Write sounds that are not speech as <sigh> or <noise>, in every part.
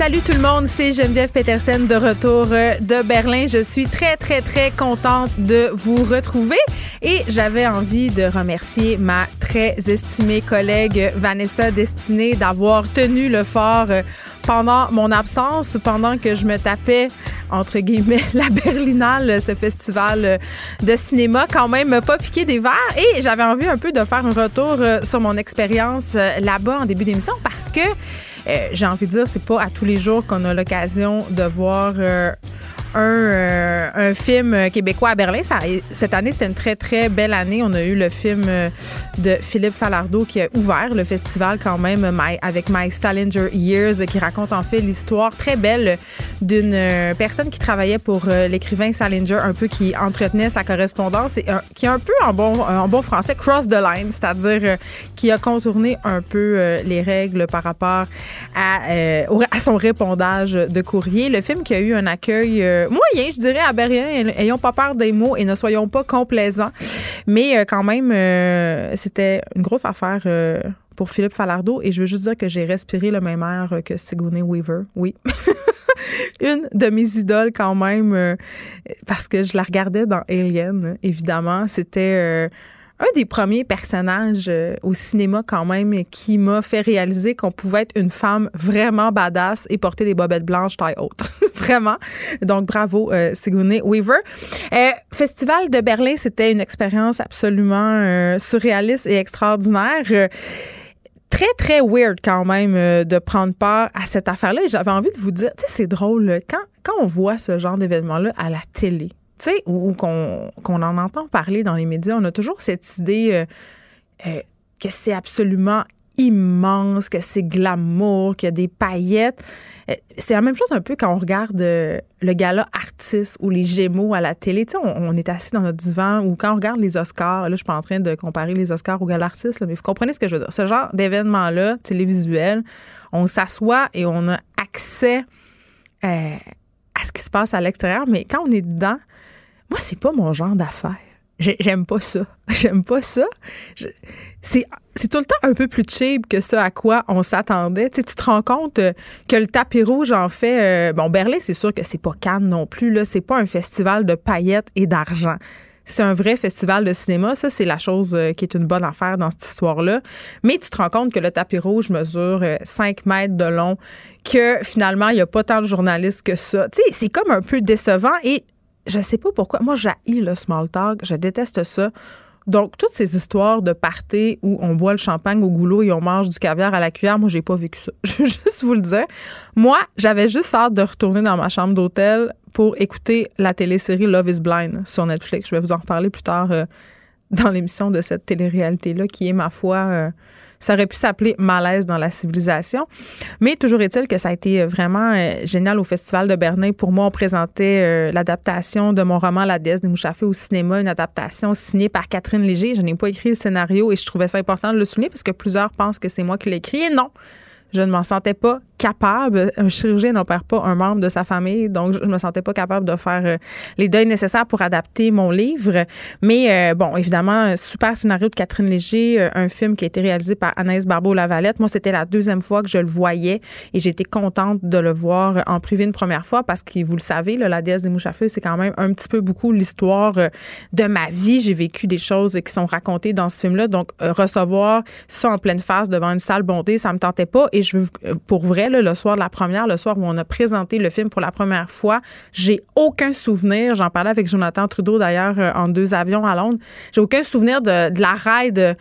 Salut tout le monde, c'est Geneviève Petersen de retour euh, de Berlin. Je suis très, très, très contente de vous retrouver et j'avais envie de remercier ma très estimée collègue Vanessa Destinée d'avoir tenu le fort euh, pendant mon absence, pendant que je me tapais entre guillemets <laughs> la Berlinale, ce festival euh, de cinéma, quand même pas piqué des verres. Et j'avais envie un peu de faire un retour sur mon expérience là-bas en début d'émission parce que j'ai envie de dire, c'est pas à tous les jours qu'on a l'occasion de voir euh, un, euh, un film québécois à Berlin. Ça, cette année, c'était une très, très belle année. On a eu le film euh, de Philippe Falardeau qui a ouvert le festival quand même my, avec My Salinger Years, qui raconte en fait l'histoire très belle d'une euh, personne qui travaillait pour l'écrivain Salinger, un peu qui entretenait sa correspondance et qui est un peu en bon, en bon français cross the line, c'est-à-dire qui a contourné un peu les règles par rapport à son répondage de courrier. Le film qui a eu un accueil moyen, je dirais, à Berlin. Ayons pas peur des mots et ne soyons pas complaisants. Mais euh, quand même, euh, c'était une grosse affaire euh, pour Philippe Falardeau. Et je veux juste dire que j'ai respiré le même air que Sigourney Weaver. Oui. <laughs> une de mes idoles quand même, parce que je la regardais dans Alien, évidemment. C'était un des premiers personnages euh, au cinéma quand même qui m'a fait réaliser qu'on pouvait être une femme vraiment badass et porter des bobettes blanches taille haute. <laughs> vraiment. Donc bravo euh, Sigourney Weaver. Euh, Festival de Berlin, c'était une expérience absolument euh, surréaliste et extraordinaire très, très weird quand même de prendre part à cette affaire-là. Et j'avais envie de vous dire, tu sais, c'est drôle, quand, quand on voit ce genre d'événement-là à la télé, tu sais, ou, qu'on en entend parler dans les médias, on a toujours cette idée euh, euh, que c'est absolument immense, que c'est glamour, qu'il y a des paillettes. Euh, c'est la même chose un peu quand on regarde le gala artiste ou les Gémeaux à la télé. Tu sais, on, est assis dans notre divan ou quand on regarde les Oscars, là, je suis pas en train de comparer les Oscars au gala artiste, mais vous comprenez ce que je veux dire. Ce genre d'événement-là, télévisuel, on s'assoit et on a accès à ce qui se passe à l'extérieur, mais quand on est dedans, moi, c'est pas mon genre d'affaire. J'aime pas ça. <laughs> J'aime pas ça. C'est tout le temps un peu plus cheap que ce à quoi on s'attendait. Tu, te rends compte euh, que le tapis rouge en fait. Euh, bon, Berlin, c'est sûr que c'est pas Cannes non plus. Là, c'est pas un festival de paillettes et d'argent. C'est un vrai festival de cinéma. Ça, c'est la chose euh, qui est une bonne affaire dans cette histoire-là. Mais tu te rends compte que le tapis rouge mesure 5 mètres de long, que finalement, il n'y a pas tant de journalistes que ça. Tu sais, c'est comme un peu décevant et je sais pas pourquoi. Moi, j'ai le small talk. Je déteste ça. Donc, toutes ces histoires de party où on boit le champagne au goulot et on mange du caviar à la cuillère, moi, j'ai pas vécu ça. <laughs> Je veux juste vous le dire. Moi, j'avais juste hâte de retourner dans ma chambre d'hôtel pour écouter la télésérie Love is Blind sur Netflix. Je vais vous en reparler plus tard euh, dans l'émission de cette télé-réalité-là qui est, ma foi, euh, ça aurait pu s'appeler Malaise dans la civilisation. Mais toujours est-il que ça a été vraiment euh, génial au Festival de Berlin. Pour moi, on présentait euh, l'adaptation de mon roman La déesse des mouchafés au cinéma, une adaptation signée par Catherine Léger. Je n'ai pas écrit le scénario et je trouvais ça important de le souligner parce que plusieurs pensent que c'est moi qui l'ai écrit. Et non, je ne m'en sentais pas capable. Un chirurgien n'opère pas un membre de sa famille, donc je me sentais pas capable de faire euh, les deuils nécessaires pour adapter mon livre. Mais euh, bon, évidemment, super scénario de Catherine Léger, euh, un film qui a été réalisé par Anaïs Barbeau-Lavalette. Moi, c'était la deuxième fois que je le voyais et j'étais contente de le voir en privé une première fois parce que, vous le savez, La déesse des mouches à feu, c'est quand même un petit peu beaucoup l'histoire de ma vie. J'ai vécu des choses qui sont racontées dans ce film-là. Donc, recevoir ça en pleine face devant une salle bondée, ça me tentait pas. Et je veux, pour vrai, le soir de la première, le soir où on a présenté le film pour la première fois. J'ai aucun souvenir. J'en parlais avec Jonathan Trudeau d'ailleurs euh, en deux avions à Londres. J'ai aucun souvenir de, la ride.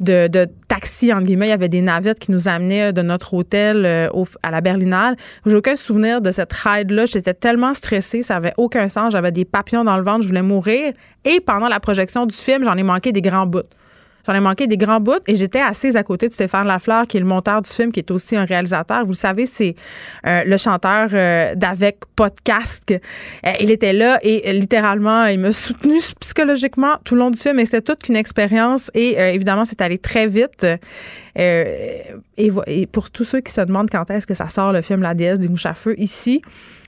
De, taxi, entre guillemets. Il y avait des navettes qui nous amenaient de notre hôtel euh, à la Berlinale. J'ai aucun souvenir de cette ride-là. J'étais tellement stressée, ça avait aucun sens. J'avais des papillons dans le ventre, je voulais mourir. Et pendant la projection du film, j'en ai manqué des grands bouts. J'en ai manqué des grands bouts et j'étais assise à côté de Stéphane Lafleur, qui est le monteur du film, qui est aussi un réalisateur. Vous le savez, c'est euh, le chanteur euh, d'Avec Podcast. il était là et littéralement, il m'a soutenu psychologiquement tout le long du film. Et c'était toute une expérience et évidemment, c'est allé très vite. Et, pour tous ceux qui se demandent quand est-ce que ça sort le film La déesse des mouches à feu ici,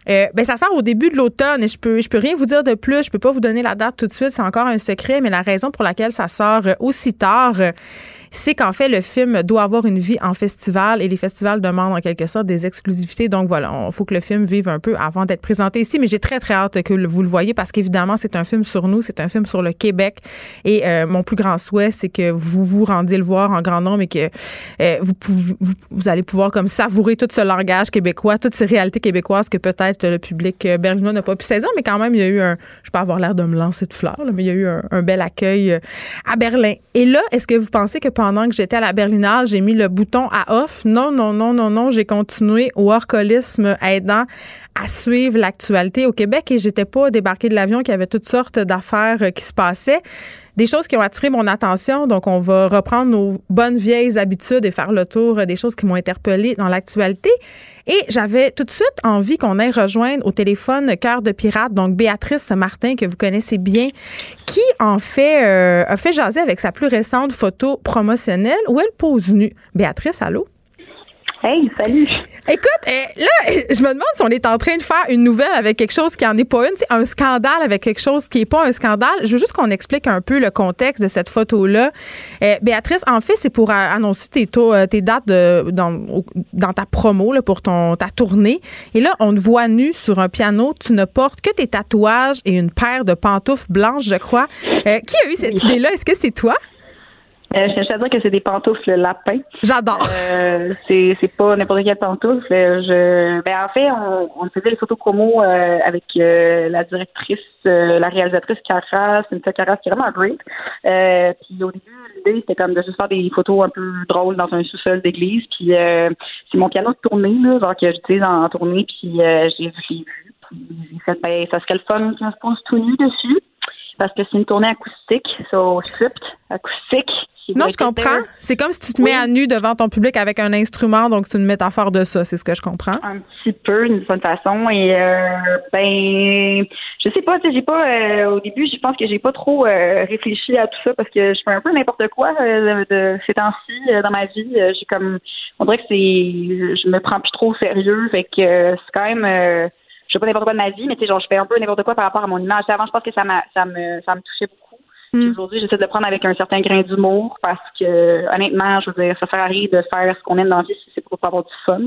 euh, ben ça sort au début de l'automne et je peux je peux rien vous dire de plus. Je peux pas vous donner la date tout de suite, c'est encore un secret. Mais la raison pour laquelle ça sort aussi tard, c'est qu'en fait, le film doit avoir une vie en festival et les festivals demandent en quelque sorte des exclusivités. Donc voilà, il faut que le film vive un peu avant d'être présenté ici. Mais j'ai très, très hâte que vous le voyez parce qu'évidemment, c'est un film sur nous, c'est un film sur le Québec. Et euh, mon plus grand souhait, c'est que vous vous rendiez le voir en grand nombre et que euh, vous, allez pouvoir comme savourer tout ce langage québécois, toutes ces réalités québécoises que peut-être le public euh, berlinois n'a pas pu saisir. Mais quand même, il y a eu un, je peux avoir l'air de me lancer de fleurs, mais il y a eu un, un bel accueil à Berlin. Et là, est-ce que vous pensez que pendant que j'étais à la Berlinale, j'ai mis le bouton à off. Non, non, non, non, non. J'ai continué au workolisme aidant à suivre l'actualité au Québec et j'étais pas débarqué de l'avion, qu'il y avait toutes sortes d'affaires euh, qui se passaient. Des choses qui ont attiré mon attention. Donc, on va reprendre nos bonnes vieilles habitudes et faire le tour des choses qui m'ont interpellé dans l'actualité. Et j'avais tout de suite envie qu'on aille rejoindre au téléphone Cœur de Pirate, donc Béatrice Martin, que vous connaissez bien, qui en fait euh, a fait jaser avec sa plus récente photo promotionnelle où elle pose nue. Béatrice, allô? Hey, salut. Écoute, euh, là, je me demande si on est en train de faire une nouvelle avec quelque chose qui en est pas une, c'est un scandale avec quelque chose qui est pas un scandale. Je veux juste qu'on explique un peu le contexte de cette photo-là. Euh, Béatrice, en fait, c'est pour annoncer tes, euh, tes dates de, dans, dans ta promo là, pour ton, ta tournée. Et là, on te voit nu sur un piano. Tu ne portes que tes tatouages et une paire de pantoufles blanches, je crois. qui a eu cette idée-là? Est-ce que c'est toi? Euh, je cherche à dire que c'est des pantoufles lapins. J'adore. Euh, c'est, c'est pas n'importe quelle pantoufle. Je, ben en fait, on, on faisait les photos promo euh, avec euh, la directrice, la réalisatrice Cara, c'est une Cara qui est vraiment great. puis au début, l'idée c'était comme de juste faire des photos un peu drôles dans un sous-sol d'église. Puis c'est mon piano de tournée là, genre que j'utilise en, tournée. Puis j'ai vu, j'ai vu. Puis j'ai fait, ben ça serait le fun qu'on se pose tout nu dessus parce que c'est une tournée acoustique, so script acoustique. Non, je comprends. C'est comme si tu te mets à nu devant ton public avec un instrument, donc c'est une métaphore de ça, c'est ce que je comprends. Un petit peu, d'une certaine façon. Et euh, ben, je sais pas, j'ai pas euh, au début, je pense que j'ai pas trop euh, réfléchi à tout ça parce que je fais un peu n'importe quoi de, ces temps-ci dans ma vie. J'ai comme, on dirait que c'est, je me prends plus trop au sérieux, fait que c'est quand même je fais pas n'importe quoi de ma vie, mais tu sais, genre, je fais un peu n'importe quoi par rapport à mon image. Avant, je pense que ça, m'a, ça, me, ça me touchait beaucoup. Mm. Aujourd'hui, j'essaie de le prendre avec un certain grain d'humour parce que, honnêtement, je veux dire, ça sert à rien de faire ce qu'on aime dans la vie si c'est pour pas avoir du fun.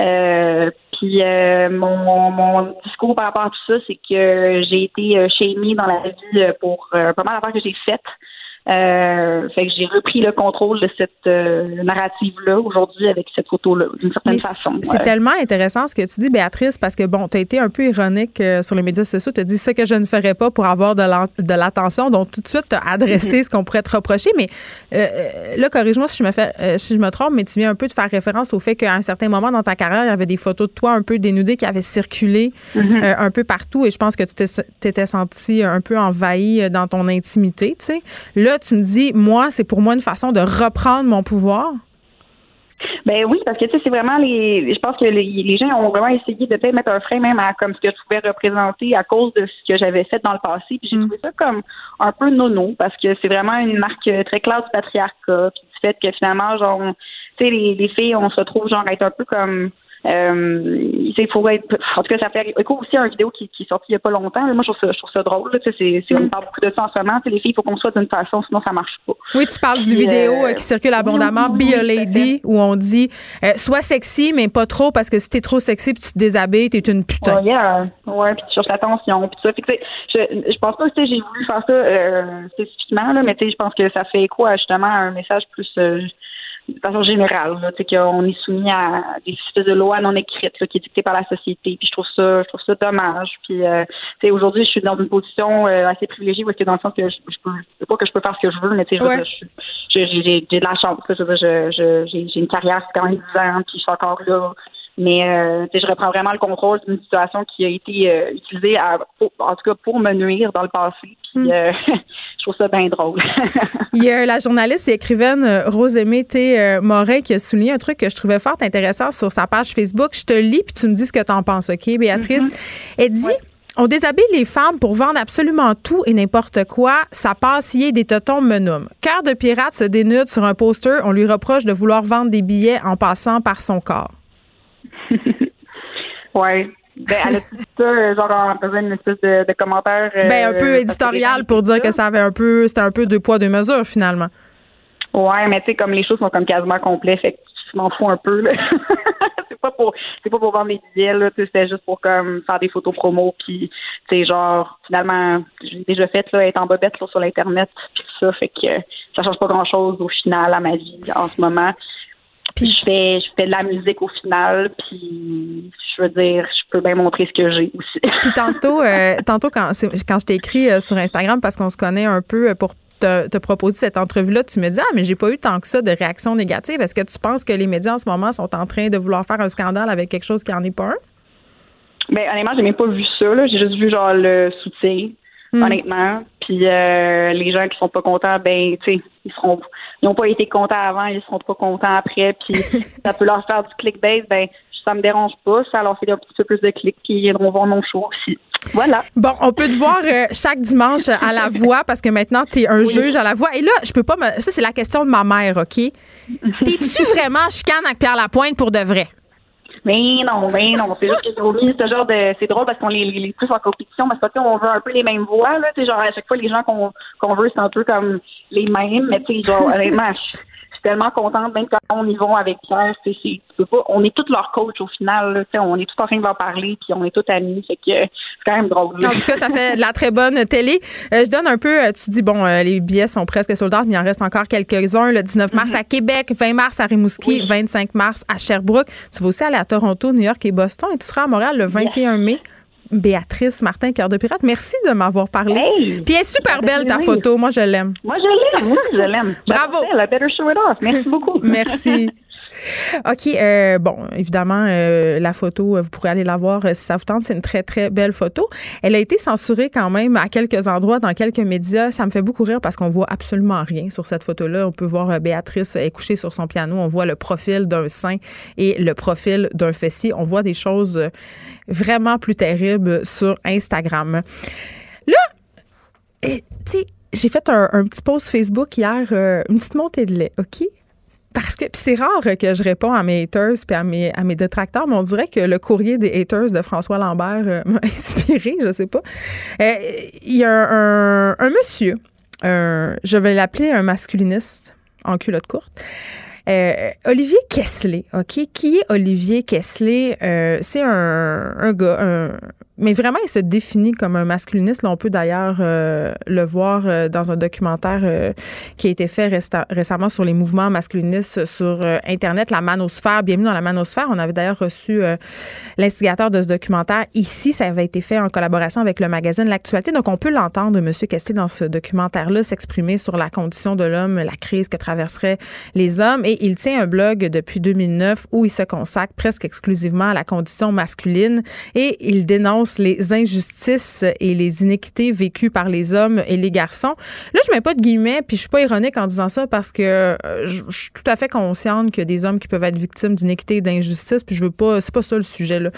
Euh, puis euh, mon, mon discours par rapport à tout ça, c'est que j'ai été euh, shamée dans la vie pour pas mal d'affaires que j'ai faites. Euh, fait que j'ai repris le contrôle de cette euh, narrative-là aujourd'hui avec cette photo-là, d'une certaine façon. C'est tellement intéressant ce que tu dis, Béatrice, parce que bon, tu as été un peu ironique euh, sur les médias sociaux. Tu as dit ce que je ne ferais pas pour avoir de l'attention. Donc, tout de suite, tu as adressé ce qu'on pourrait te reprocher. Mais là, corrige-moi si je me fais si je me trompe, mais tu viens un peu de faire référence au fait qu'à un certain moment dans ta carrière, il y avait des photos de toi un peu dénudées qui avaient circulé mm-hmm. un peu partout. Et je pense que tu t'étais senti un peu envahi dans ton intimité. Tu sais. Là, tu me dis, moi, c'est pour moi une façon de reprendre mon pouvoir? Ben oui, parce que tu sais, c'est vraiment les. Je pense que les, gens ont vraiment essayé de peut-être mettre un frein même à comme ce que je pouvais représenter à cause de ce que j'avais fait dans le passé. Puis j'ai mm. trouvé ça comme un peu nono parce que c'est vraiment une marque très claire du patriarcat. Puis du fait que finalement, genre, tu sais, les, les filles, on se retrouve genre à être un peu comme euh, il faut être, en tout cas, ça fait écho aussi à une vidéo qui, qui est sortie il n'y a pas longtemps. Moi, je trouve ça, je trouve ça drôle. Là, c'est, c'est, On mm. parle beaucoup de ça en ce moment. Les filles, il faut qu'on soit d'une façon, sinon ça marche pas. Oui, tu parles du vidéo euh, qui circule abondamment, Be a Lady, où on dit euh, sois sexy, mais pas trop, parce que si t'es trop sexy puis tu te déshabilles, t'es une putain. Oh, yeah. Ouais, puis tu cherches l'attention. Puis ça. Fait que, je, je pense pas que j'ai voulu faire ça euh, spécifiquement, là, mais je pense que ça fait écho à justement un message plus de façon générale, là, qu'on est soumis à des espèces de lois non écrites là, qui est dictées par la société. Puis je trouve ça, je trouve ça dommage. Puis euh, aujourd'hui, je suis dans une position euh, assez privilégiée parce que dans le sens que je, je peux pas que je peux faire ce que je veux, mais tu sais, j'ai j'ai de la chance. Je, j'ai j'ai une carrière c'est quand même 10 ans, puis je suis encore là. Mais euh, je reprends vraiment le contrôle d'une situation qui a été euh, utilisée à, en tout cas pour me nuire dans le passé. Puis mm. euh, <laughs> je trouve ça bien drôle. <laughs> Il y a la journaliste et écrivaine euh, Rosemée T. Euh, Morin qui a souligné un truc que je trouvais fort intéressant sur sa page Facebook. Je te lis puis tu me dis ce que tu en penses, OK, Béatrice? Mm-hmm. Elle dit. On déshabille les femmes pour vendre absolument tout et n'importe quoi. Ça passe y est des totons menum. Cœur de pirate se dénude sur un poster. On lui reproche de vouloir vendre des billets en passant par son corps. <laughs> ouais. Ben, elle a dit ça, genre, en faisant une espèce de, commentaire. ben, un peu euh, éditorial pour dire que ça avait un peu, c'était un peu deux poids, deux mesures, finalement. Ouais, mais tu sais, comme les choses sont comme quasiment complètes, fait que je m'en fous un peu, là. <laughs> c'est pas pour, c'est pas pour vendre des billets, là, c'était juste pour, comme, faire des photos promo, puis, tu sais, genre, finalement, j'ai déjà fait, là, être en bobette, sur l'Internet, puis ça, fait que ça change pas grand-chose, au final, à ma vie, en ce moment. Puis je fais, je fais de la musique au final, puis je veux dire, je peux bien montrer ce que j'ai aussi. <laughs> puis tantôt, euh, tantôt quand, quand je t'ai écrit euh, sur Instagram, parce qu'on se connaît un peu euh, pour te, te proposer cette entrevue-là, tu me dis Ah, mais j'ai pas eu tant que ça de réactions négatives. Est-ce que tu penses que les médias en ce moment sont en train de vouloir faire un scandale avec quelque chose qui en est pas un? Ben, honnêtement, j'ai même pas vu ça, J'ai juste vu, genre, le soutien, hmm. honnêtement. Puis les gens qui sont pas contents, ben, tu sais, ils seront ils n'ont pas été contents avant, ils seront pas contents après, puis <laughs> ça peut leur faire du clickbait, ben ça me dérange pas, ça leur fait un petit peu plus de clics, qui viendront voir mon show aussi. Voilà. Bon, on peut te voir euh, chaque dimanche à la voix parce que maintenant tu es un juge à la voix. Et là, je peux pas me. Ça, c'est la question de ma mère, OK? <laughs> T'es-tu vraiment chicane avec Pierre Lapointe pour de vrai? Mais non, mais non. C'est juste que ce genre de. C'est drôle parce qu'on les, les pousse en compétition, parce que on veut un peu les mêmes voix, là. Tu genre, à chaque fois, les gens qu'on qu'on veut, c'est un peu comme les mêmes, mais tu sais, genre, honnêtement, tellement contente, même quand on y va avec Pierre, c'est, pas, on est tous leurs coachs au final, on est tous en train de leur parler, puis on est tous amis, fait que c'est quand même drôle. En tout cas, ça fait de la très bonne télé. Euh, je donne un peu, euh, tu dis, bon, euh, les billets sont presque soldats, mais il en reste encore quelques-uns. Le 19 mars mm-hmm. à Québec, 20 mars à Rimouski, 25 mars à Sherbrooke. Tu vas aussi aller à Toronto, New York et Boston, et tu seras à Montréal le 21 mai. Béatrice Martin, cœur de pirate. Merci de m'avoir parlé. Puis elle est super belle, ta photo. Moi, je l'aime. Moi, je l'aime. Moi, je l'aime. <laughs> Bravo. better show it off. Merci beaucoup. <laughs> Merci. OK. Euh, bon, évidemment, euh, la photo, euh, vous pourrez aller la voir si ça vous tente. C'est une très, très belle photo. Elle a été censurée quand même à quelques endroits, dans quelques médias. Ça me fait beaucoup rire parce qu'on voit absolument rien sur cette photo-là. On peut voir Béatrice est couchée sur son piano. On voit le profil d'un sein et le profil d'un fessier. On voit des choses vraiment plus terribles sur Instagram. Là, tu sais, j'ai fait un, petit post Facebook hier, une petite montée de lait, OK? Parce que c'est rare que je réponds à mes haters puis à mes, à mes détracteurs, mais on dirait que le courrier des haters de François Lambert euh, <laughs> m'a inspiré, je sais pas. Euh, il y a un, monsieur, je vais l'appeler un masculiniste en culotte courte. Euh, Olivier Kessler, OK? Qui est Olivier Kessler? c'est un, gars, mais vraiment, il se définit comme un masculiniste. Là, on peut d'ailleurs euh, le voir euh, dans un documentaire euh, qui a été fait récemment sur les mouvements masculinistes sur Internet, la manosphère. Bienvenue dans la manosphère. On avait d'ailleurs reçu l'instigateur de ce documentaire ici. Ça avait été fait en collaboration avec le magazine L'Actualité. Donc, on peut l'entendre, M. Kessler, dans ce documentaire-là, s'exprimer sur la condition de l'homme, la crise que traverseraient les hommes. Il tient un blog depuis 2009 où il se consacre presque exclusivement à la condition masculine et il dénonce les injustices et les inéquités vécues par les hommes et les garçons. Là, je mets pas de guillemets, puis je suis pas ironique en disant ça parce que euh, je, suis tout à fait consciente qu'il y a des hommes qui peuvent être victimes d'inéquité et d'injustice, puis je veux pas, c'est pas ça le sujet là.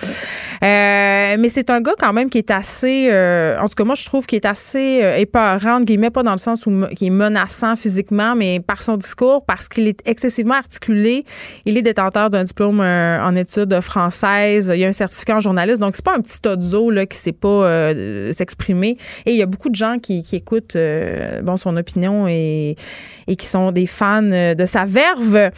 Euh, mais c'est un gars quand même qui est assez, euh, en tout cas moi je trouve qu'il est assez épeurant, guillemets pas dans le sens où qui est menaçant physiquement, mais par son discours, parce qu'il est excessivement articulé. Il est détenteur d'un diplôme en études françaises. Il a un certificat en journaliste, donc c'est pas un petit odzo là, qui sait pas euh, s'exprimer. Et il y a beaucoup de gens qui, écoutent euh, son opinion et, et qui sont des fans euh, de sa verve.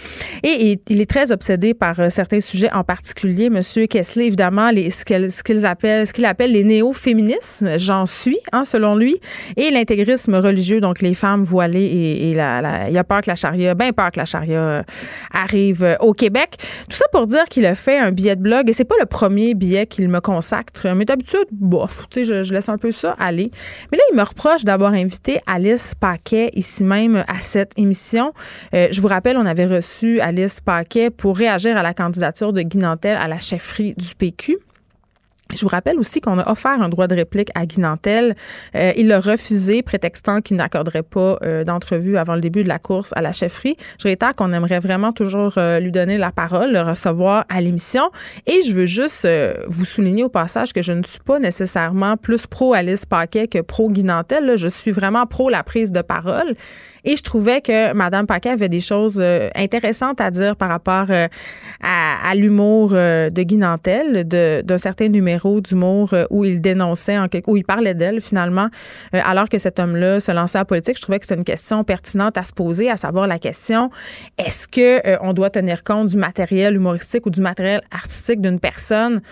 Et, il est très obsédé par certains sujets, en particulier Monsieur Kessler, évidemment, les, ce qu'il appelle, ce appelle les néo-féministes, j'en suis, hein, selon lui, et l'intégrisme religieux, donc les femmes voilées et, la, il a peur que la charia, bien peur que la charia arrive au Québec. Tout ça pour dire qu'il a fait un billet de blog, et c'est pas le premier billet qu'il me consacre, mais d'habitude, bof, tu sais, je, laisse un peu ça aller. Mais là, il me reproche d'avoir invité Alice Paquet ici même à cette émission. Euh, je vous rappelle, on avait reçu Alice Paquet pour réagir à la candidature de Guy Nantel à la chefferie du PQ. Je vous rappelle aussi qu'on a offert un droit de réplique à Guy Nantel. Euh, il l'a refusé, prétextant qu'il n'accorderait pas euh, d'entrevue avant le début de la course à la chefferie. Je réitère qu'on aimerait vraiment toujours lui donner la parole, le recevoir à l'émission. Et je veux juste vous souligner au passage que je ne suis pas nécessairement plus pro Alice Paquet que pro Guy Nantel. Je suis vraiment pro la prise de parole. Et je trouvais que Mme Paquet avait des choses euh, intéressantes à dire par rapport euh, à, l'humour euh, de Guy Nantel, d'un certain numéro d'humour où il dénonçait, où il parlait d'elle finalement, alors que cet homme-là se lançait en politique. Je trouvais que c'était une question pertinente à se poser, à savoir la question est-ce que on doit tenir compte du matériel humoristique ou du matériel artistique d'une personne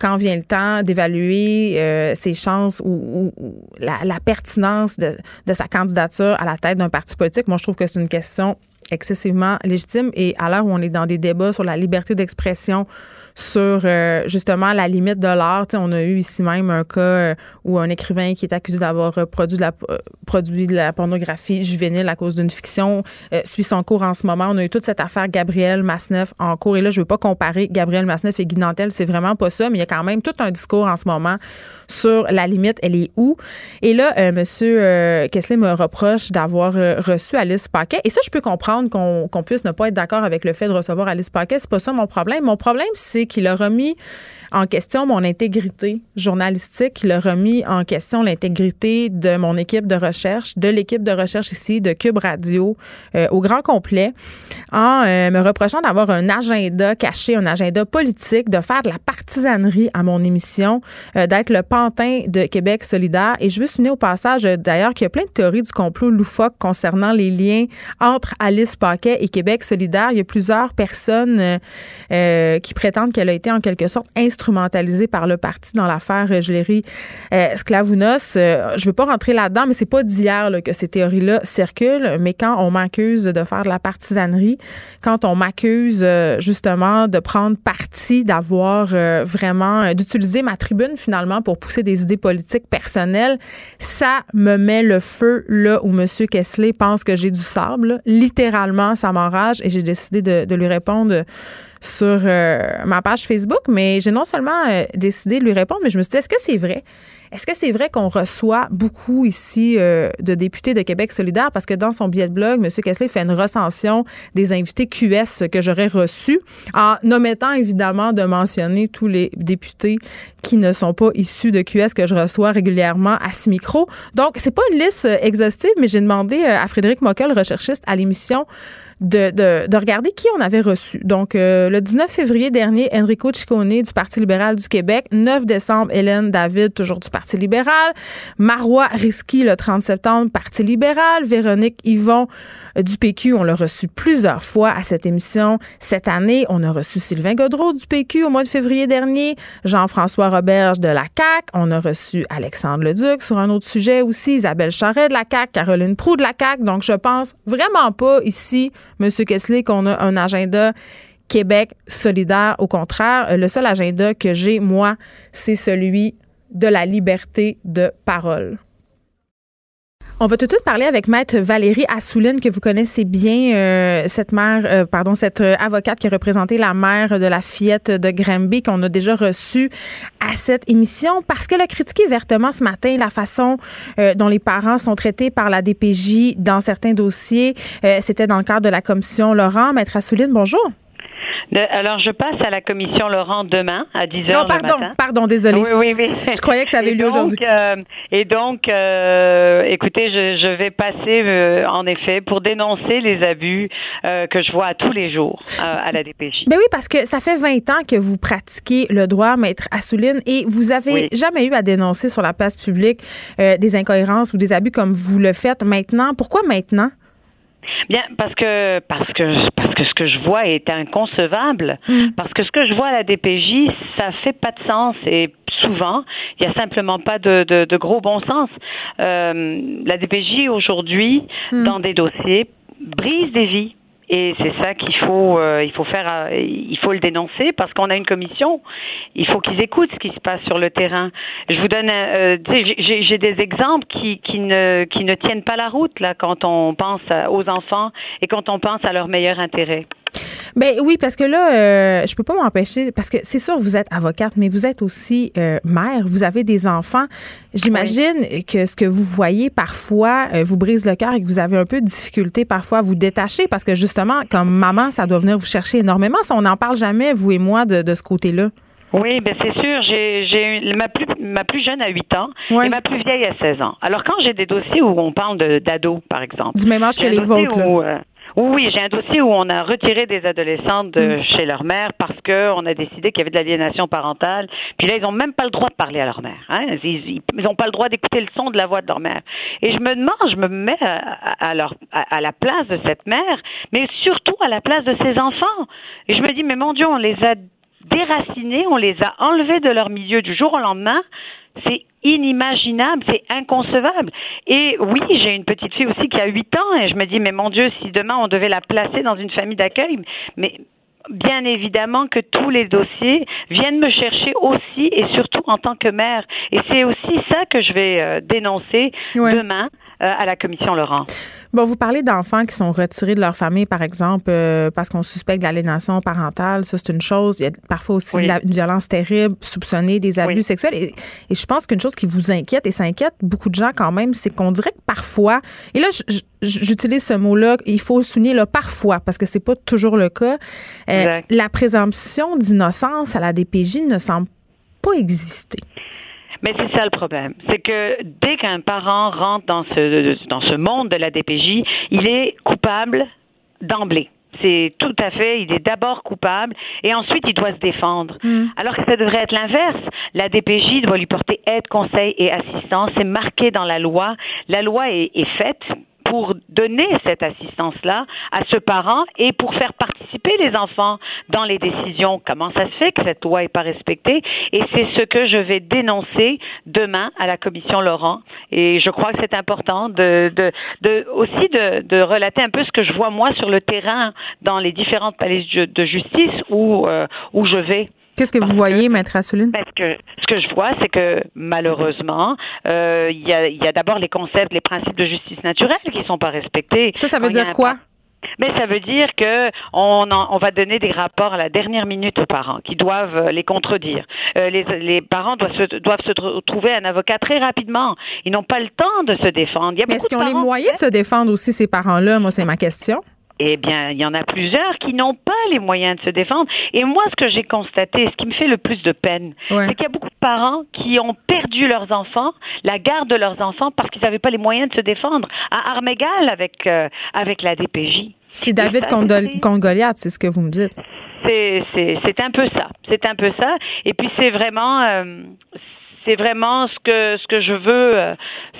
quand vient le temps d'évaluer ses chances ou, la, pertinence de, de sa candidature à la tête d'un parti Moi, je trouve que c'est une question excessivement légitime. Et à l'heure où on est dans des débats sur la liberté d'expression, sur euh, justement la limite de l'art. On a eu ici même un cas euh, où un écrivain qui est accusé d'avoir euh, produit de, la, pornographie juvénile à cause d'une fiction suit son cours en ce moment. On a eu toute cette affaire Gabriel Masneff en cours. Et là, je ne veux pas comparer Gabriel Masneff et Guy Nantel, c'est vraiment pas ça, mais il y a quand même tout un discours en ce moment sur la limite, elle est où. Et là, M. Kessler me reproche d'avoir reçu Alice Paquet. Et ça, je peux comprendre qu'on puisse ne pas être d'accord avec le fait de recevoir Alice Paquet. C'est pas ça mon problème. Mon problème, c'est qu'il a remis en question mon intégrité journalistique. Il a remis en question l'intégrité de mon équipe de recherche, de l'équipe de recherche ici de Cube Radio euh, au grand complet, en euh, me reprochant d'avoir un agenda caché, un agenda politique, de faire de la partisanerie à mon émission, euh, d'être le pantin de Québec solidaire. Et je veux souligner au passage, d'ailleurs, qu'il y a plein de théories du complot loufoque concernant les liens entre Alice Paquet et Québec solidaire. Il y a plusieurs personnes qui prétendent qu'elle a été en quelque sorte instrumentalisée par le parti dans l'affaire Geléry euh, Sclavounos. Euh, je veux pas rentrer là-dedans, mais c'est pas d'hier que ces théories-là circulent. Mais quand on m'accuse de faire de la partisanerie, quand on m'accuse euh, justement de prendre parti, d'avoir vraiment, d'utiliser ma tribune finalement pour pousser des idées politiques personnelles, ça me met le feu là où M. Kessler pense que j'ai du sable. Littéralement, ça m'enrage et j'ai décidé de lui répondre sur euh, ma page Facebook, mais j'ai non seulement euh, décidé de lui répondre, mais je me suis dit, est-ce que c'est vrai? Est-ce que c'est vrai qu'on reçoit beaucoup ici euh, de députés de Québec solidaire? Parce que dans son billet de blog, M. Kessler fait une recension des invités QS que j'aurais reçus, en omettant évidemment de mentionner tous les députés qui ne sont pas issus de QS que je reçois régulièrement à ce micro. Donc, c'est pas une liste exhaustive, mais j'ai demandé à Frédéric Mockel, recherchiste à l'émission, de, de, de, regarder qui on avait reçu. Donc, euh, le 19 février dernier, Enrico Ciccone du Parti libéral du Québec. 9 décembre, Hélène David, toujours du Parti libéral. Marois Risky, le 30 septembre, Parti libéral. Véronique Yvon du PQ, on l'a reçu plusieurs fois à cette émission. Cette année, on a reçu Sylvain Godreau du PQ au mois de février dernier. Jean-François Roberge de la CAQ. On a reçu Alexandre Leduc sur un autre sujet aussi. Isabelle Charret de la CAQ. Caroline Proux de la CAQ. Donc, je pense vraiment pas ici M. Kessler, qu'on a un agenda Québec solidaire. Au contraire, le seul agenda que j'ai, moi, c'est celui de la liberté de parole. On va tout de suite parler avec Maître Valérie Assouline, que vous connaissez bien, euh, cette mère, euh, pardon, cette euh, avocate qui a représenté la mère de la fillette de Granby, qu'on a déjà reçue à cette émission, parce qu'elle a critiqué vertement ce matin la façon dont les parents sont traités par la DPJ dans certains dossiers. C'était dans le cadre de la commission Laurent. Maître Assouline, bonjour alors, je passe à la commission Laurent demain à 10 h. Non, pardon, pardon, désolé. Oui, oui, oui. Je croyais que ça avait lieu aujourd'hui. Euh, et donc, euh, écoutez, je, je, vais passer, euh, en effet, pour dénoncer les abus que je vois à tous les jours à la DPJ. Mais <laughs> oui, parce que ça fait 20 ans que vous pratiquez le droit, maître Assouline, et vous avez jamais eu à dénoncer sur la place publique des incohérences ou des abus comme vous le faites maintenant. Pourquoi maintenant? Bien, parce que parce que que ce que je vois est inconcevable. Mm. Parce que ce que je vois à la DPJ, ça fait pas de sens et souvent, il y a simplement pas de, de, gros bon sens. Euh, la DPJ aujourd'hui, mm. dans des dossiers, brise des vies Et c'est ça qu'il faut, euh, il faut faire, euh, il faut le dénoncer parce qu'on a une commission. Il faut qu'ils écoutent ce qui se passe sur le terrain. Je vous donne, euh, j'ai des exemples qui, qui ne, qui ne tiennent pas la route là quand on pense aux enfants et quand on pense à leur meilleur intérêt. Ben oui, parce que là, euh, je peux pas m'empêcher, parce que c'est sûr, vous êtes avocate, mais vous êtes aussi euh, mère, vous avez des enfants. J'imagine que ce que vous voyez parfois euh, vous brise le cœur et que vous avez un peu de difficulté parfois à vous détacher, parce que justement, comme maman, ça doit venir vous chercher énormément. Si on n'en parle jamais, vous et moi, de, de ce côté-là. Oui, ben c'est sûr. J'ai, j'ai ma plus ma plus jeune a 8 ans et ma plus vieille a 16 ans. Alors quand j'ai des dossiers où on parle de, d'ados, par exemple, du même âge que les vôtres, là. Oui, j'ai un dossier où on a retiré des adolescentes de mm. chez leur mère parce qu'on a décidé qu'il y avait de l'aliénation parentale. Puis là, ils n'ont même pas le droit de parler à leur mère. Hein. Ils n'ont pas le droit d'écouter le son de la voix de leur mère. Et je me demande, je me mets à, leur, à, la place de cette mère, mais surtout à la place de ses enfants. Et je me dis, mais mon Dieu, on les a déracinés, on les a enlevés de leur milieu du jour au lendemain. C'est inimaginable, c'est inconcevable. Et oui, j'ai une petite fille aussi qui a 8 ans et je me dis, mais mon Dieu, si demain on devait la placer dans une famille d'accueil, mais bien évidemment que tous les dossiers viennent me chercher aussi et surtout en tant que mère. Et c'est aussi ça que je vais euh, dénoncer demain à la commission Laurent. Bon, vous parlez d'enfants qui sont retirés de leur famille, par exemple, euh, parce qu'on suspecte de l'aliénation parentale. Ça, c'est une chose. Il y a parfois aussi une violence terrible, soupçonnée, des abus sexuels. Et, je pense qu'une chose qui vous inquiète, et ça inquiète beaucoup de gens quand même, c'est qu'on dirait que parfois, et là, j'utilise ce mot-là, il faut souligner là, parfois, parce que c'est pas toujours le cas, euh, la présomption d'innocence à la DPJ ne semble pas exister. Mais c'est ça le problème. C'est que dès qu'un parent rentre dans ce, dans ce monde de la DPJ, il est coupable d'emblée. C'est tout à fait, il est d'abord coupable et ensuite il doit se défendre. Mm. Alors que ça devrait être l'inverse. La DPJ doit lui porter aide, conseil et assistance. C'est marqué dans la loi. La loi est, est faite pour donner cette assistance-là à ce parent et pour faire participer les enfants dans les décisions. Comment ça se fait que cette loi n'est pas respectée? Et c'est ce que je vais dénoncer demain à la commission Laurent. Et je crois que c'est important de, de, de aussi de, de, relater un peu ce que je vois moi sur le terrain dans les différentes palais de justice où, euh, où je vais. Qu'est-ce que vous voyez, Maître Assouline? Parce que ce que je vois, c'est que malheureusement, euh, il y a, y a d'abord les concepts, les principes de justice naturelle qui ne sont pas respectés. Ça, ça veut dire quoi? Mais ça veut dire que on, on, va donner des rapports à la dernière minute aux parents qui doivent euh, les contredire. Euh, les, les, parents doivent se, doivent se trouver un avocat très rapidement. Ils n'ont pas le temps de se défendre. Est-ce qu'ils ont les moyens de se défendre aussi, ces parents-là? Moi, c'est ma question. Eh bien, il y en a plusieurs qui n'ont pas les moyens de se défendre. Et moi, ce que j'ai constaté, ce qui me fait le plus de peine, c'est qu'il y a beaucoup de parents qui ont perdu leurs enfants, la garde de leurs enfants, parce qu'ils n'avaient pas les moyens de se défendre à armes égales avec, euh, avec la DPJ. C'est David contre Goliath, c'est ce que vous me dites. C'est un peu ça. C'est un peu ça. Et puis, c'est vraiment. Euh, c'est vraiment ce que ce que je veux euh,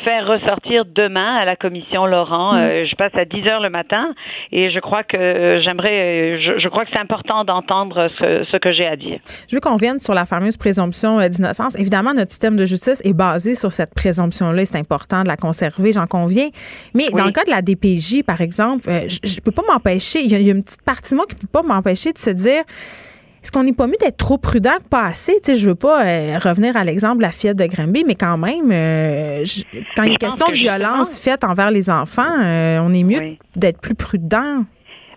faire ressortir demain à la commission Laurent. Mm. Euh, je passe à 10 heures le matin et je crois que euh, j'aimerais, je, crois que c'est important d'entendre ce, ce, que j'ai à dire. Je veux qu'on vienne sur la fameuse présomption d'innocence. Évidemment, notre système de justice est basé sur cette présomption-là. C'est important de la conserver, j'en conviens. Mais dans le cas de la DPJ, par exemple, je, ne peux pas m'empêcher. Il y, a une petite partie de moi qui peut pas m'empêcher de se dire est-ce qu'on n'est pas mieux d'être trop prudent que pas assez? Tu sais, je veux pas euh, revenir à l'exemple de la fillette de Granby, mais quand même, euh, quand il y a question de violence faite envers les enfants, euh, on est mieux d'être plus prudent.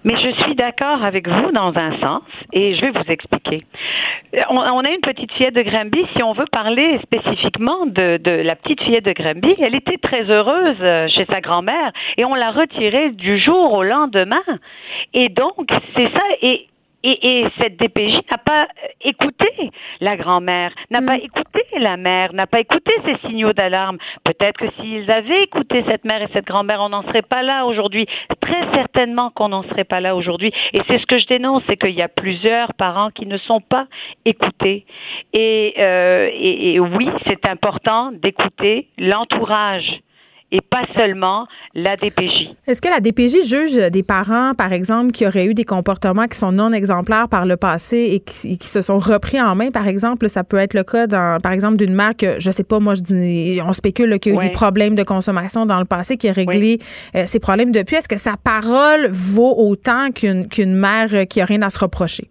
Mais je suis d'accord avec vous dans un sens et je vais vous expliquer. On, a une petite fillette de Granby. Si on veut parler spécifiquement de, de, la petite fillette de Granby, elle était très heureuse chez sa grand-mère et on l'a retirée du jour au lendemain. Et donc, c'est ça. Et et, cette DPJ n'a pas écouté la grand-mère, n'a pas mm. écouté la mère, n'a pas écouté ces signaux d'alarme. Peut-être que s'ils avaient écouté cette mère et cette grand-mère, on n'en serait pas là aujourd'hui. Très certainement qu'on n'en serait pas là aujourd'hui. Et c'est ce que je dénonce, c'est qu'il y a plusieurs parents qui ne sont pas écoutés. Et, euh, et oui, c'est important d'écouter l'entourage et pas seulement la DPJ. Est-ce que la DPJ juge des parents, par exemple, qui auraient eu des comportements qui sont non exemplaires par le passé et qui, se sont repris en main, par exemple? Ça peut être le cas, dans, par exemple, d'une mère que, je sais pas, moi, je dis, on spécule qu'il y a eu des problèmes de consommation dans le passé, qui a réglé euh, ses problèmes depuis. Est-ce que sa parole vaut autant qu'une qu'une mère qui a rien à se reprocher?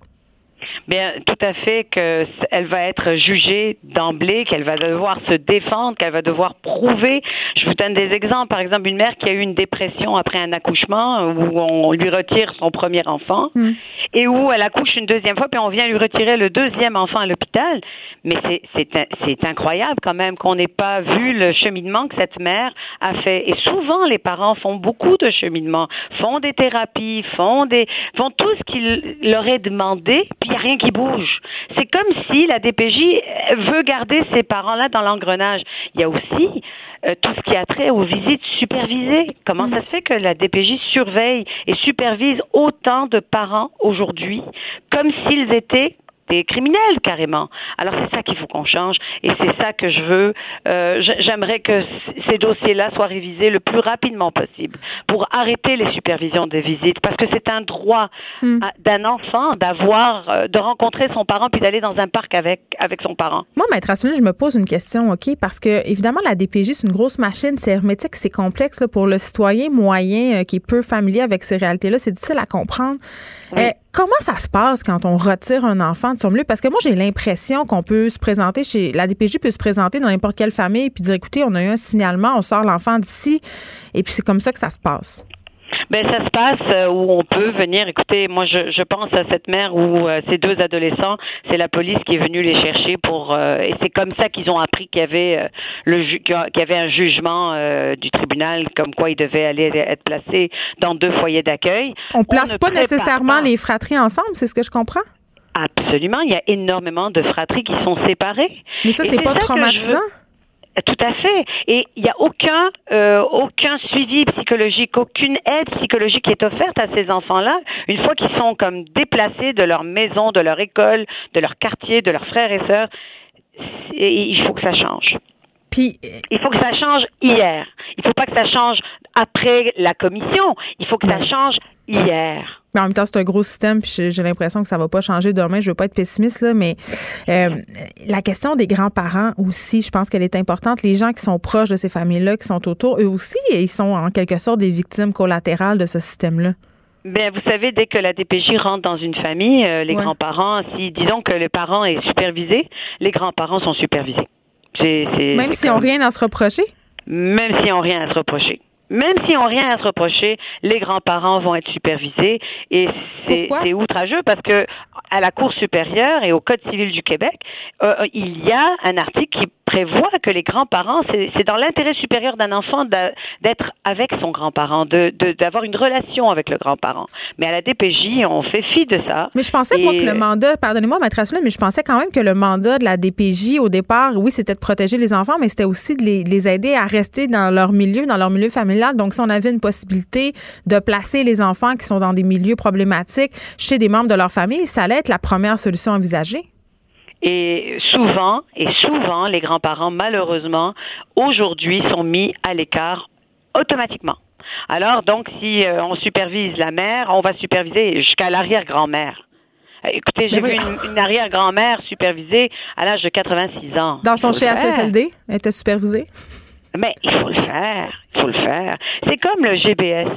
Bien, tout à fait qu'elle va être jugée d'emblée, qu'elle va devoir se défendre, qu'elle va devoir prouver. Je vous donne des exemples. Par exemple, une mère qui a eu une dépression après un accouchement où on lui retire son premier enfant hmm. et où elle accouche une deuxième fois, puis on vient lui retirer le deuxième enfant à l'hôpital. Mais c'est incroyable quand même qu'on n'ait pas vu le cheminement que cette mère a fait. Et souvent, les parents font beaucoup de cheminement, font des thérapies, font des font tout ce qu'il leur est demandé, puis n'y a rien qui bouge. C'est comme si la DPJ veut garder ces parents-là dans l'engrenage. Il y a aussi euh, tout ce qui a trait aux visites supervisées. Comment ça se fait que la DPJ surveille et supervise autant de parents aujourd'hui? Comme s'ils étaient des criminels carrément. Alors c'est ça qu'il faut qu'on change et c'est ça que je veux. Euh, J'aimerais que ces dossiers-là soient révisés le plus rapidement possible pour arrêter les supervisions des visites parce que c'est un droit hmm. d'un enfant d'avoir, euh, de rencontrer son parent puis d'aller dans un parc avec avec son parent. Moi, maître Asselin, je me pose une question, ok, parce que évidemment la DPJ c'est une grosse machine, c'est hermétique, c'est complexe là, pour le citoyen moyen euh, qui est peu familier avec ces réalités-là, c'est difficile à comprendre. Euh, comment ça se passe quand on retire un enfant de son milieu? Parce que moi, j'ai l'impression qu'on peut se présenter chez. La DPJ peut se présenter dans n'importe quelle famille puis dire écoutez, on a eu un signalement, on sort l'enfant d'ici. Et puis c'est comme ça que ça se passe. Ben ça se passe euh, où on peut venir. Écoutez, moi je, je pense à cette mère où euh, ces deux adolescents, c'est la police qui est venue les chercher pour euh, et c'est comme ça qu'ils ont appris qu'il y avait le qu'il y avait un jugement du tribunal comme quoi ils devaient aller être placés dans deux foyers d'accueil. On place pas nécessairement les fratries ensemble, c'est ce que je comprends? Absolument, il y a énormément de fratries qui sont séparées. Mais ça, c'est pas traumatisant? Tout à fait. Et il n'y a aucun, euh, aucun suivi psychologique, aucune aide psychologique qui est offerte à ces enfants-là une fois qu'ils sont comme déplacés de leur maison, de leur école, de leur quartier, de leurs frères et sœurs. il faut que ça change. Puis, il faut que ça change hier. Il ne faut pas que ça change après la commission. Il faut que ça change hier. Mais en même temps, c'est un gros système, puis j'ai l'impression que ça va pas changer demain. Je veux pas être pessimiste, là, mais euh, la question des grands-parents aussi, je pense qu'elle est importante. Les gens qui sont proches de ces familles-là, qui sont autour, eux aussi, ils sont en quelque sorte des victimes collatérales de ce système-là. Bien, vous savez, dès que la DPJ rentre dans une famille, euh, les grands-parents, si disons que le parent est supervisé, les grands-parents sont supervisés. Même s'ils n'ont rien à se reprocher? Même s'ils n'ont rien à se reprocher même s'ils n'ont rien à se reprocher, les grands-parents vont être supervisés et c'est outrageux parce que à la Cour supérieure et au Code civil du Québec, euh, il y a un article qui prévoit que les grands-parents, c'est dans l'intérêt supérieur d'un enfant d'être avec son grand-parent, d'avoir de, une relation avec le grand-parent. Mais à la DPJ, on fait fi de ça. Mais je pensais moi, que le mandat, pardonnez-moi, maître mais je pensais quand même que le mandat de la DPJ au départ, oui, c'était de protéger les enfants, mais c'était aussi de les, les aider à rester dans leur milieu, dans leur milieu familial donc, si on avait une possibilité de placer les enfants qui sont dans des milieux problématiques chez des membres de leur famille, ça allait être la première solution envisagée. Et souvent, et souvent, les grands-parents, malheureusement, aujourd'hui, sont mis à l'écart automatiquement. Alors, donc, si euh, on supervise la mère, on va superviser jusqu'à l'arrière-grand-mère. Euh, écoutez, j'ai vu une, arrière-grand-mère supervisée à l'âge de 86 ans. Dans son CHSLD, elle était supervisée? Mais il faut le faire. Il faut le faire. C'est comme le GBS.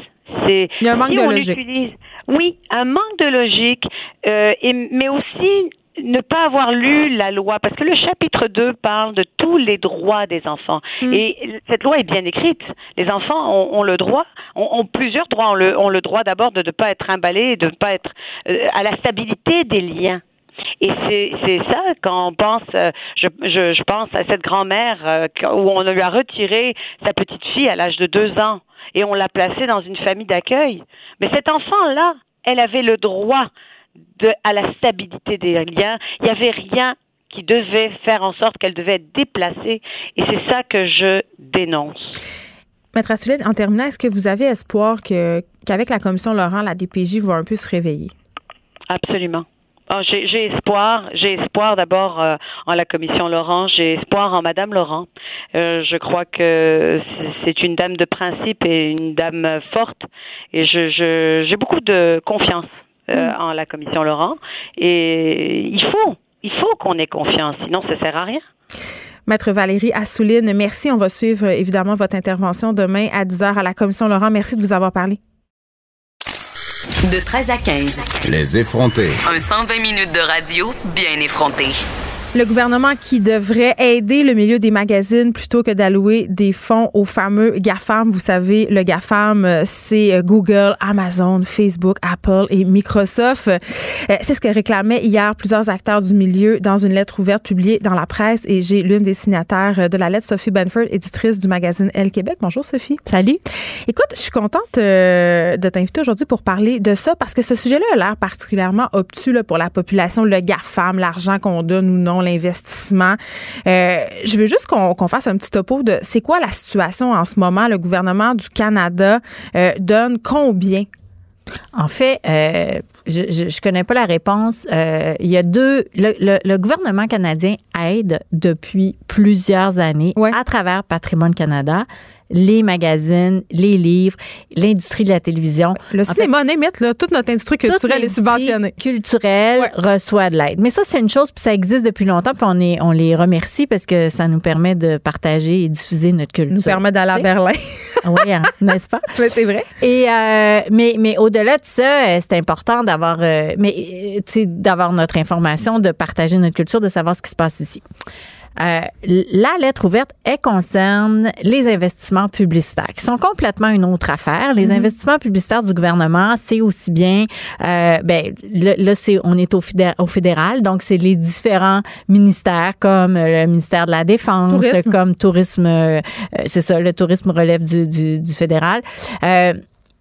C'est il y a un manque de logique. Utilise, oui, un manque de logique, euh, et, mais aussi ne pas avoir lu la loi, parce que le chapitre 2 parle de tous les droits des enfants. Mm. Et cette loi est bien écrite. Les enfants ont, le droit, ont, plusieurs droits. Ont le, ont le droit d'abord de ne pas être emballés, de ne pas être euh, à la stabilité des liens. Et c'est ça quand on pense, euh, je, je, je pense à cette grand-mère euh, où on lui a retiré sa petite fille à l'âge de deux ans et on l'a placée dans une famille d'accueil. Mais cet enfant-là, elle avait le droit de, à la stabilité des liens. Il n'y avait rien qui devait faire en sorte qu'elle devait être déplacée. Et c'est ça que je dénonce. Maître Assulène, en terminant, est-ce que vous avez espoir que, qu'avec la commission Laurent, la DPJ va un peu se réveiller? Absolument. Oh, j'ai espoir, j'ai espoir d'abord euh, en la commission Laurent, j'ai espoir en Madame Laurent. Euh, je crois que c'est une dame de principe et une dame forte, et je j'ai beaucoup de confiance euh, mm. en la commission Laurent. Et il faut, il faut qu'on ait confiance, sinon ça sert à rien. Maître Valérie Assouline, merci. On va suivre évidemment votre intervention demain à 10h à la commission Laurent. Merci de vous avoir parlé. De 13 à 15. Les effrontés. Un 120 minutes de radio bien effronté. Le gouvernement qui devrait aider le milieu des magazines plutôt que d'allouer des fonds aux fameux GAFAM. Vous savez, le GAFAM, euh, c'est euh, Google, Amazon, Facebook, Apple et Microsoft. Euh, c'est ce que réclamaient hier plusieurs acteurs du milieu dans une lettre ouverte publiée dans la presse et j'ai l'une des signataires de la lettre, Sophie Benford, éditrice du magazine Elle Québec. Bonjour Sophie. Salut. Écoute, je suis contente de t'inviter aujourd'hui pour parler de ça parce que ce sujet-là a l'air particulièrement obtus pour la population, le GAFAM, l'argent qu'on donne ou non l'investissement. Euh, je veux juste qu'on fasse un petit topo de c'est quoi la situation en ce moment. Le gouvernement du Canada euh, donne combien? En fait, euh, je, je, connais pas la réponse. il y a deux. Le, gouvernement canadien aide depuis plusieurs années à travers Patrimoine Canada les magazines, les livres, l'industrie de la télévision. Le cinéma, fait, là, toute notre industrie culturelle est subventionnée. culturelle reçoit de l'aide. Mais ça, c'est une chose, puis ça existe depuis longtemps, puis on, est, on les remercie parce que ça nous permet de partager et diffuser notre culture. nous permet d'aller à Berlin. <laughs> oui, hein, n'est-ce pas? Oui, c'est vrai. Et, euh, mais mais au-delà de ça, euh, c'est important d'avoir, euh, mais, d'avoir notre information, de partager notre culture, de savoir ce qui se passe ici. Euh, la lettre ouverte, elle concerne les investissements publicitaires, qui sont complètement une autre affaire. Les mm-hmm. investissements publicitaires du gouvernement, c'est aussi bien, euh, ben, là, c'est, on est au, au fédéral, donc c'est les différents ministères comme le ministère de la Défense, comme tourisme, euh, c'est ça, le tourisme relève du, du, du fédéral.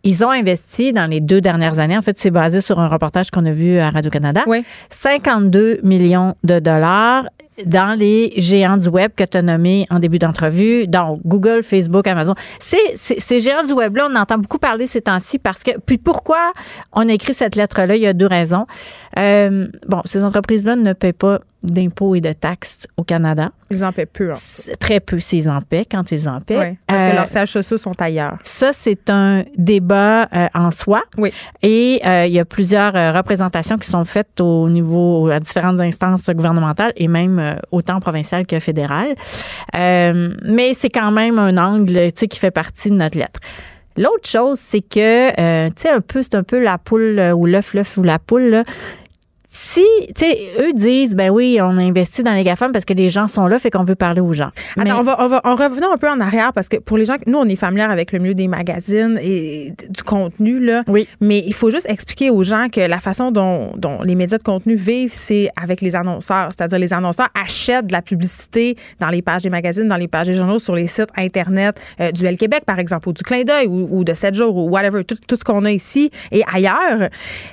Ils ont investi dans les deux dernières années. En fait, c'est basé sur un reportage qu'on a vu à Radio-Canada. Oui. 52 millions de dollars dans les géants du web que tu as nommés en début d'entrevue, donc Google, Facebook, Amazon. C'est, ces géants du web-là, on entend beaucoup parler ces temps-ci parce que, puis pourquoi on a écrit cette lettre-là? Il y a deux raisons. Euh, bon, ces entreprises-là ne paient pas d'impôts et de taxes au Canada. Ils en paient peu. Très peu s'ils en paient, quand ils en paient. Oui, parce que leurs sièges sociaux sont ailleurs. Ça, c'est un débat euh, en soi. Oui. Et euh, il y a plusieurs euh, représentations qui sont faites au niveau, à différentes instances gouvernementales et même autant provinciales que fédérales. mais c'est quand même un angle qui fait partie de notre lettre. L'autre chose, c'est que, tu sais, un peu, c'est un peu la poule ou l'œuf, l'œuf ou la poule. Là si, tu sais, eux disent, ben oui, on investit dans les GAFAM parce que les gens sont là, fait qu'on veut parler aux gens. Attends, on va, on va, en revenons un peu en arrière parce que pour les gens, nous, on est familiers avec le milieu des magazines et du contenu, là. Oui. Mais il faut juste expliquer aux gens que la façon dont, dont les médias de contenu vivent, c'est avec les annonceurs. C'est-à-dire, les annonceurs achètent de la publicité dans les pages des magazines, dans les pages des journaux, sur les sites Internet euh, du L Québec, par exemple, ou du Clin d'œil, ou, de 7 jours, ou whatever, tout, tout ce qu'on a ici et ailleurs.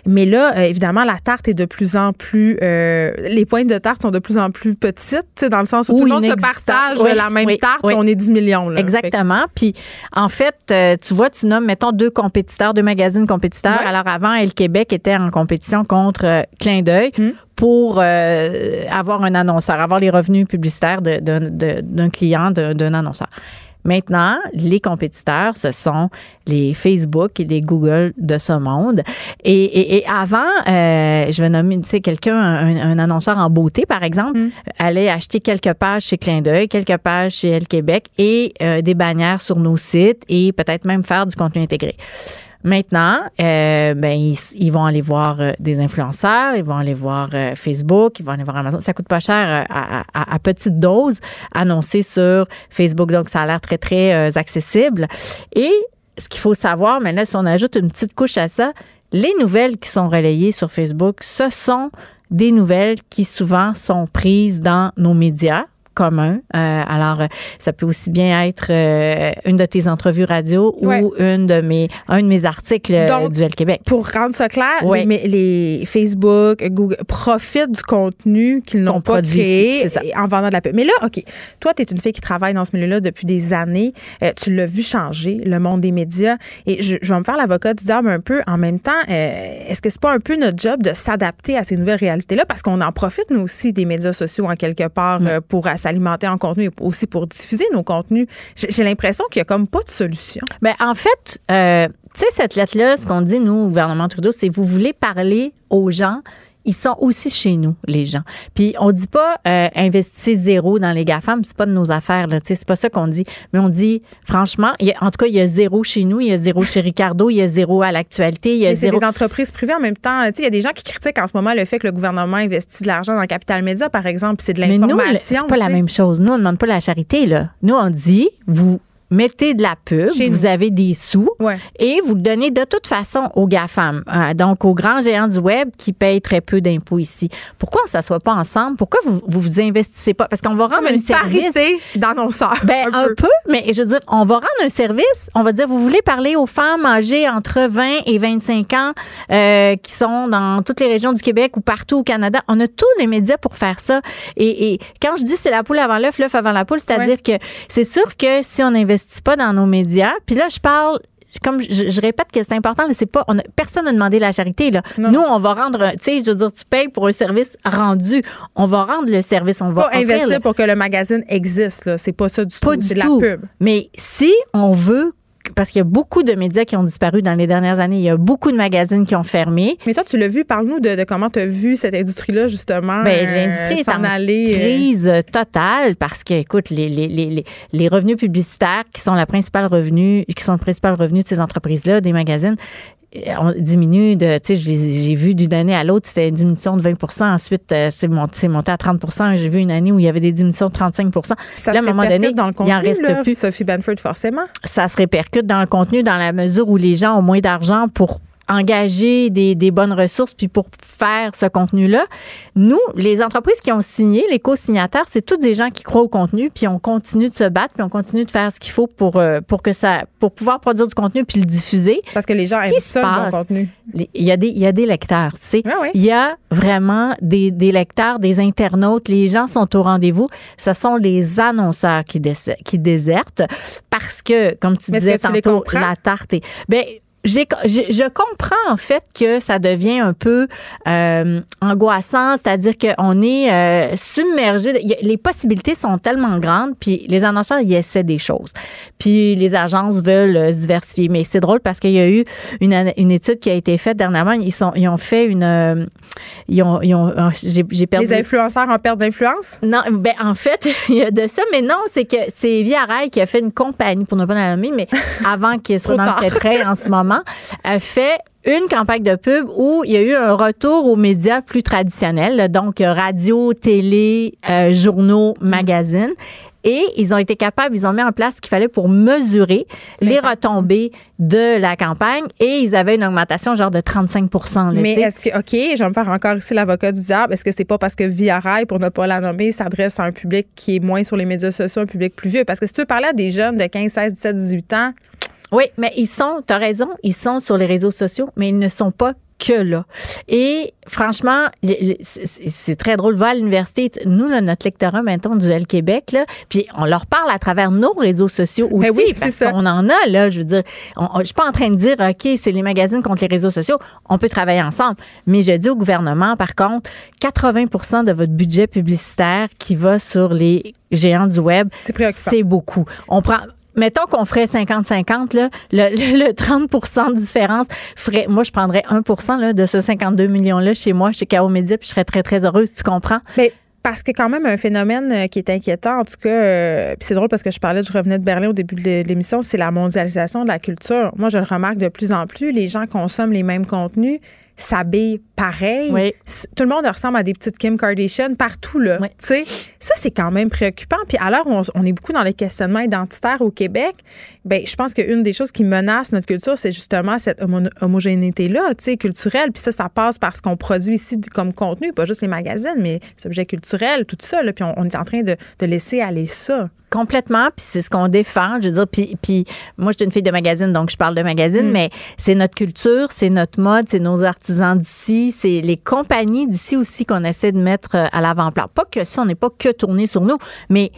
Mais là, euh, évidemment, la tarte est de plus en plus. Euh, les pointes de tarte sont de plus en plus petites, dans le sens où tout le monde se partage la même tarte, on est 10 millions. Là. Exactement. Puis, en fait, euh, tu vois, tu nommes, mettons, deux compétiteurs, deux magazines compétiteurs. Alors, avant, El Québec était en compétition contre euh, Clin d'œil. Hmm. pour avoir un annonceur, avoir les revenus publicitaires d'un client, d'un annonceur. Maintenant, les compétiteurs, ce sont les Facebook et les Google de ce monde. Et, avant, euh, je vais nommer, tu sais, quelqu'un, un, annonceur en beauté, par exemple, mm. allait acheter quelques pages chez Clin d'œil, quelques pages chez Elle Québec et euh, des bannières sur nos sites et peut-être même faire du contenu intégré. Maintenant, euh, ben, ils, vont aller voir euh, des influenceurs, ils vont aller voir euh, Facebook, ils vont aller voir Amazon. Ça coûte pas cher à, à, petite dose annoncé sur Facebook. Donc, ça a l'air très, très accessible. Et ce qu'il faut savoir, mais là, si on ajoute une petite couche à ça, les nouvelles qui sont relayées sur Facebook, ce sont des nouvelles qui souvent sont prises dans nos médias commun. Euh, alors, ça peut aussi bien être euh, une de tes entrevues radio ou une de mes, un de mes articles du L Québec. Pour rendre ça clair, les, les, Facebook, Google profitent du contenu qu'ils n'ont pas créé en vendant de la pub. Mais là, OK, toi, tu es une fille qui travaille dans ce milieu-là depuis des années. tu l'as vu changer, le monde des médias. Et je, je vais me faire l'avocat du diable un peu. En même temps, est-ce que c'est pas un peu notre job de s'adapter à ces nouvelles réalités-là? Parce qu'on en profite, nous aussi, des médias sociaux en quelque part pour s'alimenter en contenu et aussi pour diffuser nos contenus. J'ai l'impression qu'il y a comme pas de solution. Bien, en fait, euh, tu sais, cette lettre-là, ce qu'on dit, nous, au gouvernement Trudeau, c'est vous voulez parler aux gens ils sont aussi chez nous, les gens. Puis on dit pas euh, investissez zéro dans les GAFAM, c'est pas de nos affaires, là, c'est pas ça qu'on dit. Mais on dit, franchement, en tout cas, il y a zéro chez nous, il y a zéro chez Ricardo, il y a zéro à l'actualité, il y a zéro. C'est des entreprises privées en même temps. Il y a des gens qui critiquent en ce moment le fait que le gouvernement investit de l'argent dans le capital média, par exemple, c'est de l'information. Mais nous, c'est pas la même chose. Nous, on ne demande pas la charité, là. Nous, on dit, vous mettez de la pub, vous avez des sous et vous le donnez de toute façon aux GAFAM, euh, donc aux grands géants du web qui payent très peu d'impôts ici. Pourquoi on ne s'assoit pas ensemble? Pourquoi vous vous, vous investissez pas? Parce qu'on va rendre un service. d'annonceurs. Ben, un, peu. mais je veux dire, on va rendre un service. On va dire, vous voulez parler aux femmes âgées entre 20 et 25 ans euh, qui sont dans toutes les régions du Québec ou partout au Canada. On a tous les médias pour faire ça. Et, quand je dis c'est la poule avant l'œuf, l'œuf avant la poule, c'est-à-dire que c'est sûr que si on investit pas dans nos médias. Puis là, je parle comme je, répète que c'est important, c'est pas, on a, personne n'a demandé la charité. Là. Nous, on va rendre, tu sais, je veux dire, tu payes pour un service rendu. On va rendre le service. On va pas investir pour que le magazine existe. C'est pas ça du pas tout. C'est de la pub. Mais si on veut parce qu'il y a beaucoup de médias qui ont disparu dans les dernières années. Il y a beaucoup de magazines qui ont fermé. Mais toi, tu l'as vu. Parle-nous de, comment tu as vu cette industrie-là, justement. Ben, l'industrie est en aller, euh, crise totale parce que, écoute, les, les, les, les, revenus publicitaires qui sont la principale revenu, qui sont le principal revenu de ces entreprises-là, des magazines, on diminue de, tu sais, j'ai vu d'une année à l'autre, c'était une diminution de 20 Ensuite, euh, c'est monté, monté, à 30 J'ai vu une année où il y avait des diminutions de 35 Ça Là, à un moment donné, dans le contenu, il en reste plus. Sophie Banford, forcément? Ça se répercute dans le contenu dans la mesure où les gens ont moins d'argent pour engager des, des, bonnes ressources puis pour faire ce contenu-là. Nous, les entreprises qui ont signé, les co-signataires, c'est tous des gens qui croient au contenu puis on continue de se battre puis on continue de faire ce qu'il faut pour euh, pour que ça pour pouvoir produire du contenu puis le diffuser. Parce que les gens aiment ça le contenu. Il y a des il y a des lecteurs, tu sais. Il y a vraiment des, des lecteurs, des internautes, les gens sont au rendez-vous. Ce sont les annonceurs qui, qui désertent parce que comme tu disais tantôt la tarte est ben je, comprends en fait que ça devient un peu euh, angoissant, c'est-à-dire qu'on est euh, submergé. Les possibilités sont tellement grandes, puis les annonceurs ils essaient des choses, puis les agences veulent euh, se diversifier. Mais c'est drôle parce qu'il y a eu une, une, étude qui a été faite dernièrement. Ils sont, ils ont fait une, ils ont, ils ont j'ai perdu. Les influenceurs en perte d'influence? Non, ben en fait <laughs> il y a de ça, mais non, c'est que c'est Via Rail qui a fait une compagnie pour ne pas la nommer, mais <laughs> avant qu'il soit dans le très en ce moment a fait une campagne de pub où il y a eu un retour aux médias plus traditionnels, donc radio, télé, euh, journaux, magazines. Et ils ont été capables, ils ont mis en place ce qu'il fallait pour mesurer les retombées de la campagne et ils avaient une augmentation genre de 35 Mais est-ce que, OK, je vais me faire encore ici l'avocat du diable. Est-ce que c'est pas parce que Via Rail, pour ne pas la nommer, s'adresse à un public qui est moins sur les médias sociaux, un public plus vieux? Parce que si tu veux parler à des jeunes de 15, 16, 17, 18 ans, oui, mais ils sont, tu as raison, ils sont sur les réseaux sociaux, mais ils ne sont pas que là. Et franchement, c'est très drôle. Va à l'université, nous, notre lectorat maintenant du L Québec, là, puis on leur parle à travers nos réseaux sociaux ben aussi, oui, parce qu'on en a, là, je veux dire. je suis pas en train de dire, OK, c'est les magazines contre les réseaux sociaux, on peut travailler ensemble. Mais je dis au gouvernement, par contre, 80% de votre budget publicitaire qui va sur les géants du web, c'est beaucoup. On prend mettons qu'on ferait 50-50, le, le, 30 de différence ferait, moi, je prendrais 1 là, de ce 52 millions-là chez moi, chez K.O. Media, puis je serais très, très heureuse, tu comprends? Mais parce que quand même un phénomène euh, qui est inquiétant, en tout cas, euh, c'est drôle parce que je parlais, je revenais de Berlin au début de l'émission, c'est la mondialisation de la culture. Moi, je le remarque de plus en plus, les gens consomment les mêmes contenus s'habillent pareil. Tout le monde ressemble à des petites Kim Kardashian partout, là. Ça, c'est quand même préoccupant. Puis alors, on, on, est beaucoup dans les questionnements identitaires au Québec. Ben, je pense qu'une des choses qui menace notre culture, c'est justement cette homogénéité-là, culturelle. Puis ça, ça passe par ce qu'on produit ici comme contenu, pas juste les magazines, mais les objets culturels, tout ça. Là, puis on, est en train de, de laisser aller ça. Complètement, puis c'est ce qu'on défend. Je veux dire, puis, puis moi, je suis une fille de magazine, donc je parle de magazine, mm. mais c'est notre culture, c'est notre mode, c'est nos artisans d'ici, c'est les compagnies d'ici aussi qu'on essaie de mettre euh, à l'avant-plan. Pas que ça, on n'est pas que tourné sur nous, mais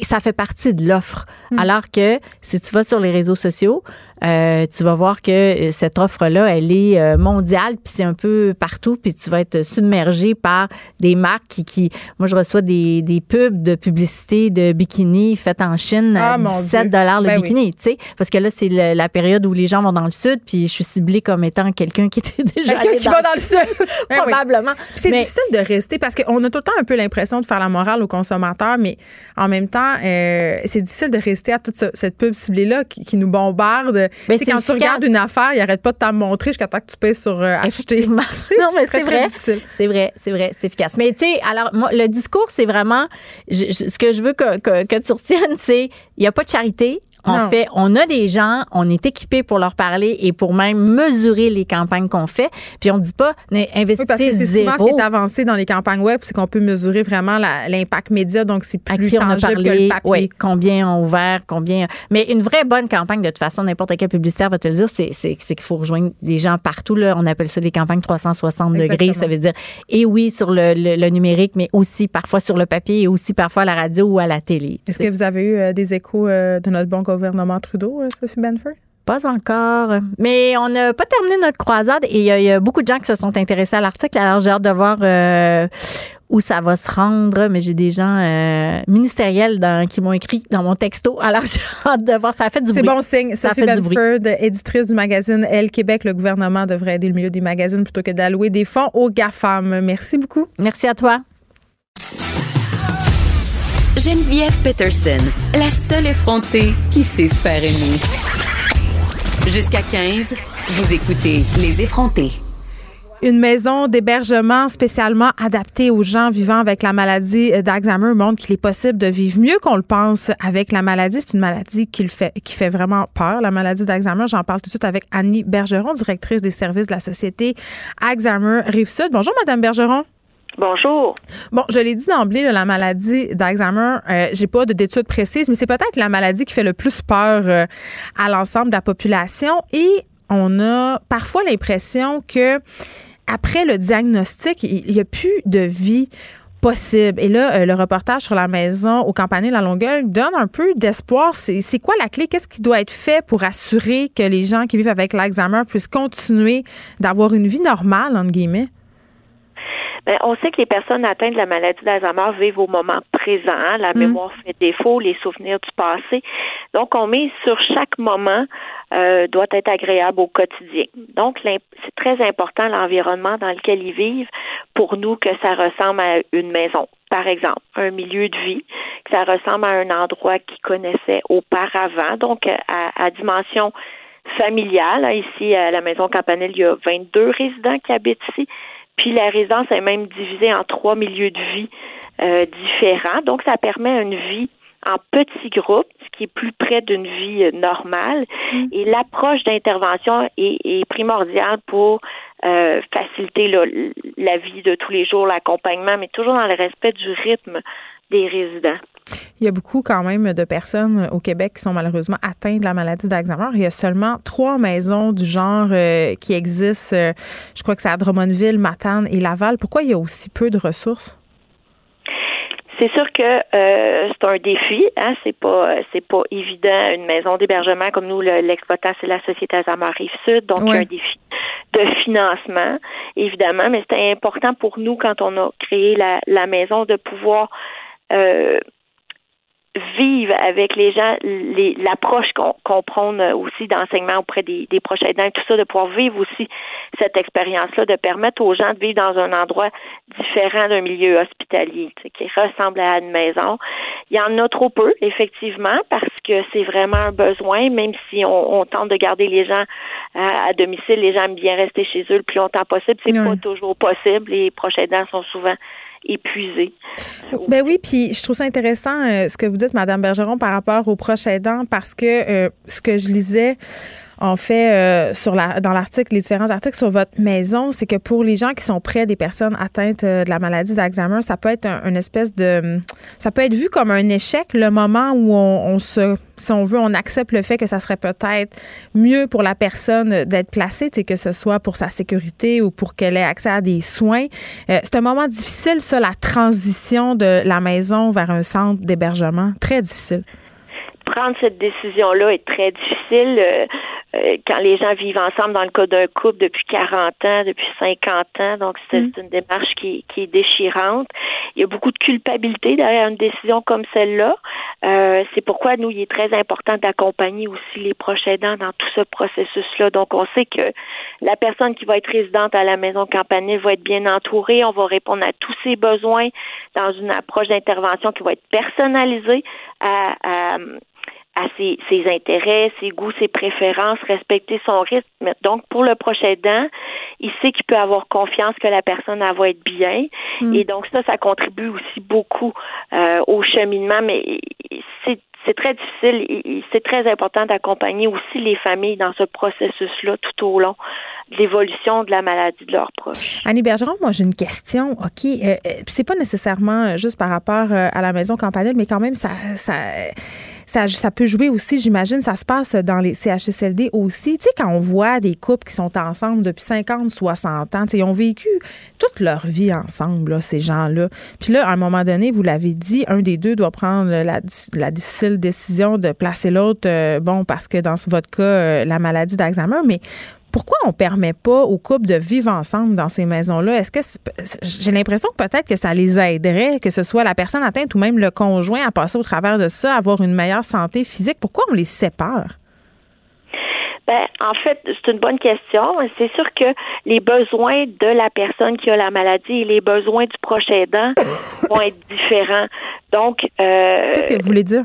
ça fait partie de l'offre. Mm. Alors que si tu vas sur les réseaux sociaux, euh, tu vas voir que euh, cette offre-là, elle est euh, mondiale, puis c'est un peu partout, puis tu vas être submergé par des marques qui, qui moi, je reçois des, des pubs de publicité de bikini faites en Chine à 17 ah, dollars le ben bikini, tu sais, parce que là, c'est la période où les gens vont dans le sud, puis je suis ciblée comme étant quelqu'un qui était <laughs> déjà quelqu'un qui dans va dans le sud, <laughs> ben probablement. C'est difficile de rester parce qu'on a tout le temps un peu l'impression de faire la morale aux consommateurs, mais en même temps, c'est difficile de rester à toute cette pub ciblée-là qui, qui nous bombarde ben, quand tu regardes une affaire, il arrête pas de t'en montrer jusqu'à temps que tu payes sur euh, acheter. <laughs> non, mais c'est vrai. C'est vrai, c'est vrai, c'est efficace. Mais tu sais, alors, moi, le discours, c'est vraiment, ce que je veux que, que, que tu retiennes, c'est, il n'y a pas de charité, en fait, on a des gens, on est équipé pour leur parler et pour même mesurer les campagnes qu'on fait. Puis on dit pas investissez oui, parce que c'est souvent ce qui est avancé dans les campagnes web, c'est qu'on peut mesurer vraiment l'impact média, donc c'est plus tangible on a parlé, que le papier. Oui, combien ont ouvert, combien. Mais une vraie bonne campagne, de toute façon, n'importe quel publicitaire va te le dire, c'est qu'il faut rejoindre les gens partout. Là. On appelle ça les campagnes 360 degrés. Ça veut dire, et oui, sur le, le, numérique, mais aussi parfois sur le papier et aussi parfois à la radio ou à la télé. Est-ce que vous avez eu euh, des échos euh, de notre bon gouvernement Trudeau, euh, Sophie Benford? Pas encore. Mais on n'a pas terminé notre croisade et il y, a beaucoup de gens qui se sont intéressés à l'article. Alors, j'ai hâte de voir euh, où ça va se rendre. Mais j'ai des gens euh, ministériels qui m'ont écrit dans mon texto. <laughs> Alors, j'ai hâte de voir. Ça a fait du bruit. C'est bon signe. Ça Sophie Benford, éditrice du magazine Elle Québec, le gouvernement devrait aider le milieu des magazines plutôt que d'allouer des fonds aux GAFAM. Merci beaucoup. Merci à toi. Geneviève Peterson, la seule effrontée qui sait se. Jusqu'à 15, vous écoutez Les effrontés. Une maison d'hébergement spécialement adaptée aux gens vivant avec la maladie d'Alzheimer montre qu'il est possible de vivre mieux qu'on le pense avec la maladie. C'est une maladie qui, fait, qui fait vraiment peur, la maladie d'Alzheimer. J'en parle tout de suite avec Annie Bergeron, directrice des services de la société Alzheimer Rive-Sud. Bonjour, Madame Bergeron. Bonjour. Bon, je l'ai dit d'emblée, la maladie d'Alzheimer, euh, j'ai pas d'études précises, mais c'est peut-être la maladie qui fait le plus peur euh, à l'ensemble de la population. Et on a parfois l'impression que après le diagnostic, il n'y a plus de vie possible. Et là, euh, le reportage sur la maison au Campanile la Longueuil donne un peu d'espoir. C'est quoi la clé? Qu'est-ce qui doit être fait pour assurer que les gens qui vivent avec l'Alzheimer puissent continuer d'avoir une vie normale, entre guillemets? Ben, on sait que les personnes atteintes de la maladie d'Alzheimer vivent au moment présent. Hein. La mm. mémoire fait défaut, les souvenirs du passé. Donc, on met sur chaque moment euh, doit être agréable au quotidien. Donc, c'est très important l'environnement dans lequel ils vivent pour nous que ça ressemble à une maison. Par exemple, un milieu de vie, que ça ressemble à un endroit qu'ils connaissaient auparavant, donc à, à dimension familiale. Ici, à la maison Campanelle, il y a 22 résidents qui habitent ici. Puis la résidence est même divisée en trois milieux de vie euh, différents. Donc, ça permet une vie en petits groupes, ce qui est plus près d'une vie euh, normale. Mm. Et l'approche d'intervention est, primordiale pour euh, faciliter la vie de tous les jours, l'accompagnement, mais toujours dans le respect du rythme des résidents. Il y a beaucoup quand même de personnes au Québec qui sont malheureusement atteintes de la maladie d'Alzheimer. Il y a seulement trois maisons du genre euh, qui existent. Euh, je crois que c'est à Drummondville, Matane et Laval. Pourquoi il y a aussi peu de ressources? C'est sûr que euh, c'est un défi, hein, c'est pas c'est pas évident une maison d'hébergement comme nous l'exploitant c'est la société Alzheimer Rive Sud, donc il y a un défi de financement évidemment, mais c'était important pour nous quand on a créé la, la maison de pouvoir euh, vivre avec les gens l'approche qu'on prône aussi d'enseignement auprès des, des proches aidants, tout ça, de pouvoir vivre aussi cette expérience-là, de permettre aux gens de vivre dans un endroit différent d'un milieu hospitalier, qui ressemble à une maison. Il y en a trop peu, effectivement, parce que c'est vraiment un besoin, même si on, tente de garder les gens à, domicile, les gens aiment bien rester chez eux le plus longtemps possible. C'est pas toujours possible. Les proches aidants sont souvent épuisés. Ben oui, puis je trouve ça intéressant euh, ce que vous dites, Madame Bergeron, par rapport aux proches aidants, parce que euh, ce que je lisais en fait euh, dans l'article, les différents articles sur votre maison, c'est que pour les gens qui sont près des personnes atteintes euh, de la maladie d'Alzheimer, ça peut être un, une espèce de, ça peut être vu comme un échec le moment où on, se, si on veut, on accepte le fait que ça serait peut-être mieux pour la personne d'être placée, que ce soit pour sa sécurité ou pour qu'elle ait accès à des soins. Euh, c'est un moment difficile, ça, la transition de la maison vers un centre d'hébergement, très difficile prendre cette décision-là est très difficile. Quand les gens vivent ensemble, dans le cas d'un couple depuis 40 ans, depuis 50 ans, donc c'est mm. une démarche qui, qui, est déchirante. Il y a beaucoup de culpabilité derrière une décision comme celle-là. Euh, c'est pourquoi nous, il est très important d'accompagner aussi les proches aidants dans tout ce processus-là. Donc, on sait que la personne qui va être résidente à la maison campagne va être bien entourée. On va répondre à tous ses besoins dans une approche d'intervention qui va être personnalisée à, à à ses, ses, intérêts, ses goûts, ses préférences, respecter son rythme. Donc, pour le prochain aidant, il sait qu'il peut avoir confiance que la personne elle va être bien. Mm. Et donc, ça, ça contribue aussi beaucoup euh, au cheminement, mais c'est c'est très difficile. C'est très important d'accompagner aussi les familles dans ce processus-là tout au long de l'évolution de la maladie de leurs proches. Annie Bergeron, moi j'ai une question. OK, euh, euh c'est pas nécessairement juste par rapport à la maison campanelle, mais quand même ça, ça ça, peut jouer aussi, j'imagine, ça se passe dans les CHSLD aussi. Tu sais, quand on voit des couples qui sont ensemble depuis 50, 60 ans, ils ont vécu toute leur vie ensemble, ces gens-là. Puis là, à un moment donné, vous l'avez dit, un des deux doit prendre la, difficile décision de placer l'autre, euh, bon, parce que dans votre cas, euh, la maladie d'Alzheimer, mais pourquoi on permet pas aux couples de vivre ensemble dans ces maisons-là? Est-ce que j'ai l'impression que peut-être que ça les aiderait, que ce soit la personne atteinte ou même le conjoint à passer au travers de ça, à avoir une meilleure santé physique? Pourquoi on les sépare? Ben, en fait, c'est une bonne question. C'est sûr que les besoins de la personne qui a la maladie et les besoins du prochain aidant <coughs> vont être différents. Donc, euh, qu'est-ce que vous voulez dire?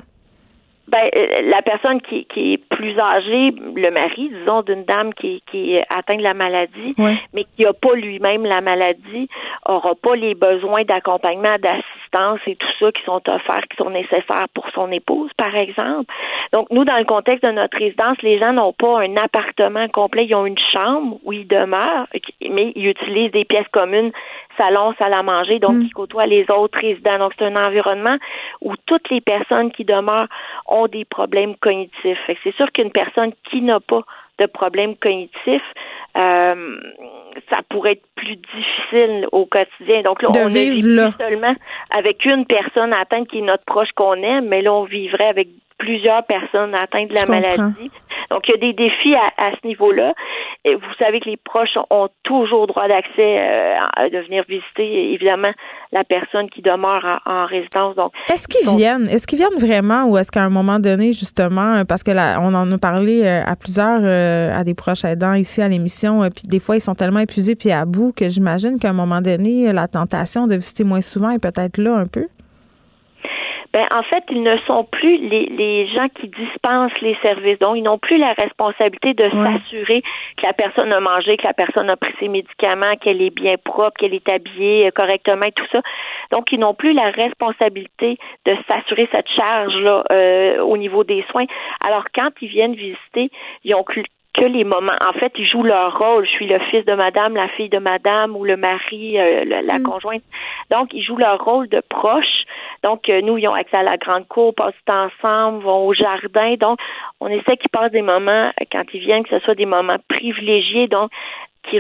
Ben, euh, la personne qui, qui, est plus âgée, le mari, disons, d'une dame qui, qui est atteinte de la maladie, mais qui n'a pas lui-même la maladie, aura pas les besoins d'accompagnement, d'assistance et tout ça qui sont offerts, qui sont nécessaires pour son épouse, par exemple. Donc, nous, dans le contexte de notre résidence, les gens n'ont pas un appartement complet, ils ont une chambre où ils demeurent, mais ils utilisent des pièces communes salon, salle à manger, donc mm. qui côtoient les autres résidents. Donc, c'est un environnement où toutes les personnes qui demeurent ont des problèmes cognitifs. c'est sûr qu'une personne qui n'a pas de problèmes cognitifs, euh, ça pourrait être plus difficile au quotidien. Donc là, on ne vit plus seulement avec une personne atteinte qui est notre proche qu'on aime, mais là, on vivrait avec plusieurs personnes atteintes de la maladie. Donc, il y a des défis à, ce niveau-là. Et vous savez que les proches ont toujours droit d'accès euh, à de venir visiter, évidemment, la personne qui demeure en, résidence. Donc, est-ce qu'ils viennent? Est-ce qu'ils viennent vraiment ou est-ce qu'à un moment donné, justement, parce que là, on en a parlé euh, à plusieurs, euh, à des proches aidants ici à l'émission, puis des fois, ils sont tellement épuisés puis à bout que j'imagine qu'à un moment donné, la tentation de visiter moins souvent est peut-être là un peu? Ben en fait, ils ne sont plus les, les gens qui dispensent les services. Donc, ils n'ont plus la responsabilité de s'assurer que la personne a mangé, que la personne a pris ses médicaments, qu'elle est bien propre, qu'elle est habillée euh, correctement et tout ça. Donc, ils n'ont plus la responsabilité de s'assurer cette charge-là euh, au niveau des soins. Alors, quand ils viennent visiter, ils ont que les moments. En fait, ils jouent leur rôle. Je suis le fils de madame, la fille de madame ou le mari, euh, la, mm. conjointe. Donc, ils jouent leur rôle de proche. Donc, euh, nous, ils ont accès à la grande cour, passent ensemble, vont au jardin. Donc, on essaie qu'ils passent des moments, euh, quand ils viennent, que ce soit des moments privilégiés, donc, qui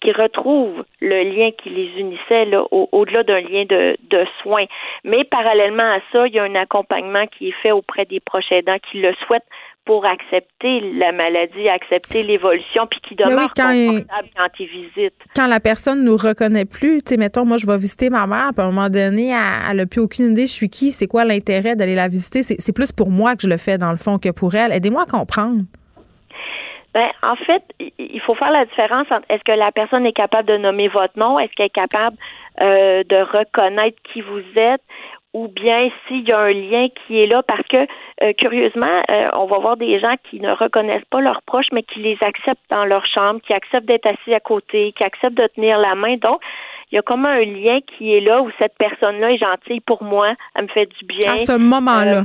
qui retrouvent le lien qui les unissait là, au-delà d'un lien de, de soins. Mais parallèlement à ça, il y a un accompagnement qui est fait auprès des proches aidants qui le souhaitent pour accepter la maladie, accepter l'évolution, puis qui demeure quand confortable quand ils visitent. Quand la personne nous reconnaît plus, tu sais, mettons, moi, je vais visiter ma mère, puis à un moment donné, elle n'a plus aucune idée, je suis qui, c'est quoi l'intérêt d'aller la visiter? C'est plus pour moi que je le fais, dans le fond, que pour elle. Aidez-moi à comprendre. Ben, en fait, il faut faire la différence entre est-ce que la personne est capable de nommer votre nom, est-ce qu'elle est capable euh, de reconnaître qui vous êtes, ou bien s'il y a un lien qui est là, parce que euh, curieusement, euh, on va voir des gens qui ne reconnaissent pas leurs proches, mais qui les acceptent dans leur chambre, qui acceptent d'être assis à côté, qui acceptent de tenir la main. Donc, il y a comme un lien qui est là où cette personne-là est gentille pour moi, elle me fait du bien. À ce moment-là.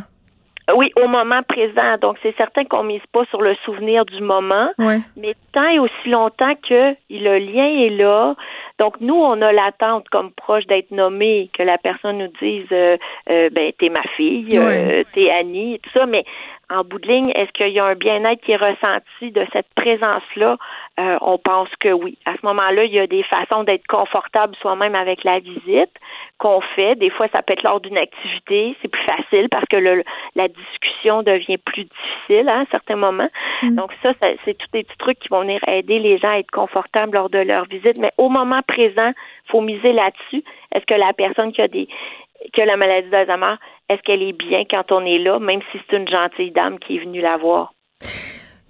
Oui, au moment présent. Donc, c'est certain qu'on mise pas sur le souvenir du moment, mais tant et aussi longtemps que le lien est là. Donc, nous, on a l'attente comme proche d'être nommé, que la personne nous dise, euh, euh ben, t'es ma fille, euh, t'es Annie, tout ça. Mais en bout de ligne, est-ce qu'il y a un bien-être qui est ressenti de cette présence-là? Euh, on pense que oui. À ce moment-là, il y a des façons d'être confortable soi-même avec la visite qu'on fait. Des fois, ça peut être lors d'une activité, c'est plus facile parce que le, la discussion devient plus difficile hein, à un certain moment. Mm. Donc ça, c'est tous des petits trucs qui vont venir aider les gens à être confortables lors de leur visite. Mais au moment présent, faut miser là-dessus. Est-ce que la personne qui a des qui a la maladie d'Alzheimer, est-ce qu'elle est bien quand on est là, même si c'est une gentille dame qui est venue la voir?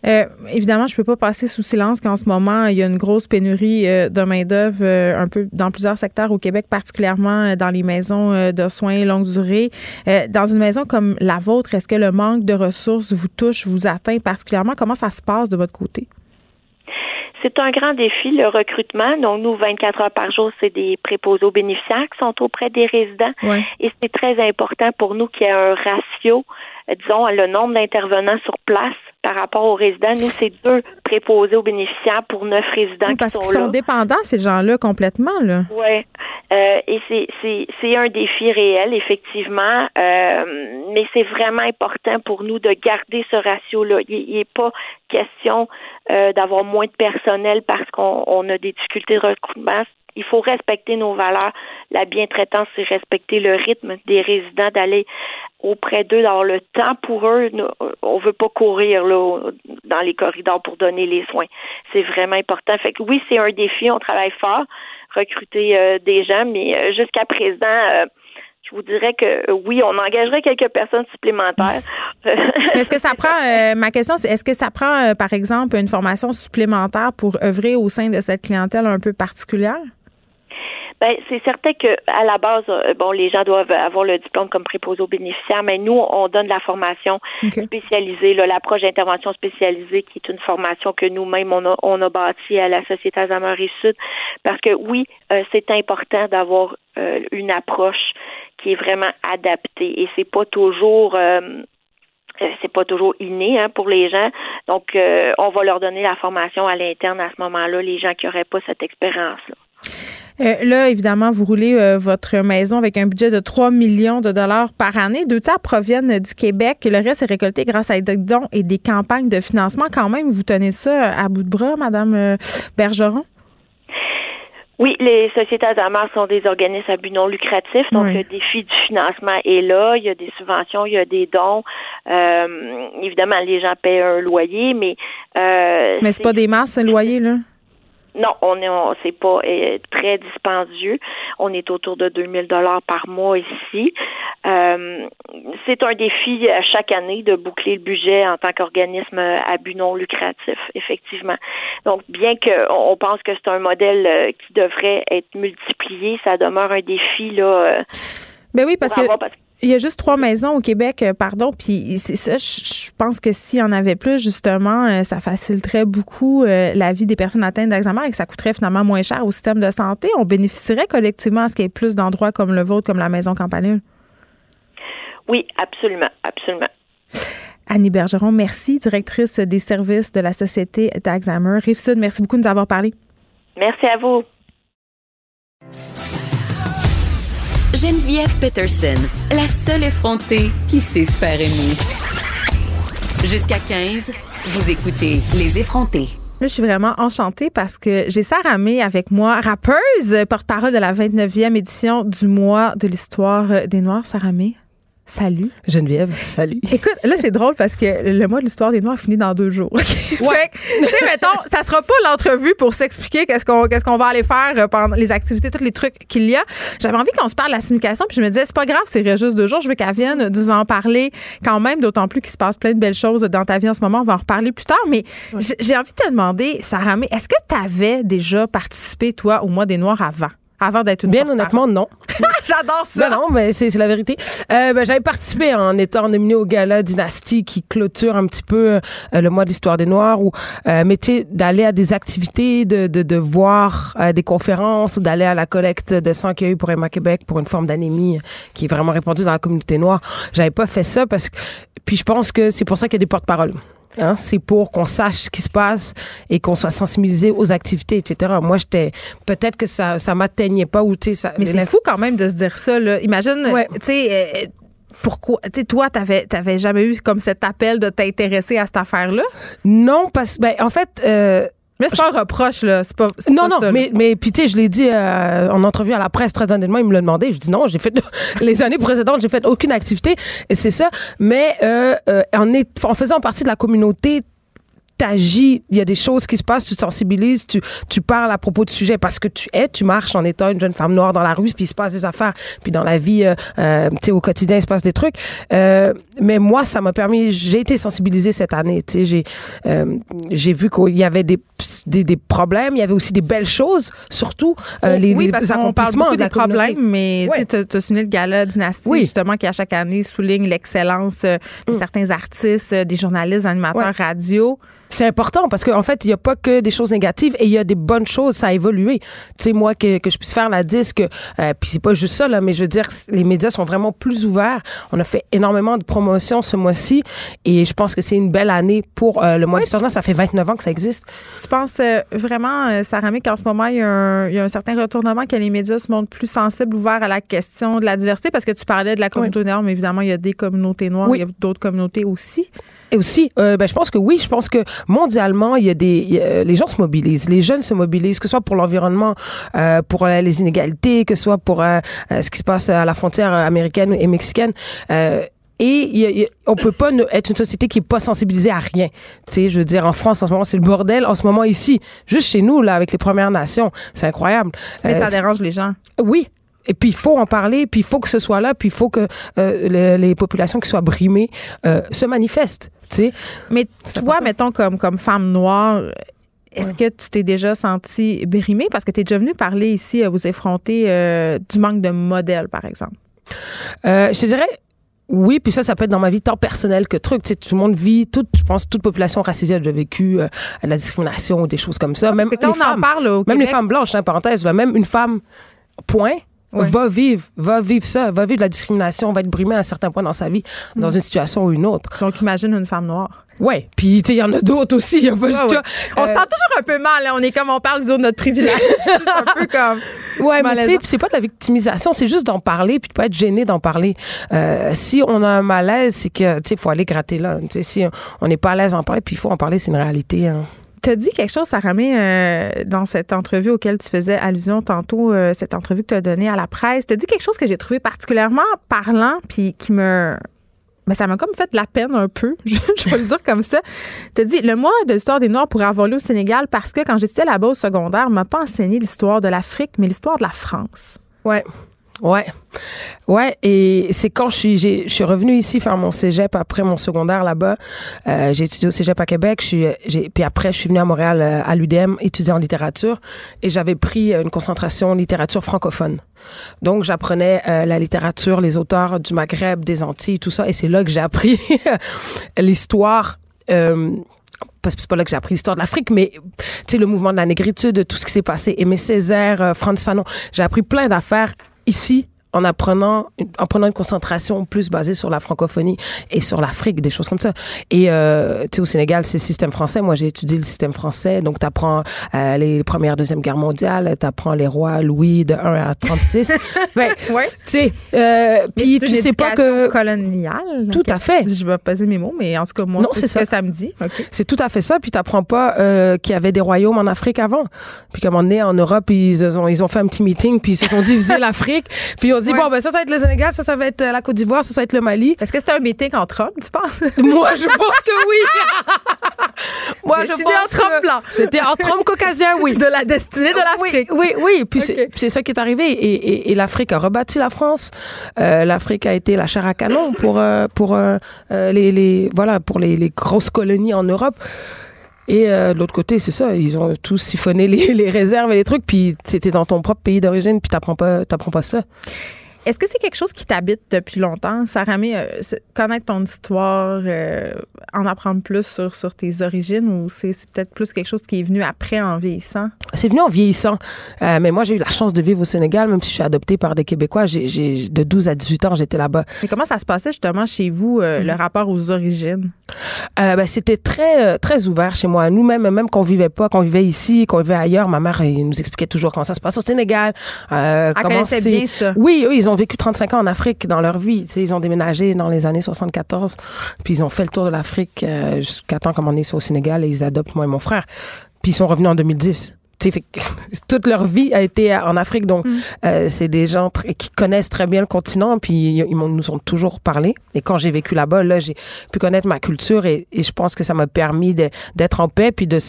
Euh, évidemment, je peux pas passer sous silence qu'en ce moment, il y a une grosse pénurie euh, de main-d'œuvre euh, un peu dans plusieurs secteurs au Québec, particulièrement dans les maisons de soins longue durée. dans une maison comme la vôtre, est-ce que le manque de ressources vous touche, vous atteint particulièrement? Comment ça se passe de votre côté? C'est un grand défi, le recrutement. Donc, nous, 24 heures par jour, c'est des préposés aux bénéficiaires qui sont auprès des résidents. Et c'est très important pour nous qu'il y ait un ratio, disons, le nombre d'intervenants sur place par rapport aux résidents. Nous, c'est deux préposés aux bénéficiaires pour neuf résidents oui, parce qui sont, sont dépendants, ces gens-là, complètement. Là. Oui. Euh, et c'est un défi réel, effectivement. Euh, mais c'est vraiment important pour nous de garder ce ratio-là. Il n'est pas question euh, d'avoir moins de personnel parce qu'on a des difficultés de recrutement il faut respecter nos valeurs. La bientraitance, c'est respecter le rythme des résidents, d'aller auprès d'eux, d'avoir le temps pour eux. On veut pas courir là, dans les corridors pour donner les soins. C'est vraiment important. Fait que oui, c'est un défi. On travaille fort, recruter euh, des gens, mais euh, jusqu'à présent, je vous dirais que oui, on engagerait quelques personnes supplémentaires. <laughs> est-ce que ça prend, <laughs> ma question, c'est est-ce que ça prend, par exemple, une formation supplémentaire pour œuvrer au sein de cette clientèle un peu particulière? Ben, c'est certain que à la base, euh, bon, les gens doivent avoir le diplôme comme préposé aux bénéficiaires, mais nous, on donne la formation spécialisée, l'approche d'intervention spécialisée, qui est une formation que nous-mêmes on a, on a bâtie à la Société et Sud, parce que oui, euh, c'est important d'avoir euh, une approche qui est vraiment adaptée, et c'est pas toujours c'est pas toujours inné hein, pour les gens. Donc, on va leur donner la formation à l'interne à ce moment-là, les gens qui n'auraient pas cette expérience-là. Euh, là, évidemment, vous roulez euh, votre maison avec un budget de 3 millions de dollars par année. Deux tiers proviennent du Québec. Le reste est récolté grâce à des dons et des campagnes de financement. Quand même, vous tenez ça à bout de bras, Madame euh, Bergeron? Oui, les sociétés Alzheimer sont des organismes à but non lucratif, donc le défi du financement est là. Il y a des subventions, il y a des dons. évidemment, les gens paient un loyer, mais euh, mais c'est pas des masses un loyer là? Non, on est, c'est pas euh, très dispendieux. On est autour de 2000 dollars par mois ici. Euh, c'est un défi à chaque année de boucler le budget en tant qu'organisme à but non lucratif, effectivement. Donc, bien qu'on pense que c'est un modèle euh, qui devrait être multiplié, ça demeure un défi là. Ben oui, parce que il y a juste trois maisons au Québec, euh, pardon, puis c'est ça, je pense que s'il y en avait plus, justement, euh, ça faciliterait beaucoup euh, la vie des personnes atteintes d'Alzheimer et que ça coûterait finalement moins cher au système de santé. On bénéficierait collectivement à ce qu'il y ait plus d'endroits comme le vôtre, comme la Maison Campanile. Oui, absolument, absolument. Annie Bergeron, merci, directrice des services de la Société d'Alzheimer. Rive-Sud, merci beaucoup de nous avoir parlé. Merci à vous. Geneviève Peterson, la seule effrontée qui sait se faire aimer. Jusqu'à 15, vous écoutez Les effrontés. Je suis vraiment enchantée parce que j'ai Sarah May avec moi, rappeuse, porte-parole de la 29e édition du mois de l'histoire des Noirs. Sarah May. Salut. Geneviève, salut. <laughs> Écoute, là, c'est drôle parce que le mois de l'histoire des Noirs finit dans deux jours. Ouais. <laughs> tu sais, mettons, ça sera pas l'entrevue pour s'expliquer qu'est-ce qu'on qu'est-ce qu'on va aller faire euh, pendant les activités, tous les trucs qu'il y a. J'avais envie qu'on se parle de la signification, puis je me disais, c'est pas grave, c'est juste deux jours. Je veux qu'elle vienne nous en parler quand même, d'autant plus qu'il se passe plein de belles choses dans ta vie en ce moment. On va en reparler plus tard. Mais j'ai envie de te demander, Sarah, mais est-ce que tu avais déjà participé, toi, au mois des Noirs avant? Avant d'être une Bien honnêtement, non. <laughs> J'adore ça. Non, non, mais c'est la vérité. Euh, ben, J'avais participé en étant nominée au gala Dynastie qui clôture un petit peu euh, le mois de l'histoire des Noirs ou euh, mais tu d'aller à des activités, de, de, de voir euh, des conférences ou d'aller à la collecte de sang qu'il y a eu pour Emma Québec pour une forme d'anémie qui est vraiment répandue dans la communauté noire. J'avais pas fait ça parce que puis je pense que c'est pour ça qu'il y a des porte-paroles. Hein, c'est pour qu'on sache ce qui se passe et qu'on soit sensibilisé aux activités, etc. Moi, j'étais peut-être que ça ça m'atteignait pas ou tu sais ça. Mais c'est fou quand même de se dire ça. Là. Imagine, tu sais. Euh, pourquoi, tu sais, toi, t'avais, t'avais jamais eu comme cet appel de t'intéresser à cette affaire-là? Non, parce, ben, en fait, euh, mais c'est pas un reproche, là. C'est pas, non, pas non, mais, mais puis tu sais, je l'ai dit euh, en entrevue à la presse très honnêtement, il me l'a demandé. Je dis non, j'ai fait <laughs> les années précédentes, j'ai fait aucune activité et c'est ça. Mais euh, euh, en, est, en faisant partie de la communauté t'agis, il y a des choses qui se passent, tu te sensibilises, tu, tu parles à propos de sujets parce que tu es, tu marches en étant une jeune femme noire dans la rue, puis il se passe des affaires, puis dans la vie, euh, euh, tu sais, au quotidien, il se passe des trucs. Euh, mais moi, ça m'a permis, j'ai été sensibilisée cette année, tu sais, j'ai, euh, j'ai vu qu'il y avait des, des, des, problèmes, il y avait aussi des belles choses, surtout euh, les, oui, les parce qu'on parle beaucoup des problèmes, mais ouais. tu as souligné le gala Dynastie, oui. justement, qui à chaque année souligne l'excellence de mm. certains artistes, des journalistes, animateurs ouais. radio c'est important parce qu'en en fait, il n'y a pas que des choses négatives et il y a des bonnes choses, ça a évolué. Tu sais, moi, que, que je puisse faire la disque, euh, puis c'est pas juste ça, là, mais je veux dire, les médias sont vraiment plus ouverts. On a fait énormément de promotions ce mois-ci et je pense que c'est une belle année pour euh, le mois ouais, d'histoire. Ça fait 29 ans que ça existe. Tu penses euh, vraiment, euh, Sarah qu'en ce moment, il y, a un, il y, a un, certain retournement, que les médias se montrent plus sensibles, ouverts à la question de la diversité? Parce que tu parlais de la communauté oui. noire, mais évidemment, il y a des communautés noires, oui. il y a d'autres communautés aussi. Et aussi, ben, je pense que oui, je pense que mondialement, il y a des, il y a, les gens se mobilisent, les jeunes se mobilisent, que ce soit pour l'environnement, euh, pour euh, les inégalités, que ce soit pour euh, ce qui se passe à la frontière américaine et mexicaine. Euh, et y a, y a, on peut pas être une société qui est pas sensibilisée à rien. Tu sais, je veux dire, en France, en ce moment, c'est le bordel. En ce moment, ici, juste chez nous, là, avec les Premières Nations, c'est incroyable. Mais ça dérange les gens. Oui, et puis il faut en parler, puis il faut que ce soit là, puis il faut que euh, les, les, populations qui soient brimées euh, se manifestent. T'sais. Mais toi, mettons comme comme femme noire. Est-ce ouais. que tu t'es déjà sentie brimée? Parce que tu es déjà venue parler ici, aux effrontés, euh, du manque de modèles, par exemple. Euh, je te dirais, oui, puis ça, ça peut être dans ma vie tant personnelle que truc. Tu sais, tout le monde vit, toute, je pense, toute population racisée a déjà vécu euh, la discrimination ou des choses comme ça. Même quand les on femmes, en parle au même Québec, les femmes blanches, hein, parenthèse, là, même une femme, point, Ouais. va vivre, va vivre ça, va vivre la discrimination, va être brimé à un certain point dans sa vie, dans mmh. une situation ou une autre. Donc, imagine une femme noire. Ouais, puis tu sais, il y en a d'autres aussi. Y a pas ouais, ouais. On euh... se sent toujours un peu mal. Hein? On est comme on parle de notre privilège. <laughs> c'est un peu comme. Ouais, mais tu sais, c'est pas de la victimisation, c'est juste d'en parler puis de pas être gêné d'en parler. Euh, si on a un malaise, c'est que tu sais, faut aller gratter là. Tu sais, si on n'est pas à l'aise d'en parler, puis il faut en parler, c'est une réalité. Hein tu as dit quelque chose, Sarah May, euh, dans cette entrevue auquel tu faisais allusion tantôt, euh, cette entrevue que tu as donnée à la presse. Tu as dit quelque chose que j'ai trouvé particulièrement parlant, puis qui me. Mais ça m'a comme fait de la peine un peu, je, <laughs> je vais le dire comme ça. Tu as dit, le mois de l'histoire des Noirs pourrait avoir lieu au Sénégal parce que quand j'étais là-bas au secondaire, on m'a pas enseigné l'histoire de l'Afrique, mais l'histoire de la France. Ouais. Ouais. Ouais, et c'est quand je suis, je suis revenue ici faire mon cégep après mon secondaire là-bas. Euh, j'ai étudié au cégep à Québec. Puis après, je suis venue à Montréal euh, à l'UDM étudier en littérature et j'avais pris une concentration littérature francophone. Donc, j'apprenais euh, la littérature, les auteurs du Maghreb, des Antilles, tout ça. Et c'est là que j'ai appris <laughs> l'histoire. Euh, parce que c'est pas là que j'ai appris l'histoire de l'Afrique, mais tu sais le mouvement de la négritude, tout ce qui s'est passé, Aimé Césaire, euh, Franz Fanon, j'ai appris plein d'affaires ici en apprenant en prenant une concentration plus basée sur la francophonie et sur l'Afrique des choses comme ça. Et euh, tu sais au Sénégal c'est le système français. Moi j'ai étudié le système français. Donc tu apprends euh, les premières deuxième guerre mondiale tu apprends les rois Louis de 1 à 36 <laughs> ben, ouais. tu sais euh, puis tu sais pas que coloniale. Tout à fait. Je vais peser mes mots mais en tout cas moi c'est ce ça. que ça. me dit. Okay. c'est tout à fait ça. Puis tu apprends pas euh, qu'il y avait des royaumes en Afrique avant. Puis comme on est en Europe ils ont ils ont fait un petit meeting puis ils se sont divisé <laughs> l'Afrique puis on dit, bon, ben ça, ça va être le Sénégal, ça, ça va être euh, la Côte d'Ivoire, ça, ça va être le Mali. Est-ce que c'était un meeting entre hommes, tu penses? <laughs> Moi, je pense que oui. <laughs> Moi, je pense entre hommes blancs. C'était entre hommes caucasiens, oui. De la destinée de l'Afrique. Oui, oui, oui. Puis c'est- Ok. puis c'est ça qui est arrivé. Et, et- et l'Afrique a rebâti la France. Euh, L'Afrique a été la chair à canon pour euh, pour euh, les, les voilà pour les, les grosses colonies en Europe. Et euh, l'autre côté, c'est ça, ils ont tous siphonné les, <laughs> les réserves et les trucs, puis c'était dans ton propre pays d'origine, puis t'apprends pas, t'apprends pas ça. Est-ce que c'est quelque chose qui t'habite depuis longtemps, Sarah May, euh, connaître ton histoire, euh, en apprendre plus sur, sur tes origines ou c'est c'est peut-être plus quelque chose qui est venu après en vieillissant? C'est venu en vieillissant. Euh, mais moi, j'ai eu la chance de vivre au Sénégal, même si je suis adoptée par des Québécois. J'ai, de 12 à 18 ans, j'étais là-bas. Mais comment ça se passait justement chez vous, euh, le rapport aux origines? Ben, c'était très très ouvert chez moi. Nous-mêmes, même qu'on vivait pas, qu'on vivait ici, qu'on vivait ailleurs, ma mère elle nous expliquait toujours comment ça se passe au Sénégal. Elle comment connaissait c'est- bien ça. Oui, eux, ils ont vécu 35 ans en Afrique dans leur vie. Tu sais, ils ont déménagé dans les années 74, puis ils ont fait le tour de l'Afrique euh, jusqu'à temps comme on est au Sénégal et ils adoptent moi et mon frère. Puis ils sont revenus en 2010. Tu sais, fait que <laughs> toute leur vie a été en Afrique, donc euh, c'est des gens qui connaissent très bien le continent, puis ils, nous ont toujours parlé. Et quand j'ai vécu là-bas, là, j'ai pu connaître ma culture et, et je pense que ça m'a permis d'être en paix, puis de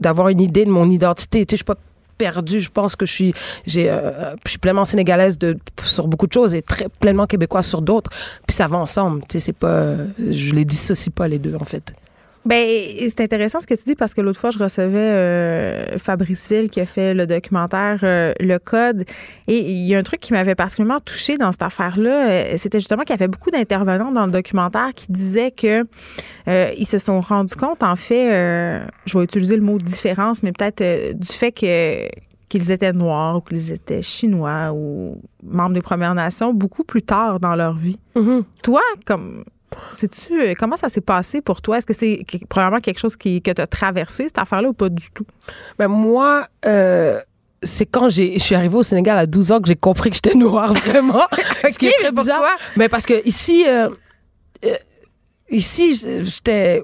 d'avoir une idée de mon identité. Tu sais, je suis pas perdue. Je pense que je suis, j'ai, euh, je suis pleinement sénégalaise de, sur beaucoup de choses et très pleinement québécoise sur d'autres. Puis ça va ensemble. Tu sais, c'est pas, je les dissocie pas les deux en fait. Ben, c'est intéressant ce que tu dis parce que l'autre fois, je recevais euh, Fabrice Ville qui a fait le documentaire euh, Le Code. Et il y a un truc qui m'avait particulièrement touché dans cette affaire-là. euh, C'était justement qu'il y avait beaucoup d'intervenants dans le documentaire qui disaient que euh, ils se sont rendus compte, en fait, je vais utiliser le mot différence, mais peut-être du fait que qu'ils étaient noirs ou qu'ils étaient chinois ou membres des Premières Nations beaucoup plus tard dans leur vie. Toi, comme Sais-tu euh, comment ça s'est passé pour toi? Est-ce que c'est probablement quelque chose qui, que tu as traversé, cette affaire-là, ou pas du tout? Ben moi, euh, c'est quand je suis arrivée au Sénégal à 12 ans que j'ai compris que j'étais noire <laughs> vraiment. Ce qui est Ok, très mais bizarre. Mais parce que ici, euh, euh, ici, j'étais,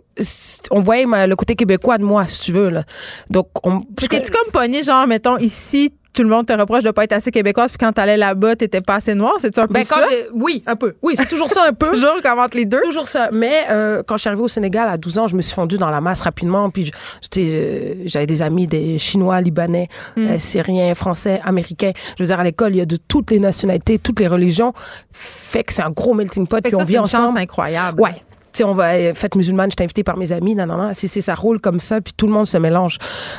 on voyait ma- le côté québécois de moi, si tu veux là. Donc, on, T'es-tu comme pogné, genre, mettons, ici, tout le monde te reproche de pas être assez québécoise, puis quand t'allais là-bas, t'étais pas assez noire? C'est-tu un peu ben, quand ça? oui, un peu. Oui, c'est toujours ça un peu. <laughs> Toujours comme entre les deux? Toujours ça. Mais euh, quand je suis arrivée au Sénégal à 12 ans, je me suis fondue dans la masse rapidement. Puis euh, j'avais des amis, des Chinois, Libanais, euh, Syriens, Français, Américains. Je veux dire, à l'école, il y a de toutes les nationalités, toutes les religions. Fait que c'est un gros melting pot. Fait Puis on ça, vit c'est une ensemble. incroyable. Ouais. Tu sais, on va euh, fête musulmane, je t'ai invité par mes amis, non, non, non. C'est, ça roule comme ça, puis tout le monde se mélange.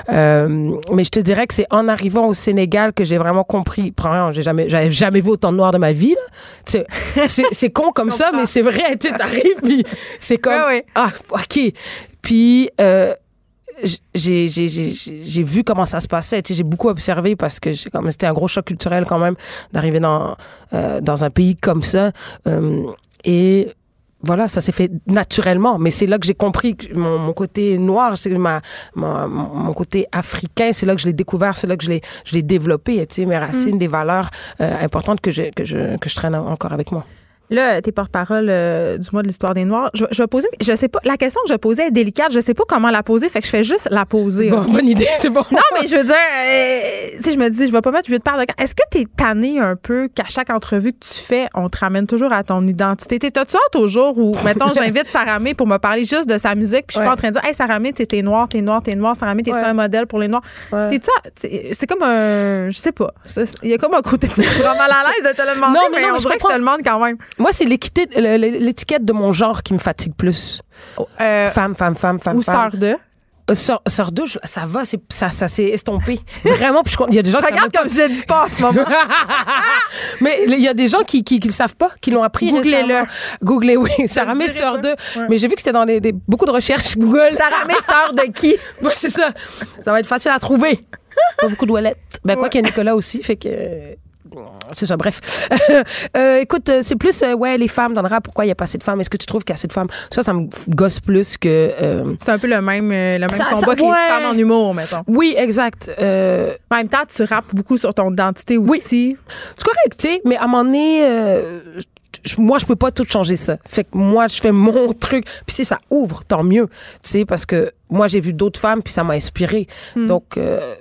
Euh, mais je te dirais que c'est en arrivant au Sénégal que j'ai vraiment compris. Premièrement, j'ai jamais, j'avais jamais vu autant de noirs de ma vie. <laughs> c'est, c'est con comme ça, mais c'est vrai. Tu sais, t'arrives, puis c'est comme Ouais, ouais. ah, ok. Puis euh, j'ai, j'ai, j'ai, j'ai j'ai vu comment ça se passait. J'ai beaucoup observé parce que c'était un gros choc culturel quand même d'arriver dans euh, dans un pays comme ça. Euh, et voilà, ça s'est fait naturellement. Mais c'est là que j'ai compris que mon, mon côté noir, c'est ma, ma- mon côté africain, c'est là que je l'ai découvert, c'est là que je l'ai, je l'ai développé. Tu sais, mes racines, des valeurs euh, importantes que je, que, je, que je traîne encore avec moi. Là, t'es porte-parole euh, du mois de l'histoire des Noirs. Je, je vais poser, je sais pas, la question que je posais est délicate. Je sais pas comment la poser, fait que je fais juste la poser. Bon, bonne idée, c'est bon. Non, mais je veux dire, euh, sais, je me dis, je vais pas mettre huit paires de. Est-ce que t'es tanné un peu qu'à chaque entrevue que tu fais, on te ramène toujours à ton identité? T'es- T'as-tu hâte au jour où, mettons, <laughs> j'invite Sarah May pour me parler juste de sa musique, puis je suis Ouais. pas en train de dire, hey, Sarah May, t'es t'es noire, t'es noire, t'es noire, Sarah May, t'es Ouais. un modèle pour les noirs? Ouais. C'est comme un, je sais pas, il y a comme un côté, tu vraiment mal à l'aise de te le demander, Non, mais, non, on mais je dirait que je te le demande quand même. Moi, c'est l'équité, l'étiquette de mon genre qui me fatigue plus. Euh, Femme, femme, femme, femme, ou femme. sœur de? Euh, Sœur, sœur ça va, c'est, ça, ça s'est estompé. Vraiment, puis il y a des gens qui Regarde comme je le dis pas en ce moment. <laughs> Mais il y a des gens qui qui, qui le savent pas, qui l'ont appris Googlez-le. Googlez, oui. Sarah May, sœur. Ouais. Mais j'ai vu que c'était dans les, des- beaucoup de recherches Google. Sarah May, sœur de qui? <laughs> Ouais, c'est ça. Ça va être facile à trouver. Pas beaucoup de toilettes. Ben, quoi qu'il y a Nicolas aussi, fait que. C'est ça, bref. <laughs> Euh, écoute, euh, c'est plus, euh, ouais, les femmes dans le rap, pourquoi il n'y a pas assez de femmes? Est-ce que tu trouves qu'il y a assez de femmes? Ça, ça me gosse plus que. euh, C'est un peu le même, le même Ça- combat ça- que les ouais. femmes en humour, mettons. Oui, exact. En même temps, tu rappes beaucoup sur ton identité aussi. C'est correct, tu sais, mais à un moment donné, je- moi, je peux pas tout changer ça. Fait que moi, je fais mon <laughs> truc. Puis si ça ouvre, tant mieux, tu sais, parce que moi, j'ai vu d'autres femmes, puis ça m'a inspiré. Donc, euh,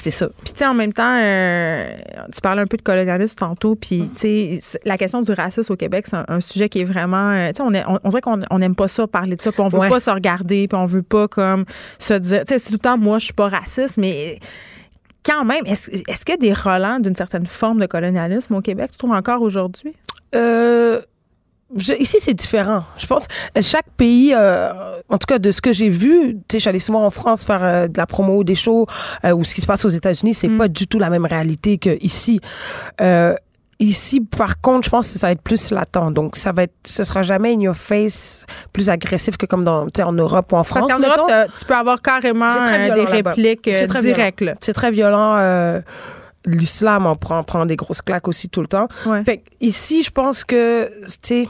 c'est ça. Puis, tu sais, en même temps, euh, tu parlais un peu de colonialisme tantôt, puis, tu sais, la question du racisme au Québec, c'est un, sujet qui est vraiment. Euh, tu sais, on, on, on, dirait qu'on n'aime pas ça, parler de ça, puis on veut pas se regarder, puis on veut pas, comme, se dire. Tu sais, c'est tout le temps, moi, je suis pas raciste, mais quand même, est-ce est qu'il y a des relents d'une certaine forme de colonialisme au Québec, tu trouves encore aujourd'hui? Euh ici, c'est différent. Je pense chaque pays, euh, en tout cas de ce que j'ai vu, tu sais, j'allais souvent en France faire euh, de la promo, des shows, euh, ou ce qui se passe aux États-Unis, c'est mm. pas du tout la même réalité que ici. Ici, par contre, je pense que ça va être plus latent. Donc, ça va être, ce sera jamais in your face, plus agressif que comme dans, en Europe ou en France. Parce qu'en Europe, tu peux avoir carrément des répliques directes. C'est très violent l'islam en prend, prend des grosses claques aussi tout le temps. Fait ici, je pense que, tu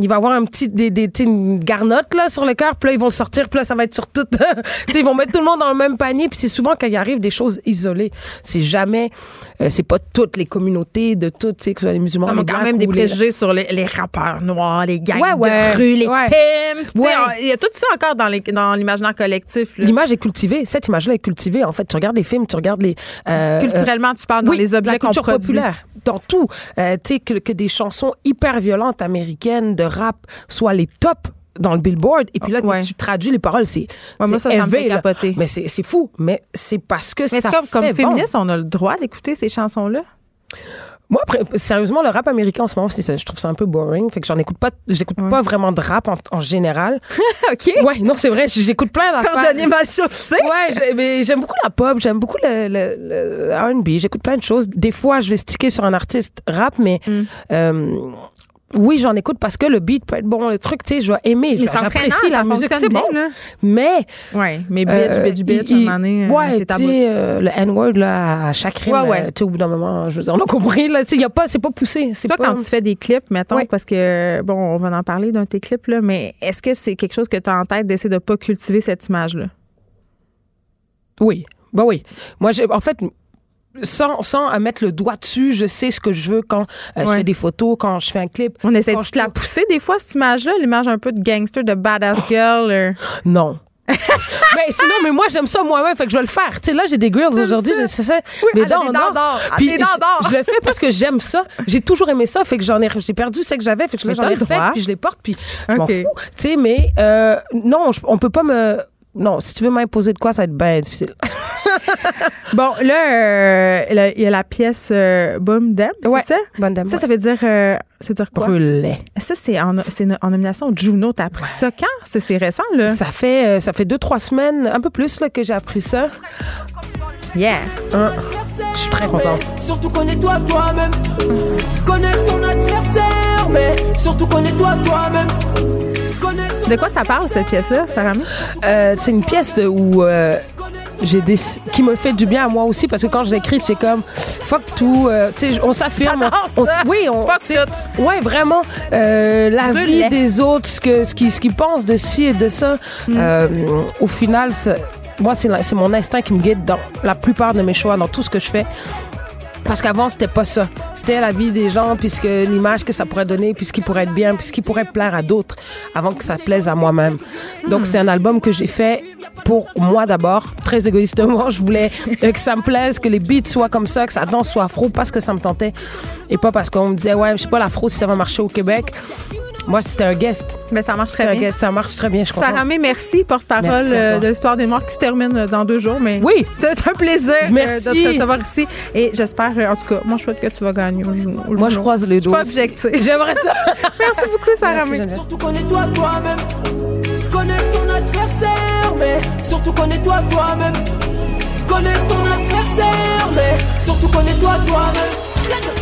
il va avoir un petit des, des une garnotte là sur le cœur puis là ils vont sortir puis là ça va être sur tout. <laughs> Ils vont mettre tout le monde dans le même panier puis c'est souvent quand il arrive des choses isolées. C'est jamais euh, c'est pas toutes les communautés de toutes tu sais que ce soit les musulmans non, mais quand même des préjugés sur les, les, rappeurs noirs les gangs de rue les pimps il y a tout ça encore dans les dans l'imaginaire collectif l'image est cultivée. Cette image là est cultivée en fait. Tu regardes les films tu regardes les euh, culturellement tu parles dans les objets qu'on populaire dans tout. Euh, tu sais que, que des chansons hyper violentes américaines rap soit les tops dans le billboard et puis là tu, traduis les paroles c'est moi ça, ça me fait capoter. mais c'est fou mais c'est parce que ça comme, comme féministe on a le droit d'écouter ces chansons là moi, sérieusement, le rap américain en ce moment, je trouve ça un peu boring. Fait que j'en écoute pas, j'écoute pas vraiment de rap en, général. <laughs> OK. Ouais, non, c'est vrai, j'écoute plein d'affaires. Pardonnez mal chaussé. <laughs> Ouais, mais j'aime beaucoup la pop, j'aime beaucoup le, le, R&B, j'écoute plein de choses. Des fois, je vais sticker sur un artiste rap, mais mm. euh, oui, j'en écoute parce que le beat peut être bon, le truc, tu sais, je vais aimer, j'apprécie la musique, c'est bon. Là. Mais ouais, mais bitch, euh, bitch, bitch, il, à un moment donné, euh, ouais, tu sais, euh, le N-word là, à chaque rime, ouais, ouais. tu sais, au bout d'un moment, je veux dire, on a compris là, tu sais, il a pas, c'est pas poussé. Toi, pas... quand tu fais des clips, mettons, parce que bon, on va en parler d'un de tes clips là, mais est-ce que c'est quelque chose que tu as en tête d'essayer de pas cultiver cette image là? Oui. Bah oui. Moi, j'ai, en fait, sans, sans mettre le doigt dessus, je sais ce que je veux quand euh, je fais des photos, quand je fais un clip. On essaie de la pousser des fois, cette image-là, l'image un peu de gangster, de badass oh. girl. Euh. <gasps> Non. mais <laughs> sinon, mais moi, j'aime ça moi-même, fait que je vais le faire. Tu sais, là, j'ai des grills aujourd'hui, j'ai fait oui, mes dents d'or. Puis je, je, le fais parce que j'aime ça. J'ai toujours aimé ça, fait que j'en ai, j'ai perdu ce que j'avais, fait que j'en ai refait, puis je les porte, puis je m'en fous. Tu sais, mais euh, non, on peut pas me non, si tu veux m'imposer de quoi, ça va être bien difficile. <laughs> <laughs> bon, là, euh, il y a la pièce euh, Boom Dem, c'est ça? Ça, ça veut dire, euh, ça veut dire quoi? Brûlé. Ça, c'est en, en, nomination au Juno. T'as appris ça quand? C'est récent, là? Ça fait, ça fait deux, trois semaines, un peu plus, là, que j'ai appris ça. Yeah. Hein? Je suis très contente. Surtout connais-toi toi-même. Connais ton adversaire, mais surtout connais-toi toi-même. De quoi ça parle, cette pièce-là, Sarah euh, C'est une pièce où euh, des... qui me fait du bien à moi aussi parce que quand je j'étais comme fuck tout, euh, tu sais, on s'affirme. oui, on. Fuck Ouais, vraiment. Euh, la vie des autres, ce que ce qu'ils pensent de ci et de ça. Mm. Euh, au final, moi, c'est mon instinct qui me guide dans la plupart de mes choix, dans tout ce que je fais. Parce qu'avant, c'était pas ça. C'était la vie des gens, puisque l'image que ça pourrait donner, puis qui pourrait être bien, puis qui pourrait plaire à d'autres, avant que ça plaise à moi-même. Donc, c'est un album que j'ai fait pour moi d'abord, très égoïstement. <laughs> Je voulais que ça me plaise, que les beats soient comme ça, que ça danse soit afro, parce que ça me tentait, et pas parce qu'on me disait, ouais, je sais pas l'afro si ça va marcher au Québec. Moi, c'était un guest. Mais ça marche très bien. Ça marche très bien, je crois. Sarah merci, porte-parole euh, de l'histoire des morts qui se termine euh, dans deux jours. Mais oui. <laughs> C'est un plaisir euh, merci. de te recevoir ici. Et j'espère, en tout cas, moi, je souhaite que tu vas gagner au jour. Moi, je croise les doigts. pas objectif. <laughs> J'aimerais ça. <laughs> merci beaucoup, Sarah Surtout connais-toi toi-même. Connais ton adversaire, mais surtout connais-toi toi-même. Connais ton adversaire, mais surtout connais-toi toi-même.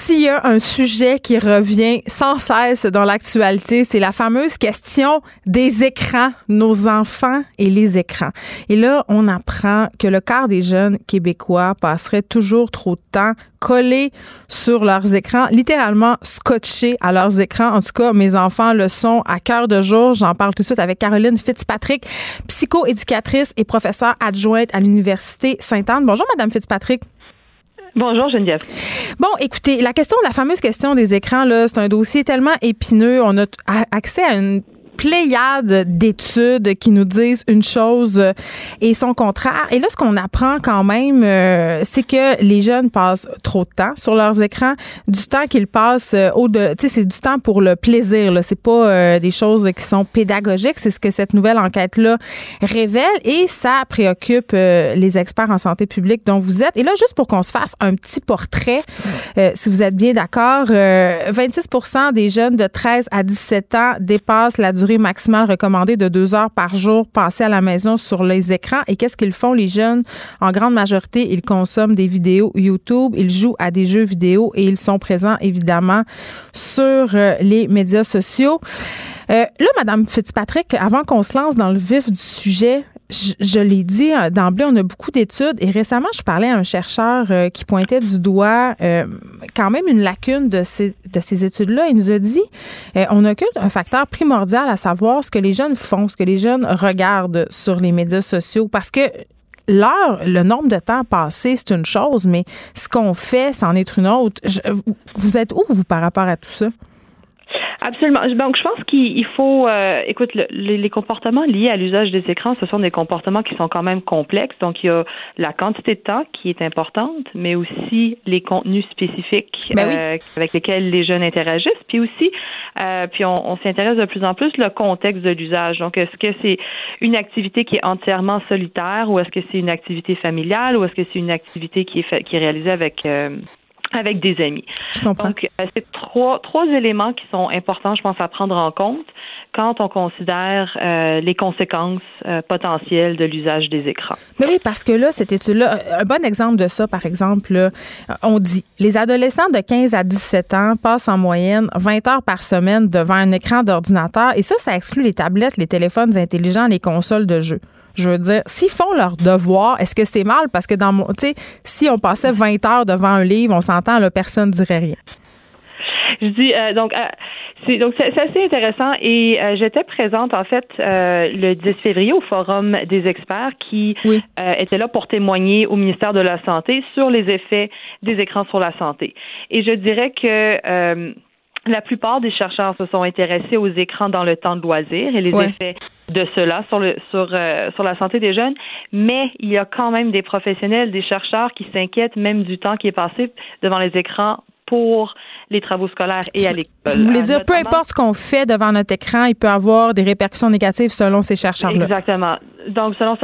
S'il y a un sujet qui revient sans cesse dans l'actualité, c'est la fameuse question des écrans, nos enfants et les écrans. Et là, on apprend que le quart des jeunes québécois passerait toujours trop de temps collés sur leurs écrans, littéralement scotchés à leurs écrans. En tout cas, mes enfants le sont à cœur de jour. J'en parle tout de suite avec Caroline Fitzpatrick, psychoéducatrice et professeure adjointe à l'Université Sainte-Anne. Bonjour, Madame Fitzpatrick. Bonjour Geneviève. Bon, écoutez, la question, la fameuse question des écrans, là, c'est un dossier tellement épineux. On a accès à une pléiade d'études qui nous disent une chose euh, et son contraire. Et là, ce qu'on apprend quand même, euh, c'est que les jeunes passent trop de temps sur leurs écrans, du temps qu'ils passent euh, au de, tu sais, c'est du temps pour le plaisir. Là, c'est pas des choses qui sont pédagogiques. C'est ce que cette nouvelle enquête là révèle et ça préoccupe les experts en santé publique dont vous êtes. Et là, juste pour qu'on se fasse un petit portrait, si vous êtes bien d'accord, 26% des jeunes de 13 à 17 ans dépassent la durée maximale recommandée de deux heures par jour passées à la maison sur les écrans. Et qu'est-ce qu'ils font, les jeunes? En grande majorité, ils consomment des vidéos YouTube, ils jouent à des jeux vidéo et ils sont présents, évidemment, sur euh, les médias sociaux. Euh, là, Madame Fitzpatrick, avant qu'on se lance dans le vif du sujet, je, l'ai dit euh, d'emblée, on a beaucoup d'études et récemment, je parlais à un chercheur euh, qui pointait du doigt euh, quand même une lacune de ces, de ces études-là. Il nous a dit on occulte un facteur primordial à savoir ce que les jeunes font, ce que les jeunes regardent sur les médias sociaux parce que l'heure, le nombre de temps passé, c'est une chose, mais ce qu'on fait, c'en est une autre. vous êtes où, vous, par rapport à tout ça? Absolument. Donc, je pense qu'il faut, euh, écoute, les, comportements liés à l'usage des écrans, ce sont des comportements qui sont quand même complexes. Donc, il y a la quantité de temps qui est importante, mais aussi les contenus spécifiques ben euh, avec lesquels les jeunes interagissent. Puis aussi, euh, puis on, on s'intéresse de plus en plus le contexte de l'usage. Donc, est-ce que c'est une activité qui est entièrement solitaire ou est-ce que c'est une activité familiale ou est-ce que c'est une activité qui est, fait, qui est réalisée avec avec des amis. Je comprends. Donc, euh, c'est trois, trois éléments qui sont importants, je pense, à prendre en compte quand on considère euh, les conséquences euh, potentielles de l'usage des écrans. Mais oui, parce que là, cette étude-là, un bon exemple de ça, par exemple, on dit les adolescents de 15 à 17 ans passent en moyenne 20 heures par semaine devant un écran d'ordinateur et ça, ça exclut les tablettes, les téléphones intelligents, les consoles de jeux. Je veux dire, s'ils font leur devoir, est-ce que c'est mal? Parce que dans mon, tu sais, si on passait 20 heures devant un livre, on s'entend, là, personne ne dirait rien. Je dis euh, donc euh, c'est donc c'est assez intéressant et euh, j'étais présente en fait le 10 février au forum des experts qui étaient là pour témoigner au ministère de la santé sur les effets des écrans sur la santé. Et je dirais que la plupart des chercheurs se sont intéressés aux écrans dans le temps de loisir et les effets de cela sur le sur euh, sur la santé des jeunes, mais il y a quand même des professionnels, des chercheurs qui s'inquiètent même du temps qui est passé devant les écrans pour les travaux scolaires et à l'école. Vous voulez dire, peu importe ce qu'on fait devant notre écran, il peut avoir des répercussions négatives selon ces chercheurs-là. Exactement. Donc, selon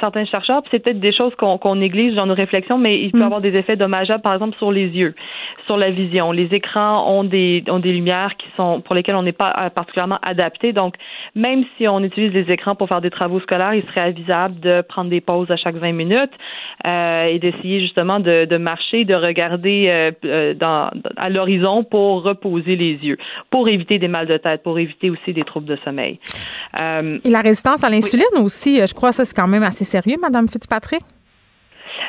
certains chercheurs, c'est peut-être des choses qu'on néglige dans nos réflexions, mais il peut mm. avoir des effets dommageables, par exemple, sur les yeux, sur la vision. Les écrans ont des, ont des lumières qui sont pour lesquelles on n'est pas euh, particulièrement adapté. Donc, même si on utilise les écrans pour faire des travaux scolaires, il serait avisable de prendre des pauses à chaque 20 minutes euh, et d'essayer justement de, de, marcher, de regarder euh, dans, à l'horizon pour reposer les yeux, pour éviter des mal de tête, pour éviter aussi des troubles de sommeil. Euh, et la résistance à l'insuline aussi, je crois que ça c'est quand même assez sérieux, Madame Fitzpatrick?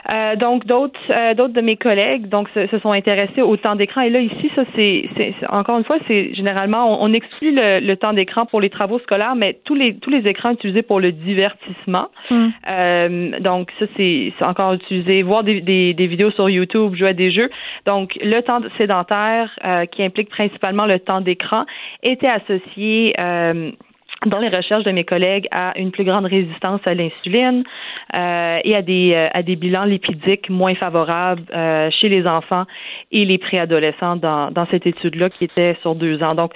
Euh, donc d'autres euh, d'autres de mes collègues donc se, sont intéressés au temps d'écran et là ici ça c'est encore une fois c'est généralement on, exclut le, temps d'écran pour les travaux scolaires mais tous les tous les écrans utilisés pour le divertissement mm. euh, donc ça c'est encore utilisé voir des, des, des, vidéos sur YouTube jouer à des jeux donc le temps sédentaire qui implique principalement le temps d'écran était associé dans les recherches de mes collègues à une plus grande résistance à l'insuline euh, et à des euh, à des bilans lipidiques moins favorables euh, chez les enfants et les préadolescents dans, dans cette étude-là qui était sur deux ans. Donc,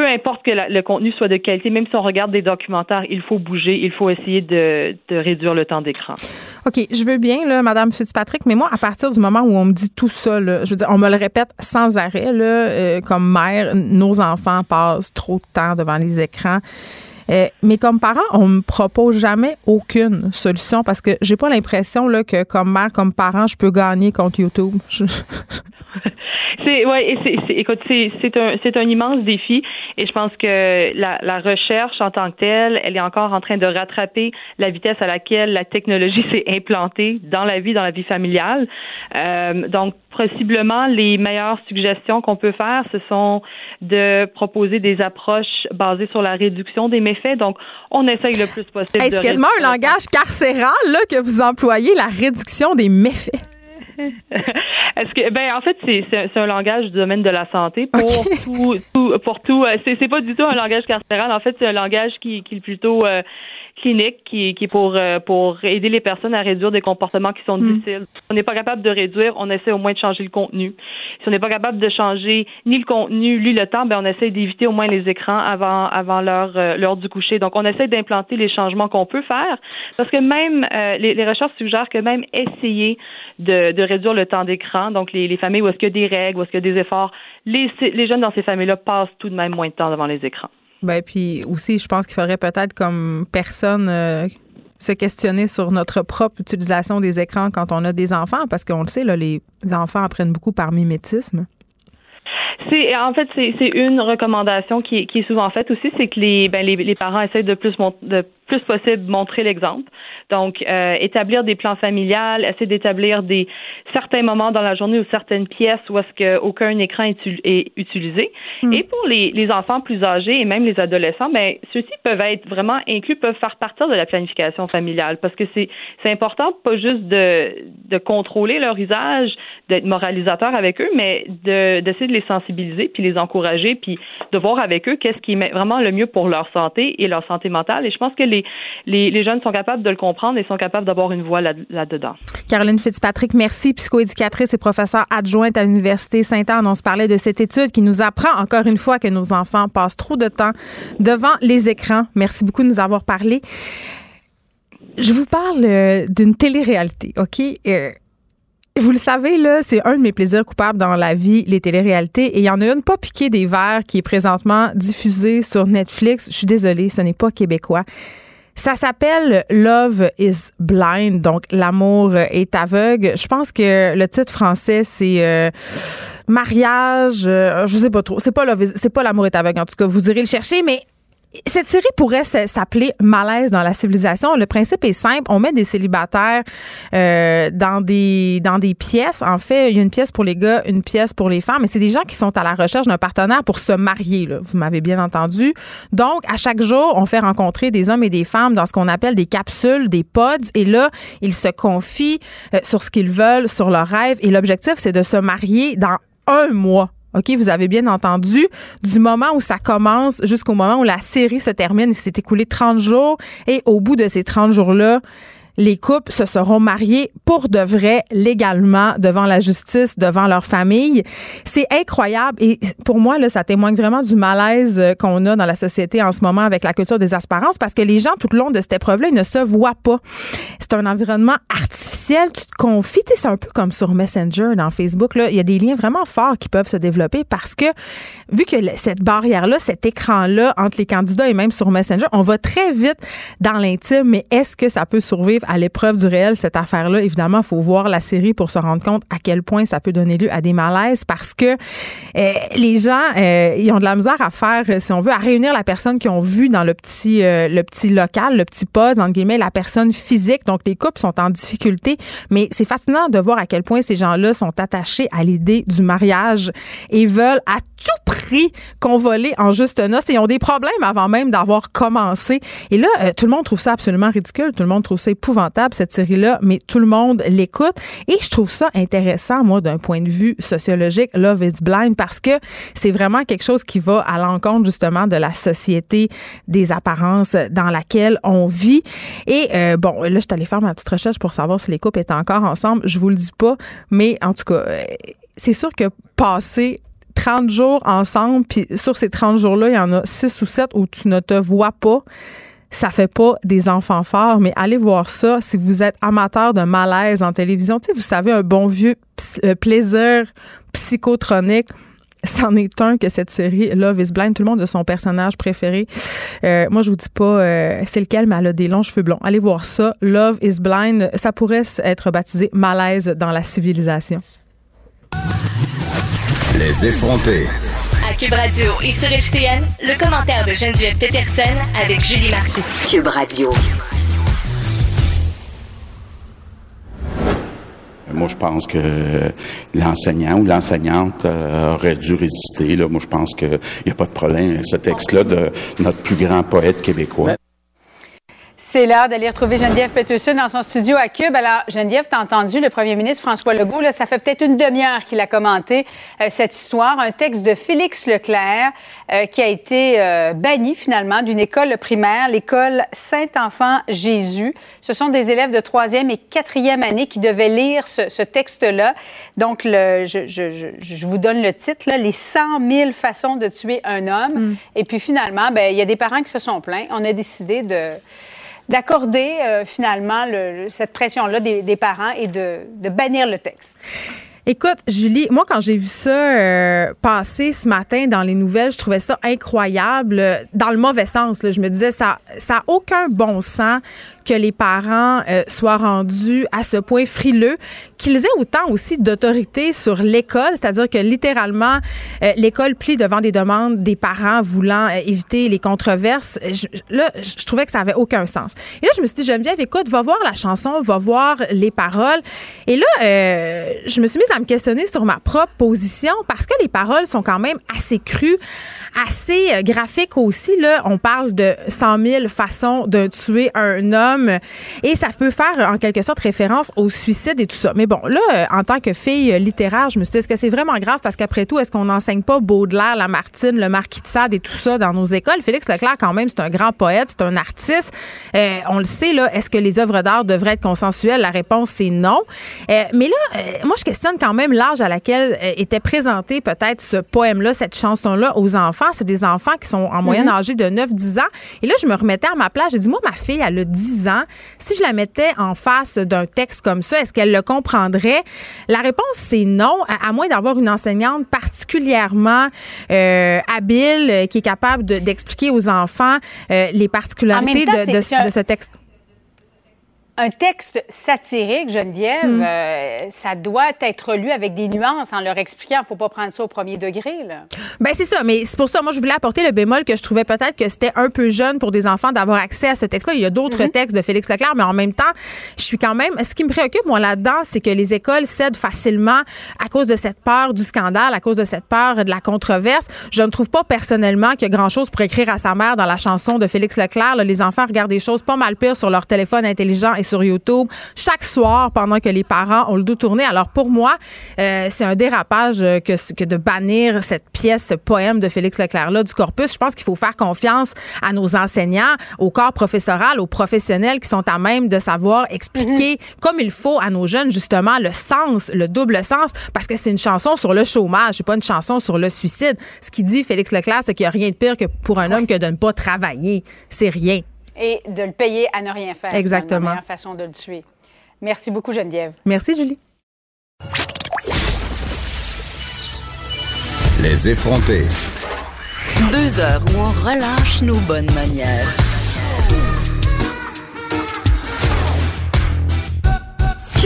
peu importe que le contenu soit de qualité, même si on regarde des documentaires, il faut bouger, il faut essayer de, réduire le temps d'écran. OK, je veux bien, là, Madame Fitzpatrick, mais moi, à partir du moment où on me dit tout ça, là, je veux dire, on me le répète sans arrêt, là, euh, comme mère, nos enfants passent trop de temps devant les écrans. Euh, mais comme parent, on me propose jamais aucune solution parce que j'ai pas l'impression là que comme mère, comme parent, je peux gagner contre YouTube. <laughs> C'est ouais, c'est, écoute, c'est, c'est un c'est un immense défi et je pense que la, la recherche en tant que telle, elle est encore en train de rattraper la vitesse à laquelle la technologie <laughs> s'est implantée dans la vie, dans la vie familiale. Euh, donc possiblement les meilleures suggestions qu'on peut faire, ce sont de proposer des approches basées sur la réduction des méfaits. Donc, on essaye le plus possible. Hey, c'est quasiment un langage carcéral là, que vous employez, la réduction des méfaits. <laughs> Est-ce que ben en fait c'est c'est un langage du domaine de la santé pour <laughs> tout, tout, pour tout euh, c'est c'est pas du tout un langage carcéral en fait c'est un langage qui qui est plutôt euh, clinique qui, qui est pour, euh, pour aider les personnes à réduire des comportements qui sont mm. difficiles. Si on n'est pas capable de réduire, on essaie au moins de changer le contenu. Si on n'est pas capable de changer ni le contenu, ni le temps, ben on essaie d'éviter au moins les écrans avant, avant l'heure, euh, l'heure du coucher. Donc, on essaie d'implanter les changements qu'on peut faire parce que même euh, les, les, recherches suggèrent que même essayer de, de réduire le temps d'écran, donc les, les familles où est-ce qu'il y a des règles, où est-ce qu'il y a des efforts, les, les jeunes dans ces familles-là passent tout de même moins de temps devant les écrans. Ben, puis aussi, je pense qu'il faudrait peut-être comme personne euh, se questionner sur notre propre utilisation des écrans quand on a des enfants, parce qu'on le sait, là, les enfants apprennent beaucoup par mimétisme. C'est en fait c'est une recommandation qui, est souvent faite aussi, c'est que les, ben, les, les parents essaient de plus de plus possible montrer l'exemple. Donc, euh, établir des plans familiales, essayer d'établir des certains moments dans la journée ou certaines pièces où est-ce qu'aucun écran est, est utilisé. Mm. Et pour les, les, enfants plus âgés et même les adolescents, ben ceux-ci peuvent être vraiment inclus, peuvent faire partie de la planification familiale parce que c'est c'est important pas juste de de contrôler leur usage, d'être moralisateur avec eux, mais de d'essayer de les sensibiliser puis les encourager puis de voir avec eux qu'est-ce qui est vraiment le mieux pour leur santé et leur santé mentale. Et je pense que les les, jeunes sont capables de le comprendre et sont capables d'avoir une voix là-dedans. Caroline Fitzpatrick, merci, psychoéducatrice et professeure adjointe à l'Université Sainte-Anne. On se parlait de cette étude qui nous apprend encore une fois que nos enfants passent trop de temps devant les écrans. Merci beaucoup de nous avoir parlé. Je vous parle euh, d'une télé-réalité, OK? Euh, vous le savez, là, c'est un de mes plaisirs coupables dans la vie, les téléréalités. Et il y en a une pas piquée des verres qui est présentement diffusée sur Netflix. Je suis désolée, ce n'est pas québécois. Ça s'appelle Love is Blind, donc l'amour est aveugle. Je pense que le titre français c'est euh, mariage, euh, je sais pas trop. C'est pas c'est pas l'amour est aveugle en tout cas. Vous irez le chercher, mais cette série pourrait s'appeler Malaise dans la civilisation. Le principe est simple. On met des célibataires euh, dans des pièces. En fait, il y a une pièce pour les gars, une pièce pour les femmes. Mais c'est des gens qui sont à la recherche d'un partenaire pour se marier. Là. Vous m'avez bien entendu. Donc, à chaque jour, on fait rencontrer des hommes et des femmes dans ce qu'on appelle des capsules, des pods. Et là, ils se confient euh, sur ce qu'ils veulent, sur leurs rêves. Et l'objectif, c'est de se marier dans un mois. OK, vous avez bien entendu, du moment où ça commence jusqu'au moment où la série se termine, il s'est écoulé 30 jours. Et au bout de ces 30 jours-là, les couples se seront mariés pour de vrai, légalement, devant la justice, devant leur famille. C'est incroyable et pour moi, là, ça témoigne vraiment du malaise euh, qu'on a dans la société en ce moment avec la culture des aspérances parce que les gens, tout le long de cette épreuve-là, ils ne se voient pas. C'est un environnement artificiel. Tu te confies, c'est un peu comme sur Messenger dans Facebook. Là. Il y a des liens vraiment forts qui peuvent se développer parce que vu que cette barrière-là, cet écran-là entre les candidats et même sur Messenger, on va très vite dans l'intime, mais est-ce que ça peut survivre? À l'épreuve du réel, cette affaire-là. Évidemment, il faut voir la série pour se rendre compte à quel point ça peut donner lieu à des malaises parce que euh, les gens, euh, ils ont de la misère à faire, si on veut, à réunir la personne qu'ils ont vue dans le petit, euh, le petit local, le petit pod, entre guillemets, la personne physique. Donc, les couples sont en difficulté, mais c'est fascinant de voir à quel point ces gens-là sont attachés à l'idée du mariage et veulent à tout prix convoler en juste noces et ont des problèmes avant même d'avoir commencé. Et là, tout le monde trouve ça absolument ridicule, tout le monde trouve ça épouvantable cette série-là, mais tout le monde l'écoute. Et je trouve ça intéressant, moi, d'un point de vue sociologique, Love is Blind, parce que c'est vraiment quelque chose qui va à l'encontre, justement, de la société des apparences dans laquelle on vit. Et euh, bon, là, je suis allée faire ma petite recherche pour savoir si les couples étaient encore ensemble. Je vous le dis pas, mais en tout cas, euh, c'est sûr que passer 30 jours ensemble, puis sur ces 30 jours-là, il y en a 6 ou 7 où tu ne te vois pas ça fait pas des enfants forts, mais allez voir ça si vous êtes amateur de malaise en télévision. Tu sais, vous savez, un bon vieux euh, plaisir psychotronique. C'en est un que cette série Love is Blind. Tout le monde a son personnage préféré. Euh, moi, je vous dis pas euh, c'est lequel, mais elle a des longs cheveux blonds. Allez voir ça. Love is Blind. Ça pourrait être baptisé malaise dans la civilisation. Les effronter. À Cube Radio et sur FCN, le commentaire de Geneviève Peterson avec Julie Marcoux. Cube Radio. Moi, je pense que l'enseignant ou l'enseignante euh, aurait dû résister. Là. Moi, je pense qu'il n'y a pas de problème. Ce texte-là de notre plus grand poète québécois. C'est l'heure d'aller retrouver Geneviève Peterson dans son studio à Cube. Alors, Geneviève, t'as entendu le premier ministre François Legault, là, ça fait peut-être une demi-heure qu'il a commenté euh, cette histoire, un texte de Félix Leclerc euh, qui a été euh, banni finalement d'une école primaire, l'école Saint-Enfant Jésus. Ce sont des élèves de troisième et quatrième année qui devaient lire ce, ce texte-là. Donc, le, je, je, je, je, vous donne le titre, là, les 100 000 façons de tuer un homme. Mm. Et puis finalement, ben, il y a des parents qui se sont plaints. On a décidé de d'accorder euh, finalement le, cette pression-là des, des, parents et de, de, bannir le texte. Écoute, Julie, moi, quand j'ai vu ça euh, passer ce matin dans les nouvelles, je trouvais ça incroyable, dans le mauvais sens. Je me disais, ça n'a aucun bon sens que les parents euh, soient rendus à ce point frileux, qu'ils aient autant aussi d'autorité sur l'école, c'est-à-dire que littéralement, euh, l'école plie devant des demandes des parents voulant euh, éviter les controverses. Là, je trouvais que ça avait aucun sens. Et là, je me suis dit, Geneviève, écoute, va voir la chanson, va voir les paroles. Et là, euh, je me suis mise à me questionner sur ma propre position parce que les paroles sont quand même assez crues assez euh, graphique aussi. Là. On parle de 100 000 façons de tuer un homme et ça peut faire en quelque sorte référence au suicide et tout ça. Mais bon, là, euh, en tant que fille littéraire, je me suis dit, est-ce que c'est vraiment grave? Parce qu'après tout, est-ce qu'on n'enseigne pas Baudelaire, Lamartine, le Marquis de Sade et tout ça dans nos écoles? Félix Leclerc, quand même, c'est un grand poète, c'est un artiste. Euh, on le sait, là, est-ce que les œuvres d'art devraient être consensuelles? La réponse, c'est non. Euh, mais là, euh, moi, je questionne quand même l'âge à laquelle était présenté peut-être ce poème-là, cette chanson-là aux enfants c'est des enfants qui sont en moyenne mm-hmm. âgés de 9-10 ans. Et là, je me remettais à ma place. J'ai dit, moi, ma fille, elle a 10 ans. Si je la mettais en face d'un texte comme ça, est-ce qu'elle le comprendrait? La réponse, c'est non, à, moins d'avoir une enseignante particulièrement euh, habile, euh, qui est capable d'expliquer aux enfants euh, les particularités de, de, de ce texte un texte satirique, Geneviève, mm. euh, ça doit être lu avec des nuances en leur expliquant. Il ne faut pas prendre ça au premier degré. Là. Ben c'est ça, mais c'est pour ça, moi, je voulais apporter le bémol que je trouvais peut-être que c'était un peu jeune pour des enfants d'avoir accès à ce texte-là. Il y a d'autres mm-hmm. textes de Félix Leclerc, mais en même temps, je suis quand même. Ce qui me préoccupe, moi, là-dedans, c'est que les écoles cèdent facilement à cause de cette peur du scandale, à cause de cette peur de la controverse. Je ne trouve pas personnellement qu'il y a grand-chose pour écrire à sa mère dans la chanson de Félix Leclerc. Là, les enfants regardent des choses pas mal pires sur leur téléphone intelligent et sur YouTube chaque soir pendant que les parents ont le dos tourné. Alors pour moi, euh, c'est un dérapage que, que de bannir cette pièce, ce poème de Félix Leclerc-là du corpus. Je pense qu'il faut faire confiance à nos enseignants, au corps professoral, aux professionnels qui sont à même de savoir expliquer mm-hmm. comme il faut à nos jeunes justement le sens, le double sens, parce que c'est une chanson sur le chômage, c'est pas une chanson sur le suicide. Ce qui dit Félix Leclerc, c'est qu'il n'y a rien de pire que pour un homme que de ne pas travailler. C'est rien et de le payer à ne rien faire. Exactement. C'est la meilleure façon de le tuer. Merci beaucoup, Geneviève. Merci, Julie. Les effronter. Deux heures où on relâche nos bonnes manières.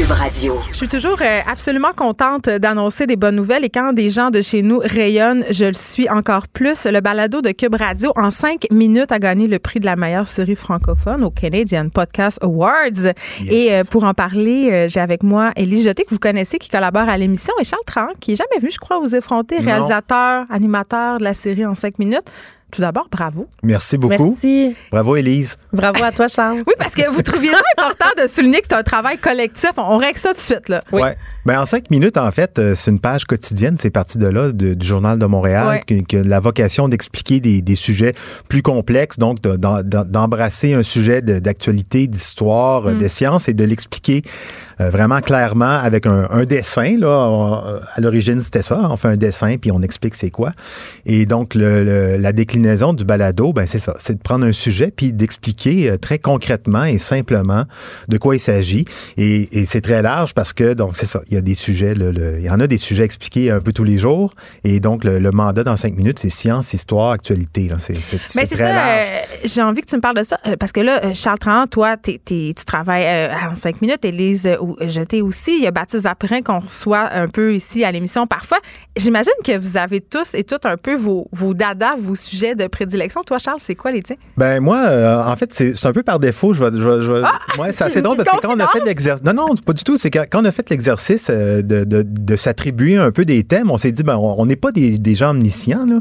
Radio. Je suis toujours euh, absolument contente d'annoncer des bonnes nouvelles et quand des gens de chez nous rayonnent, je le suis encore plus. Le balado de Cube Radio en cinq minutes a gagné le prix de la meilleure série francophone au Canadian Podcast Awards. Et euh, pour en parler, euh, j'ai avec moi Élie Jeté, que vous connaissez, qui collabore à l'émission, et Charles Tran, qui est jamais vu, je crois, aux effrontés, réalisateur, animateur de la série en cinq minutes. Tout d'abord, bravo. Merci beaucoup. Merci. Bravo, Élise. Bravo à toi, Charles. <laughs> oui, parce que vous trouviez ça important de souligner que c'est un travail collectif. On règle ça tout de suite, là. Oui. Ouais. Ben, en cinq minutes, en fait, euh, c'est une page quotidienne. C'est parti de là, du Journal de Montréal, ouais. que, la vocation d'expliquer des, des, sujets plus complexes, donc d'embrasser un sujet d'actualité, d'histoire, mm. de science et de l'expliquer euh, vraiment clairement avec un, un dessin. Là, à l'origine, c'était ça. On fait un dessin puis on explique c'est quoi. Et donc, le, le, la déclinaison du balado, ben c'est ça. C'est de prendre un sujet puis d'expliquer euh, très concrètement et simplement de quoi il s'agit. Et, et c'est très large parce que, donc, c'est ça. Il y a des sujets, le, le, il y en a des sujets expliqués un peu tous les jours. Et donc, le, mandat dans cinq minutes, c'est science, histoire, actualité. C'est très ça, large. Euh, J'ai envie que tu me parles de ça parce que là, Charles Tran, toi, t es, t es, tu travailles en cinq minutes. Élise ou j'étais aussi, il y a Baptiste Zaprin qu'on reçoit un peu ici à l'émission parfois. J'imagine que vous avez tous et toutes un peu vos, vos dadas, vos sujets de prédilection. Toi, Charles, c'est quoi les tiens? Ben moi, euh, en fait, c'est un peu par défaut. Je vais, je vais- je vais- Ah! ouais, c'est assez <laughs> drôle parce que quand on a fait l'exercice, non, non, pas du tout. C'est quand, on a fait l'exercice euh, de, de, de s'attribuer un peu des thèmes, on s'est dit, ben, on n'est pas des, des gens omniscients, là.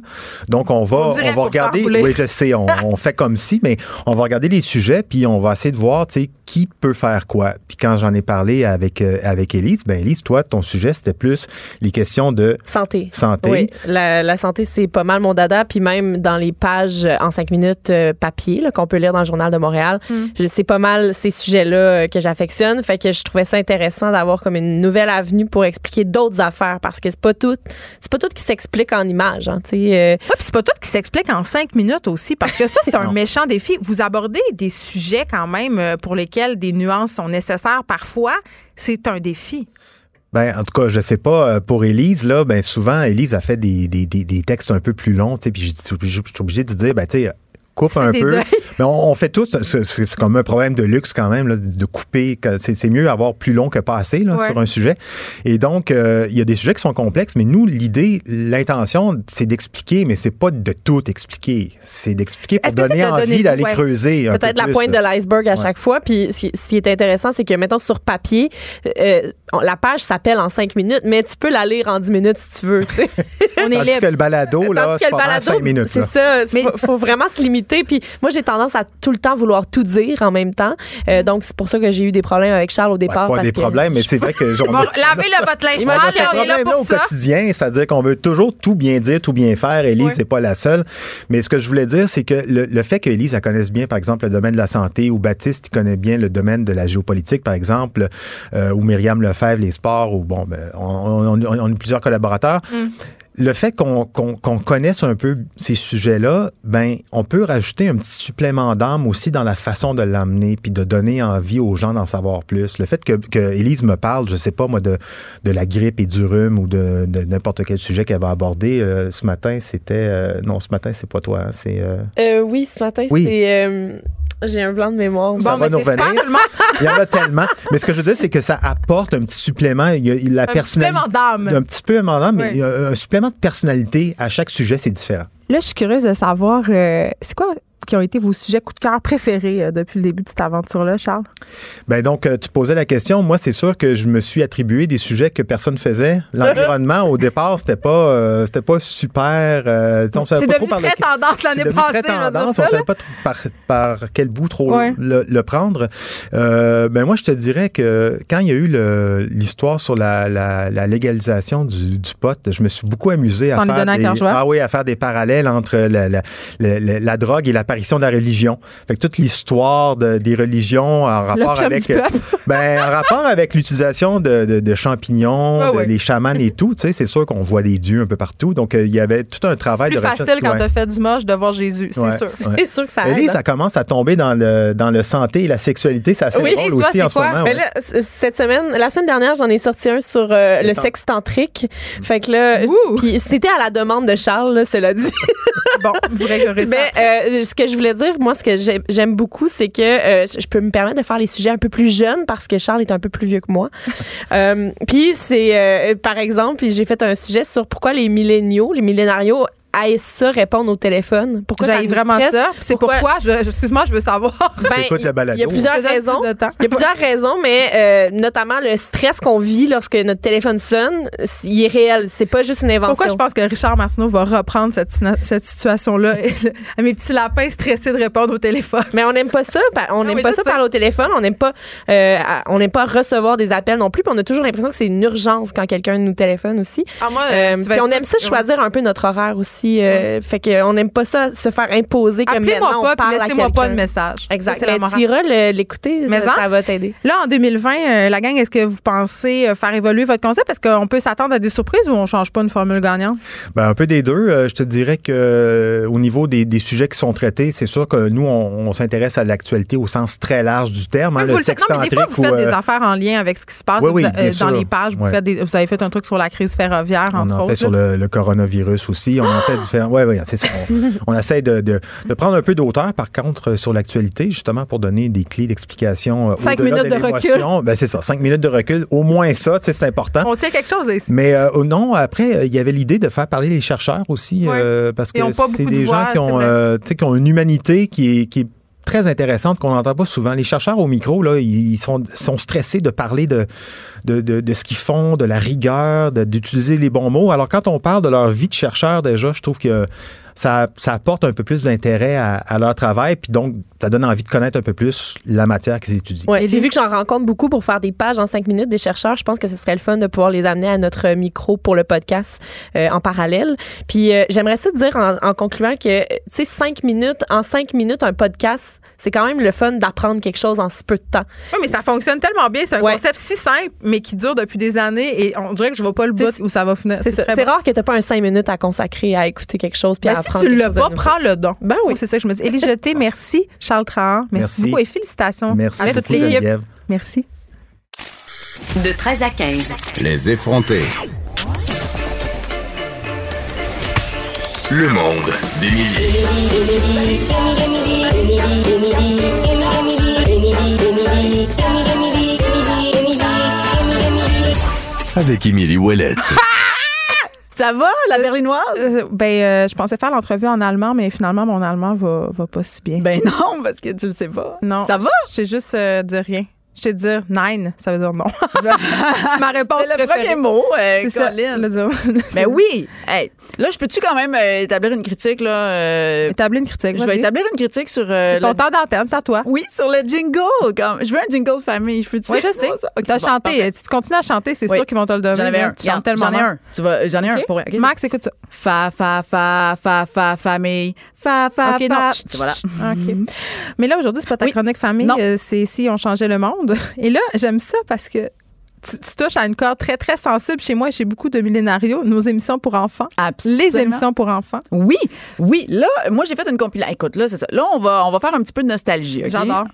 donc on va, On on, dirait va pour regarder. Oui, je sais, on, on fait comme si, mais on va regarder les sujets puis on va essayer de voir, tu sais, qui peut faire quoi. Puis quand j'en ai parlé avec euh, avec Élise, ben Élise, toi, ton sujet c'était plus les questions de Santé. santé. Oui, la, la santé, c'est pas mal mon dada. Puis même dans les pages euh, en cinq minutes euh, papier là, qu'on peut lire dans le Journal de Montréal, c'est pas mal ces sujets-là euh, que j'affectionne. Fait que je trouvais ça intéressant d'avoir comme une nouvelle avenue pour expliquer d'autres affaires parce que c'est pas tout, c'est pas tout qui s'explique en images. Hein, tu sais, euh, Ouais, puis c'est pas tout qui s'explique en cinq minutes aussi, parce que ça, c'est <laughs> un méchant défi. Vous abordez des sujets quand même pour lesquels des nuances sont nécessaires parfois. C'est un défi. Ben, en tout cas, je sais pas, euh, pour Élise, là, ben, souvent, Élise a fait des, des, des, des textes un peu plus longs, tu puis je suis obligé de dire, ben, tu sais, coupe un peu. deuils. <laughs> Mais on, on fait tous, c'est comme un problème de luxe quand même, là, de couper. C'est mieux avoir plus long que pas assez là, Ouais. sur un sujet. Et donc, euh, il y a des sujets qui sont complexes, mais nous, l'idée, l'intention, c'est d'expliquer, mais c'est pas de tout expliquer. C'est d'expliquer pour donner de donner- envie d'aller ouais. creuser. peut-être peu la plus, pointe de l'iceberg à Ouais. chaque fois. Puis ce qui, est intéressant, c'est que, mettons, sur papier, euh, la page s'appelle en cinq minutes, mais tu peux la lire en dix minutes si tu veux. On est Tandis libre. que le balado, là, c'est le pas cinq minutes. C'est ça. Il Mais- faut, faut vraiment se limiter. Puis moi, j'ai tendance à tout le temps vouloir tout dire en même temps. Euh, donc, c'est pour ça que j'ai eu des problèmes avec Charles au Ouais, départ. c'est pas parce des que- problèmes, mais c'est vrai que <laughs> j'en Bon, lavez le votre linge sale, ce problème-là au ça. quotidien, c'est-à-dire qu'on veut toujours tout bien dire, tout bien faire. Élise, Ouais. c'est pas la seule. Mais ce que je voulais dire, c'est que le, le fait qu'Élise, elle connaisse bien, par exemple, le domaine de la santé, ou Baptiste, il connaît bien le domaine de la géopolitique, par exemple, euh, ou Myriam Lefebvre, les sports, ou bon, ben, on, on, on- a plusieurs collaborateurs. Mm. Le fait qu'on connaisse un peu ces sujets-là, ben, on peut rajouter un petit supplément d'âme aussi dans la façon de l'amener, puis de donner envie aux gens d'en savoir plus. Le fait que, que Élise me parle, je sais pas moi, de, de la grippe et du rhume ou de, de n'importe quel sujet qu'elle va aborder euh, ce matin, c'était euh, non, ce matin c'est pas toi, hein, c'est euh, Euh, oui, ce matin, Oui. c'est. J'ai un blanc de mémoire. ça Bon, va mais nous revenir. <laughs> Il y en a tellement. Mais ce que je veux dire, c'est que ça apporte un petit supplément. Il y a la Un petit personnalité. supplément d'âme. Un petit supplément d'âme, mais Oui. il y a un supplément de personnalité à chaque sujet, c'est différent. Là, je suis curieuse de savoir, euh, c'est quoi qui ont été vos sujets coup de cœur préférés euh, depuis le début de cette aventure-là, Charles? Ben donc, euh, tu posais la question. Moi, c'est sûr que je me suis attribué des sujets que personne faisait. <laughs> L'environnement, au départ, c'était pas, euh, c'était pas super. euh, on savait pas trop par lequel- tendance l'année passée. très tendance. on savait pas trop par, par quel bout trop Ouais. le, le prendre. Euh, ben moi, je te dirais que quand il y a eu l'histoire sur la, la- la légalisation du, du pot, je me suis beaucoup amusé à faire des, ah oui, à faire des parallèles entre la, la- la- la- la drogue et l'apparition de la religion. Fait que toute l'histoire de- des religions en rapport avec peuple. ben, en rapport avec l'utilisation de, de- de champignons, Ah de- oui. des chamans et tout, tu sais, c'est sûr qu'on voit des dieux un peu partout. Donc, euh, il y avait tout un travail C'est plus de recherche. facile quand Ouais. t'as fait du moche de voir Jésus, c'est Ouais. sûr. Ouais. C'est sûr que ça aide. Ça commence à tomber dans le, dans le santé et la sexualité. C'est assez Oui, drôle aussi c'est en ce quoi? moment. Mais ouais. là, c- cette semaine, la semaine dernière, j'en ai sorti un sur euh, le sexe tantrique. Fait que là, c'était à la demande de Charles, là, cela dit. Bon, vous réglerez <laughs> ça. Mais euh, ce que je voulais dire, moi, ce que j'ai- j'aime beaucoup, c'est que euh, je peux me permettre de faire les sujets un peu plus jeunes parce que Charles est un peu plus vieux que moi. <laughs> Euh, puis c'est, euh, par exemple, j'ai fait un sujet sur pourquoi les milléniaux, les millénarios aiment ça répondre au téléphone? Pourquoi J'aille vraiment stresse? ça. C'est pourquoi, je- excuse-moi, je veux savoir. <laughs> Ben, il y a plusieurs raisons. plus de temps. Il y a plusieurs raisons, mais euh, notamment le stress qu'on vit lorsque notre téléphone sonne, il est réel. C'est pas juste une invention. Pourquoi je pense que Richard Martineau va reprendre cette, cette situation-là? <laughs> À mes petits lapins stressés de répondre au téléphone? Mais on n'aime pas ça. On n'aime pas ça parler au téléphone. On n'aime pas. euh, on n'aime pas recevoir des appels non plus. Puis on a toujours l'impression que c'est une urgence quand quelqu'un nous téléphone aussi. Ah, moi, Euh, si puis on aime ça choisir un peu notre horaire aussi. Euh, Fait qu'on n'aime pas ça se faire imposer comme maintenant Appelez-moi on pas, parle à laissez-moi pas de message. Exact. Ça, Mais tu iras l'écouter, ça, en- ça va t'aider. Là, en 2020, euh, la gang, est-ce que vous pensez euh, faire évoluer votre concept? Est-ce qu'on peut s'attendre à des surprises ou on change pas une formule gagnante? Ben, un peu des deux. Euh, je te dirais que euh, au niveau des, des sujets qui sont traités, c'est sûr que nous, on, on s'intéresse à l'actualité au sens très large du terme. hein, le vous le sexe des fois, vous faites ou, des affaires en lien avec ce qui se passe Oui, oui, Vous- bien sûr. dans les pages. Vous, Ouais. faites des- vous avez fait un truc sur la crise ferroviaire, On entre en fait autres. sur le, le coronavirus aussi. On en fait Oui, oui, c'est ça. On, <laughs> on essaie de, de, de prendre un peu d'auteur, par contre, euh, sur l'actualité, justement, pour donner des clés d'explication. euh, Cinq minutes de recul. Ben, c'est ça, cinq minutes de recul. Au moins ça, c'est important. On tient quelque chose ici. Mais euh, non, après, il y avait l'idée de faire parler les chercheurs aussi, euh, parce Ils que c'est des voix, gens qui ont, euh, qui une humanité qui est, qui est très intéressante qu'on n'entend pas souvent. Les chercheurs au micro, là, ils sont, stressés de parler de, de, ce qu'ils font, de la rigueur, d'utiliser les bons mots. Alors, quand on parle de leur vie de chercheur, déjà, je trouve que ça, ça apporte un peu plus d'intérêt à, à leur travail, puis donc, ça donne envie de connaître un peu plus la matière qu'ils étudient. Puis vu que j'en rencontre beaucoup pour faire des pages en cinq minutes des chercheurs, je pense que ce serait le fun de pouvoir les amener à notre micro pour le podcast euh, en parallèle. Puis euh, j'aimerais ça te dire en, en concluant que, euh, tu sais, cinq minutes, en cinq minutes, un podcast, c'est quand même le fun d'apprendre quelque chose en si peu de temps. Oui, mais ça fonctionne tellement bien. C'est un Ouais. concept si simple, mais qui dure depuis des années et on dirait que je vois pas le bout C'est- où ça va finir. C'est ça. très C'est bon. rare que tu pas un cinq minutes à consacrer à écouter quelque chose puis Ben, si tu l'as pas, prends le don. Ben oui. C'est ça que je me dis. Élie Jeté, merci. Charles Trahan, merci, Merci. beaucoup et félicitations Merci à toute l'équipe. Merci. De 13 à 15. Les effrontés. Le monde d'Émilie. Avec Émilie Ouellette. Ça va, la berlinoise? Euh, ben, euh, je pensais faire l'entrevue en allemand, mais finalement, mon allemand va, va pas si bien. Ben non, parce que tu le sais pas. non. Ça va? Je sais juste euh, dire rien. Je sais dire nein, ça veut dire non. <laughs> Ma réponse C'est le préférée. premier mot, euh, C'est ça. Colin. le dire. <laughs> Ben oui. Hey, là, je peux-tu quand même euh, établir une critique là euh, Établir une critique. Je vais vas-y. établir une critique sur euh, C'est ton le- temps d'antenne, c'est à toi. Oui, sur le jingle. Quand... Je veux un jingle famille. Je peux-tu? Oui, je sais. ça? <laughs> Ok, T'as bon, chanté. Si tu continues à chanter, c'est Oui. sûr qu'ils vont te le donner. J'en avais là. un. Tu chantes Regarde, tellement J'en ai mal. un. Tu vas, j'en ai un pour. ok? Max, écoute ça. Fa, fa, fa, fa, fa, famille. Fa, fa, OK, fa. Voilà. OK. Mais là, aujourd'hui, c'est pas ta Oui. chronique famille, Non. euh, c'est si on changeait le monde. Et là, j'aime ça parce que tu, tu touches à une corde très, très sensible chez moi et chez beaucoup de millénarios, nos émissions pour enfants. Absolument. Les émissions pour enfants. Oui, oui. Là, moi, j'ai fait une compilation. Écoute, là, c'est ça. Là, on va, on va faire un petit peu de nostalgie. ok? J'adore.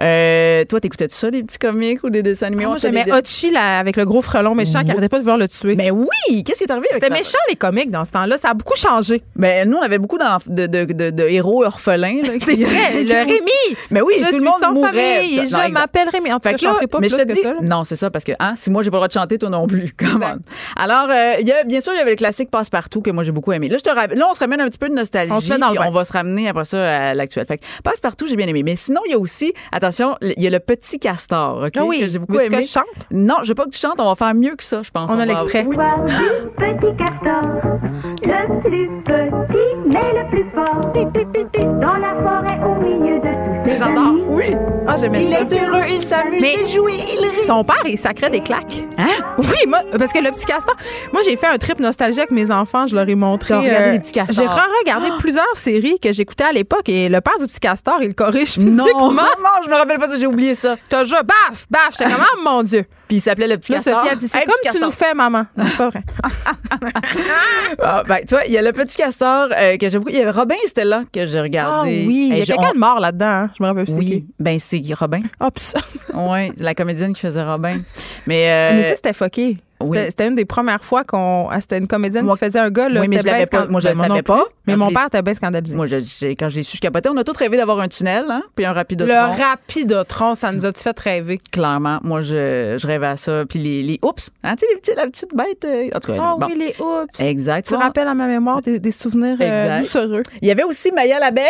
Euh, toi, t'écoutais ça, les petits comiques ou des dessins animés? Ah, moi, j'aimais des- Hachi là, avec le gros frelon méchant qui arrêtait pas de vouloir le tuer. Mais oui! Qu'est-ce qui est arrivé C'était méchant, les comiques, dans ce temps-là. Ça a beaucoup changé. Ben, nous, on avait beaucoup de, de, de, de héros orphelins. C'est vrai. <laughs> Le Rémi. Mais oui, je tout suis le monde sans mourait. famille. Non, Je m'appelle Rémi. En tout cas, je pas mais plus je te que dis, ça. non, c'est ça, parce que hein, si moi j'ai pas le droit de chanter, toi non plus. <laughs> Come on. Alors, euh, il y a, bien sûr, il y avait le classique Passe-Partout que moi j'ai beaucoup aimé. Là, je te rappelle- là, on se ramène un petit peu de nostalgie. On se met dans le. On va se ramener après ça à l'actuel. Fait que Passe-Partout, j'ai bien aimé. Mais sinon, il y a aussi, attention, il y a le petit castor, OK? Ah oui. Que j'ai beaucoup Veux-tu que aimé. je chante? Non, je veux pas que tu chantes. On va faire mieux que ça, je pense. On a va- l'extrait. Oui. Petit castor, le plus petit, mais le plus fort. Dans la forêt, au milieu de tous ses J'adore. amis. Oui. Ah, j'aimais Il ça. est heureux, il s'amuse, Mais- il joue, il rit. Son père, il sacrait des claques. Hein? Oui, moi, parce que le petit castor. Moi, j'ai fait un trip nostalgique avec mes enfants. Je leur ai montré. euh, T'as regardé les petits castors. J'ai re-regardé plusieurs séries que j'écoutais à l'époque et le père du petit castor, il le corrige Non, physiquement. <laughs> non, je me rappelle pas ça, j'ai oublié ça. T'as joué, baf, baf. J'étais <laughs> comme, ah, mon Dieu. Puis il s'appelait le petit Là, castor. Sophie a dit, c'est Hey, comme tu nous fais, maman. Non, c'est pas vrai. <laughs> Ah, ben, tu vois, il y a le petit castor euh, que j'ai beaucoup. Il y avait Robin Stella que j'ai Ah regardé. oui, il y a quelqu'un on- de mort là-dedans. hein. Je me rappelle plus. Oui, ben c'est Robin. Ah, ça. Oui, la comédienne qui faisait Robin. Mais, euh, Mais ça, c'était fucké. Oui. C'était- une des premières fois qu'on. ah, C'était une comédienne Moi- qui faisait un gars. Là, Oui, mais je l'avais pas- moi, je le savais pas. Mais Quand mon père était bien scandalisé. moi, je- j'ai- quand je l'ai su, je capotais. On a tous rêvé d'avoir un tunnel, hein, puis un rapidotron. Le rapidotron, ça nous a-tu fait rêver? Clairement, moi, je, je rêvais à ça. Puis les, les oups, hein, tu sais, les petits, la petite bête. euh, en tout cas, Ah bon. oui, les oups. Exact. Tu rappelles à ma mémoire des, des souvenirs euh, doucereux. Il y avait aussi Maya l'abeille.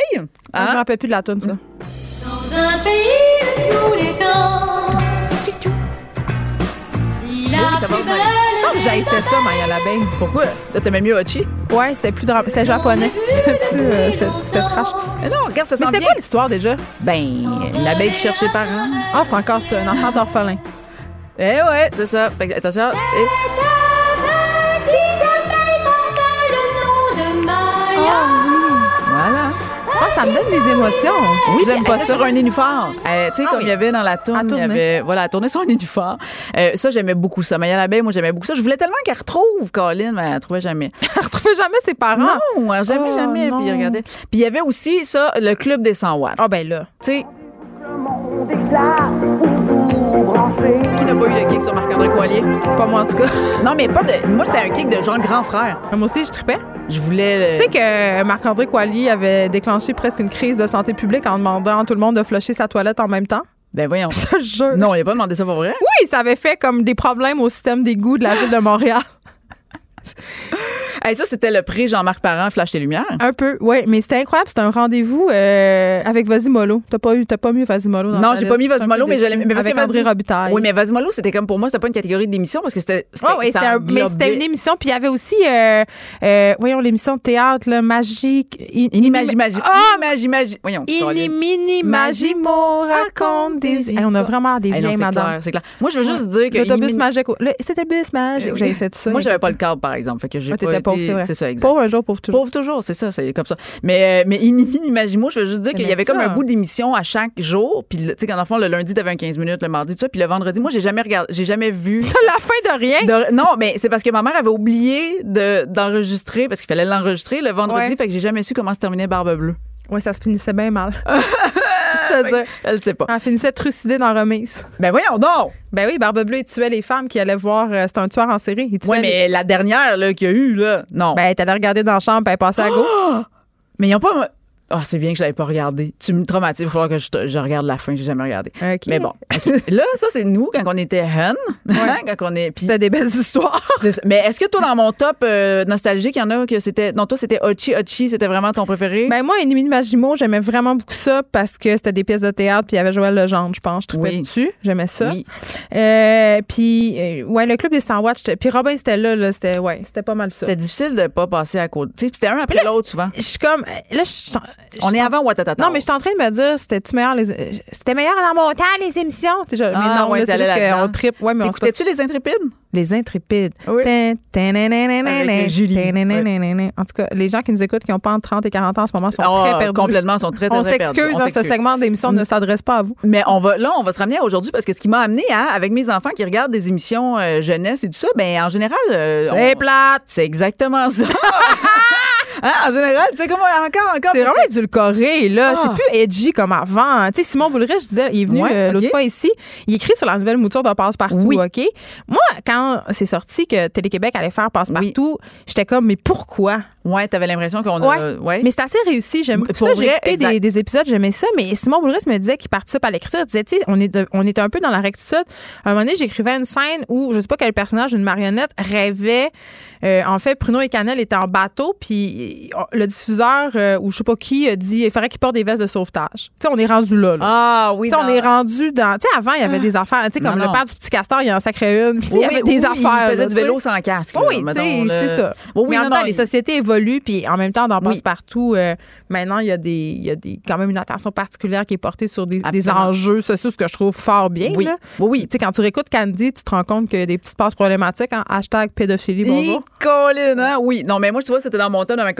Ah, Je Hein? me rappelle plus de la tune ça. Dans un pays de tous les temps. Ça? va Il me j'haïssais ça, Maya l'abeille. Pourquoi? Là, t'aimais mieux Hachi? Ouais, c'était plus drame. C'était japonais. <laughs> C'était plus. euh, c'était- C'était trash. Mais non, regarde, ça Mais sent c'était bien. quoi l'histoire déjà? Ben, l'abeille qui cherche ses parents. Ah, c'est encore ça, un enfant d'orphelin. Eh ouais, c'est ça. Fait que, attention. Ah, ça me donne des émotions. Oui, j'aime pas ça. sur un nénuphar. Euh, tu sais, Ah comme oui. il y avait dans la tourne, il y avait, voilà, elle tournait sur un nénuphar. Euh, ça, j'aimais beaucoup ça. Maya l'abeille, moi, j'aimais beaucoup ça. Je voulais tellement qu'elle retrouve Colin, mais elle ne trouvait jamais. <laughs> Elle retrouvait jamais ses parents. Non, elle jamais, Oh, jamais. non. Puis regardez. Puis il y avait aussi ça, le club des 100 watts. Ah, ben là. Tu sais. Qui n'a pas eu le kick sur Marc-André Coilier? Pas moi, en tout cas. Non, mais pas de. Moi, c'était un kick de genre grand frère. Moi aussi, je tripais. Je voulais. Tu sais que Marc-André Coilier avait déclenché presque une crise de santé publique en demandant à tout le monde de flusher sa toilette en même temps? Ben voyons. <laughs> Je te jure. Non, il a pas demandé ça pour vrai? Oui, ça avait fait comme des problèmes au système d'égout de la ville de Montréal. <laughs> Hey, ça, c'était le prix Jean-Marc Parent, Flash tes Lumières. Un peu, oui, mais c'était incroyable. C'était un rendez-vous euh, avec Vasimolo. T'as pas, eu, pas mis Vasimolo dans Non, j'ai pas mis Vasimolo, mais je l'ai Avec André Robitaille. Oui, mais Vasimolo, c'était comme pour moi, c'était pas une catégorie d'émission parce que c'était. c'était un- mais c'était une émission, puis il y avait aussi, euh, euh, voyons, l'émission de théâtre, là, magique. In- Inimagi- Magi- Ah! Imagi- Magi- Voyons. Ini, mini, magimo, raconte des Hey, On a vraiment des Hey, vieilles c'est madame. clair, c'est clair. Moi, je veux juste dire que. L'autobus magique. C'était le bus magique. J'ai essayé de ça. Moi, j'avais pas le cadre, par exemple. Fait que j'ai Ah, pas pauvre, c'est ça, exact. Pauvre un jour, pauvre toujours. Pauvre toujours, c'est ça, c'est comme ça. Mais, euh, mais Magimo, je veux juste dire qu'il y avait comme un bout d'émission à chaque jour. Puis, tu sais, quand fond, le lundi, t'avais un 15 minutes, le mardi, tout ça. Puis le vendredi, moi, j'ai jamais regardé, j'ai jamais vu. <laughs> la fin de rien? de- non, mais c'est parce que ma mère avait oublié de, d'enregistrer, parce qu'il fallait l'enregistrer le vendredi. Ouais. Fait que j'ai jamais su comment se terminait Barbe Bleue. Oui, ça se finissait bien mal. <laughs> Te dire. Elle sait pas. Elle finissait trucidée dans Remise. Ben voyons donc! Ben oui, Barbe Bleue, il tuait les femmes qui allaient voir. euh, C'était un tueur en série. Il tuait les- mais la dernière, là, qu'il y a eu, là, non. Ben, t'allais regarder dans la chambre, puis elle passait à gauche. Mais ils ont pas. Ah, c'est bien que je l'avais pas regardé. Tu me traumatises. Il va falloir que je, regarde la fin. J'ai jamais regardé. Mais bon. Là, ça, c'est nous quand on était hen. Hein, quand on est. puis- C'était des belles histoires. <laughs> Mais est-ce que toi, dans mon top euh, nostalgique, il y en a que c'était. Non, toi, c'était Ochi Ochi. C'était vraiment ton préféré? Ben moi, Ennemi de Magimo, j'aimais vraiment beaucoup ça parce que c'était des pièces de théâtre, puis il y avait Joël Legendre, je pense. Je Oui. dessus. J'aimais ça. Oui. Euh, puis, euh, ouais, le club des Sandwich. Puis Robin, c'était là, là. C'était, ouais, c'était pas mal ça. C'était difficile de pas passer à côté. Tu sais, C'était un après l'autre, souvent. Je suis comme. Là, je On est avant Watatata. Non, mais je suis en train de me dire, c'était-tu meilleur les. C'était meilleur dans mon temps, les émissions? Mais Ah, non, ouais, là, c'est t'allais juste là-dedans. qu'on tripe. Ouais, mais on passe- T'écoutais-tu les Intrépides? Les Intrépides. Oui. Avec Julie. En tout cas, les gens qui nous écoutent, qui n'ont pas entre 30 et 40 ans en ce moment, sont Ah, très perdus. complètement, sont très, très, On très perdus. s'excuse, On hein, ce s'excuse. segment d'émission ne s'adresse pas à vous. Mais on va là, on va se ramener à aujourd'hui parce que ce qui m'a amené à, avec mes enfants qui regardent des émissions euh, jeunesse et tout ça, ben en général, euh, C'est on- plate. c'est exactement ça. <laughs> Hein, en général, tu sais comment encore, encore. C'est vraiment édulcoré, là. Ah. C'est plus edgy comme avant. Tu sais, Simon Boulrich, je disais, il est venu Ouais, euh, l'autre fois ici. Il écrit sur la nouvelle mouture de Passe-Partout, Oui. OK? Moi, quand c'est sorti que Télé-Québec allait faire Passe-Partout, j'étais comme, mais pourquoi? Ouais, t'avais l'impression qu'on a. Ouais. Ouais. Mais c'est assez réussi. J'aime ça. J'ai écouté des, des épisodes, j'aimais ça. Mais Simon Boulris me disait qu'il participe à l'écriture. Il disait, tu sais, on, est de- on était un peu dans la rectitude. À un moment donné, j'écrivais une scène où, je sais pas quel personnage d'une marionnette rêvait. euh, en fait, Pruneau et Canel étaient en bateau, puis le diffuseur, euh, ou je sais pas qui, a dit il faudrait qu'il porte des vestes de sauvetage. Tu sais, on est rendu là. là. Ah oui. Tu sais, on est rendu dans. Tu sais, avant, il y avait des affaires. Tu sais, comme Non, le père du petit castor, il en sacrait une. Sais, il y Oui, avait des oui, affaires. Il faisait là, du vélo sans casque. là, Oui, c'est ça. Oui, oui, mais en non, même temps, les sociétés évoluent, puis en même temps, dans Oui. Passe-Partout, euh, maintenant, il y a, des, il y a des, quand même une attention particulière qui est portée sur des, des enjeux sociaux, ce que je trouve fort bien. Oui. là. Oui, oui. Tu sais, quand tu réécoutes Candy, tu te rends compte qu'il y a des petites passes problématiques en hashtag pédophilie. Bonjour. Hein? Oui, non, mais moi, tu vois, c'était dans mon temps, dans ma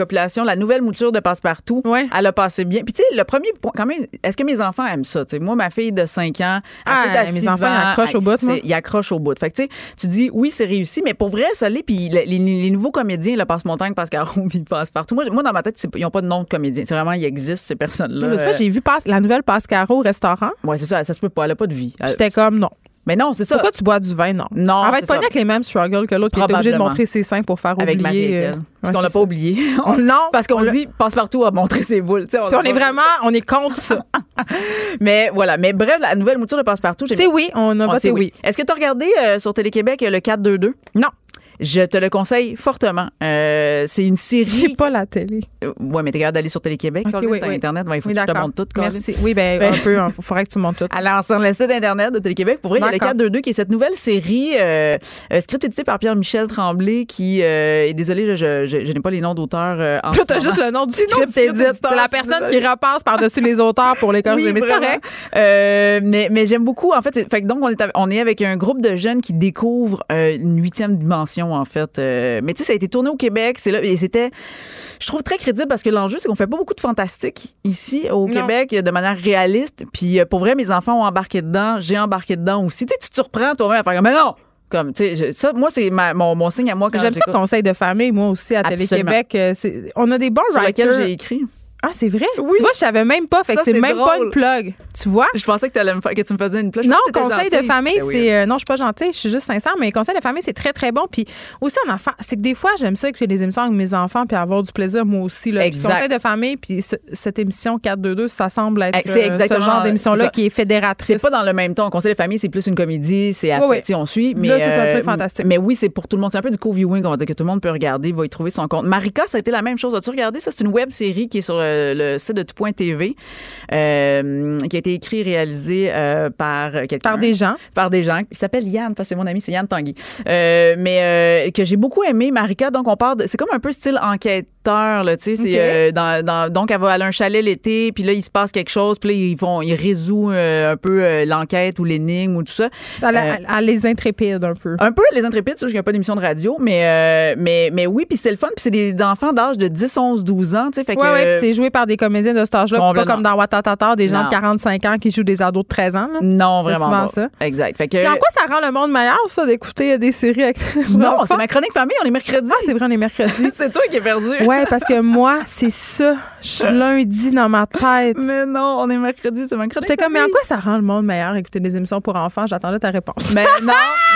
la nouvelle mouture de Passe-Partout. Ouais. Elle a passé bien. Puis, tu sais, le premier point, quand même, est-ce que mes enfants aiment ça? Moi, ma fille de 5 ans, elle Ah, mes enfants, ils accrochent au bout, Ils accrochent au bout. Fait que, tu sais, tu dis, oui, c'est réussi, mais pour vrai, ça l'est. Puis, les, les- les nouveaux comédiens, le Passe-Montagne, Passe-Caro, <laughs> puis Passe-Partout. Moi, moi, dans ma tête, ils n'ont pas de nom de comédien. C'est vraiment, ils existent, ces personnes-là. L'autre fois, j'ai vu la nouvelle Pascaro au restaurant. Ouais, c'est ça, ça se peut pas. Elle a pas de vie. J'étais comme, non. Mais non, c'est ça. Pourquoi tu bois du vin? Non? Non, Elle va être ça. avec les mêmes struggles que l'autre qui était obligé de montrer ses seins pour faire Avec oublier. et euh, ouais, Parce qu'on l'a pas oublié. <laughs> Non. Parce qu'on on dit, Passe-Partout a montré ses boules. Puis on est vraiment, on est contre ça. <laughs> Mais voilà. Mais bref, la nouvelle mouture de Passe-Partout, j'ai C'est oui, on a voté oui. Est-ce que tu as regardé euh, sur Télé-Québec euh, le 4-2-2? Non. Je te le conseille fortement. Euh, c'est une série. J'ai pas la télé. Euh, ouais, mais t'es capable d'aller sur Télé-Québec. Ok, Colin, oui, oui. Internet. Ouais, il faut Oui, que je te montre tout. Colin. Merci. Oui, ben, Ben- un peu. Il faudrait que tu montes tout. Alors, sur le site Internet de Télé-Québec, pour vrai, il y a le D'accord. 4-2-2 qui est cette nouvelle série euh, euh, script édité par Pierre-Michel Tremblay qui euh, est désolé, je, je, je n'ai pas les noms d'auteurs en t'as juste le nom du script édite. C'est la personne qui repasse par-dessus les auteurs pour les corriger. mais c'est correct. Mais mais j'aime beaucoup. En fait, donc on est on est avec un groupe de jeunes qui découvrent une huitième dimension en fait. Euh, mais tu sais, ça a été tourné au Québec. C'est là et c'était, je trouve très crédible parce que l'enjeu c'est qu'on fait pas beaucoup de fantastique ici au Non. Québec de manière réaliste. Puis euh, pour vrai, mes enfants ont embarqué dedans. J'ai embarqué dedans aussi. Tu sais, tu te surprends toi-même à faire comme mais non. Comme, tu sais, ça, moi, c'est mon, mon signe à moi quand J'aime ça, conseil de famille, moi aussi, à. Télé-Québec. Euh, On a des bons Sur writers. j'ai écrit. Ah, c'est vrai? Tu vois, je savais même pas. Fait Ça, que c'est c'est même pas une plug. Tu vois? Je pensais que, t'allais me faire- que tu me faisais une plage. Non, conseil de famille, Ben oui. c'est. euh, non, je suis pas gentille, je suis juste sincère, mais conseil de famille, c'est très, très bon. Puis aussi, en enfant, c'est que des fois, j'aime ça écouter des émissions avec mes enfants puis avoir du plaisir, moi aussi. Là. Exact. Conseil de famille, puis ce- cette émission 422, ça semble être C'est euh, exactement ce genre c'est d'émission-là qui est fédératrice. C'est pas dans le même ton. Conseil de famille, c'est plus une comédie, c'est après, Oui, oui. on suit. Mais, Là, être euh, fantastique. Mais oui, c'est pour tout le monde. C'est un peu du co-viewing, on va dire, que tout le monde peut regarder, va y trouver son compte. Marika, ça a été la même chose. As-tu regardé ça? C'est une web série qui est sur le site de tout.tv, euh, qui a été écrit et réalisé euh, par quelqu'un. Par des gens. Par des gens. Il s'appelle Yann, parce que c'est mon ami, c'est Yann Tanguy. Euh, mais euh, que j'ai beaucoup aimé, Marika. Donc, on part de- C'est comme un peu style enquêteur, là, tu sais. Dans, dans- donc, elle va aller à un chalet l'été, puis là, il se passe quelque chose, puis là, ils vont, ils résout un peu l'enquête ou l'énigme ou tout ça. Ça Euh, à les intrépides un peu. un peu les intrépides, je n'y a pas d'émission de radio, mais, mais, mais oui, puis c'est le fun, puis c'est des enfants d'âge de 10, 11, 12 ans, tu sais, fait que... joué par des comédiens de cet âge-là, pas comme dans Watatata, des gens Non. de 45 ans qui jouent des ados de 13 ans. là. Non, C'est vraiment souvent pas. ça. Exact. Fait que... Puis en quoi ça rend le monde meilleur, ça, d'écouter des séries avec Non, c'est ma chronique famille, on est mercredi. Ah, c'est vrai, on est mercredi. <laughs> c'est toi qui es perdu. Ouais, parce que moi, c'est ça. Je suis lundi dans ma tête. Mais non, on est mercredi, c'est ma chronique J'étais comme, mais en quoi ça rend le monde meilleur écouter des émissions pour enfants? J'attendais ta réponse. Mais non,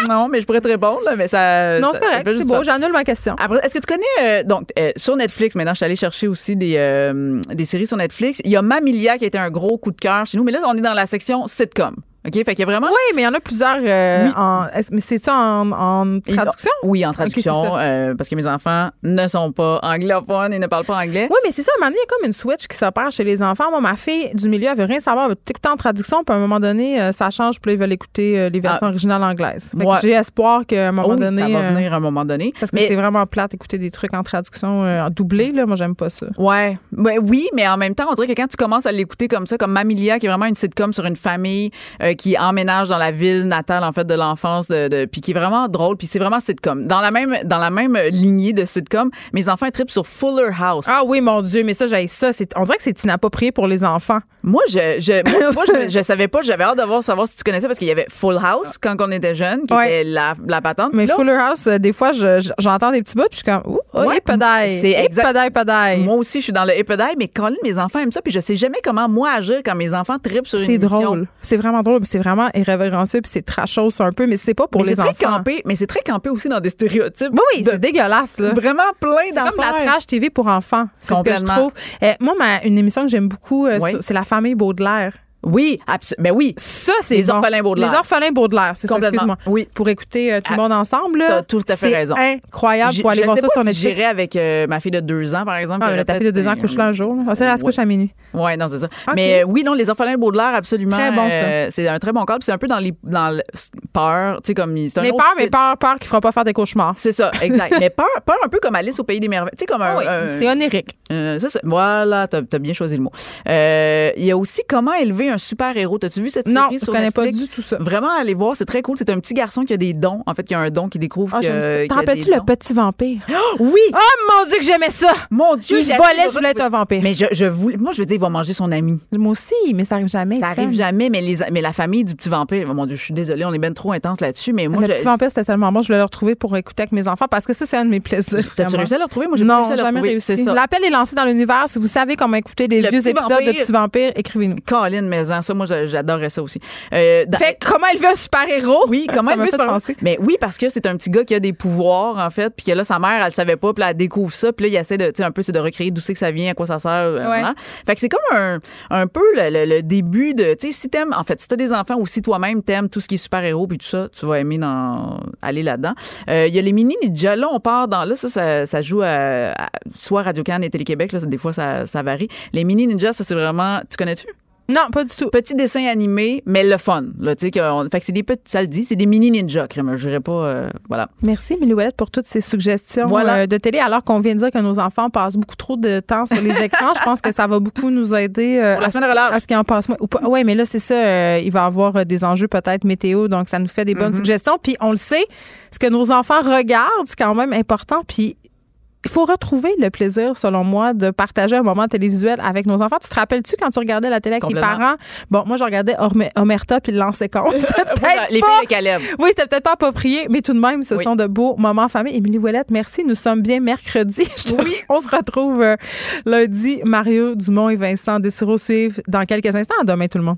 non, mais je pourrais te répondre, là, mais ça. non, c'est correct. C'est beau. J'annule ma question. Après, est-ce que tu connais euh, donc euh, sur Netflix maintenant je suis allée chercher aussi des euh, des séries sur Netflix. Il y a Mamilia qui a été un gros coup de cœur chez nous, mais là on est dans la section sitcom. OK, fait qu'il y a vraiment Oui, mais il y en a plusieurs. euh, Oui. en- est-ce- mais c'est ça en, en traduction? Oui, en traduction euh, parce que mes enfants ne sont pas anglophones et ne parlent pas anglais. Oui, mais c'est ça. À un moment donné, il y a comme une switch qui s'opère chez les enfants. Moi, ma fille du milieu, elle veut rien savoir. Elle veut tout écouter en traduction. Puis à un moment donné, euh, ça change. Puis là, ils veulent écouter les versions Ah. originales anglaises. Fait que. J'ai espoir qu'à un moment Oh, donné. ça va venir à un moment donné. parce que Mais- c'est vraiment plate d'écouter des trucs en traduction euh, en doublé. Là. Moi, j'aime pas ça. Ouais, Ben oui, mais en même temps, on dirait que quand tu commences à l'écouter comme ça, comme Mamilia, qui est vraiment une sitcom sur une famille euh, qui emménage dans la ville natale en fait de l'enfance, de, de- puis qui est vraiment drôle, puis c'est vraiment sitcom. Dans la même dans la même lignée de sitcom, mes enfants trippent sur Fuller House. Ah oui, mon Dieu, mais ça, j'ai ça. C'est- On dirait que c'est inapproprié pour les enfants. Moi, je, je, moi, <laughs> moi, je, je savais pas, j'avais hâte de voir, savoir si tu connaissais parce qu'il y avait Full House quand on était jeune, qui Ouais. était la, la patente. Mais Fuller House, euh, des fois, je- je- j'entends des petits bouts, puis je suis comme, ouh, oh, Ouais, c'est exact. Épadaille, épadaille. Moi aussi, je suis dans le épadaille, mais Colin, mes enfants aiment ça, puis je sais jamais comment moi agir quand mes enfants trippent sur une C'est drôle. C'est vraiment drôle. C'est vraiment irrévérencieux. Puis c'est trashos un peu. Mais c'est pas pour mais les c'est très enfants. campé, mais c'est très campé aussi dans des stéréotypes. Oui, oui, de- c'est dégueulasse. Là. Vraiment plein C'est comme la trash TV pour enfants. C'est ce que je trouve. Euh, moi, ma- une émission que j'aime beaucoup, euh, Oui. c'est La famille Baudelaire. Oui, absolument. Ben oui. Ça, c'est Les bon. orphelins Baudelaire. Les orphelins Baudelaire, c'est ça, Complètement. excuse-moi. Oui. Pour écouter euh, tout le Ah, monde ensemble. t'as tout à fait raison. incroyable pour aller voir ça sur si Netflix. j'irais avec euh, ma fille de deux ans, par exemple. Ah, qui mais ta fille de deux ans couche là un jour. c'est, elle se couche à minuit. Ouais, non, c'est ça. Mais euh, oui, non, les orphelins Baudelaire, absolument. Très bon, ça. c'est un très bon cadre. puis C'est un peu dans les dans le peur, tu sais comme Mais peur, mais peur, peur qu'il fera pas faire des cauchemars. C'est ça, exact. mais peur, peur un peu comme Alice au pays des merveilles, tu sais comme un, Ah oui, un- c'est onirique. ça. Voilà, t'as as bien choisi le mot. Il y a aussi comment élever un super héros. T'as-tu vu cette Non, série je sur connais pas du tout ça. Vraiment, allez voir, c'est très cool. C'est un petit garçon qui a des dons. En fait, qui a un don, qui découvre Ah, que. T'en rappelles-tu le petit vampire? <gasps> Oui! Oh mon Dieu, que j'aimais ça! Mon Dieu, Il volait, je voulais être un vampire. Mais je, je voulais. Moi, je veux dire, il va manger son ami. Moi aussi, mais ça arrive jamais. Ça arrive jamais, mais, les, mais la famille du petit vampire, oh mon Dieu, je suis désolée, on est bien trop intense là-dessus, mais moi, le je- petit vampire, c'était tellement bon. Je voulais le retrouver pour écouter avec mes enfants parce que ça, c'est un de mes plaisirs. T'as-tu réussi à le retrouver? Moi, j'ai Non, jamais réussi. L'appel est lancé dans l'univers. Si vous savez comment écouter des vieux épisodes de Petit Vampire, écrivez-nous. Colin Ça, moi, j'a- j'adorais ça aussi. Euh, dans- Fait que comment élever un super-héros? Oui, comment se faire- penser. Mais oui, parce que c'est un petit gars qui a des pouvoirs, en fait, puis que là, sa mère, elle savait pas, puis elle découvre ça, puis là, il essaie de, tu sais, un peu, c'est de recréer d'où c'est que ça vient, à quoi ça sert. euh, voilà. Fait que c'est comme un, un peu le, le- le début de, tu sais, si t'aimes, en fait, si t'as des enfants ou si toi-même t'aimes tout ce qui est super-héros, puis tout ça, tu vas aimer dans, aller là-dedans. Euh, Il y a les mini ninjas, là, on part dans, là, ça, ça, ça joue à, à- soit Radio-Can et Télé-Québec, là, des fois, ça, ça varie. Les mini ninjas, ça, c'est vraiment, tu connais-tu? Non, pas du tout. Petit dessin animé, mais le fun. Là, tu sais, qu'on- fait que c'est des petits, ça le dit, c'est des mini ninjas, crème. Je dirais pas, euh, voilà. Merci, Milly Ouellette, pour toutes ces suggestions Voilà. euh, de télé. Alors qu'on vient de dire que nos enfants passent beaucoup trop de temps sur les écrans, je pense que ça va beaucoup nous aider euh, Pour la à, semaine de relâche. à ce qu'ils en passent moins. Ou pas- Ouais, mais là, c'est ça. euh, il va y avoir euh, des enjeux peut-être météo, donc ça nous fait des bonnes Mhm. suggestions. Puis on le sait, ce que nos enfants regardent, c'est quand même important. Puis il faut retrouver le plaisir, selon moi, de partager un moment télévisuel avec nos enfants. Tu te rappelles-tu quand tu regardais la télé avec les Complètement. parents? Bon, moi, je regardais Omerta puis le lancer compte. <laughs> les filles de Caleb. Oui, c'était peut-être pas approprié, mais tout de même, ce sont de beaux moments en famille. Émilie Ouellette, merci. Nous sommes bien mercredi. <laughs> oui. On se retrouve euh, lundi. Mario Dumont et Vincent Desiro suivent dans quelques instants. À demain, tout le monde.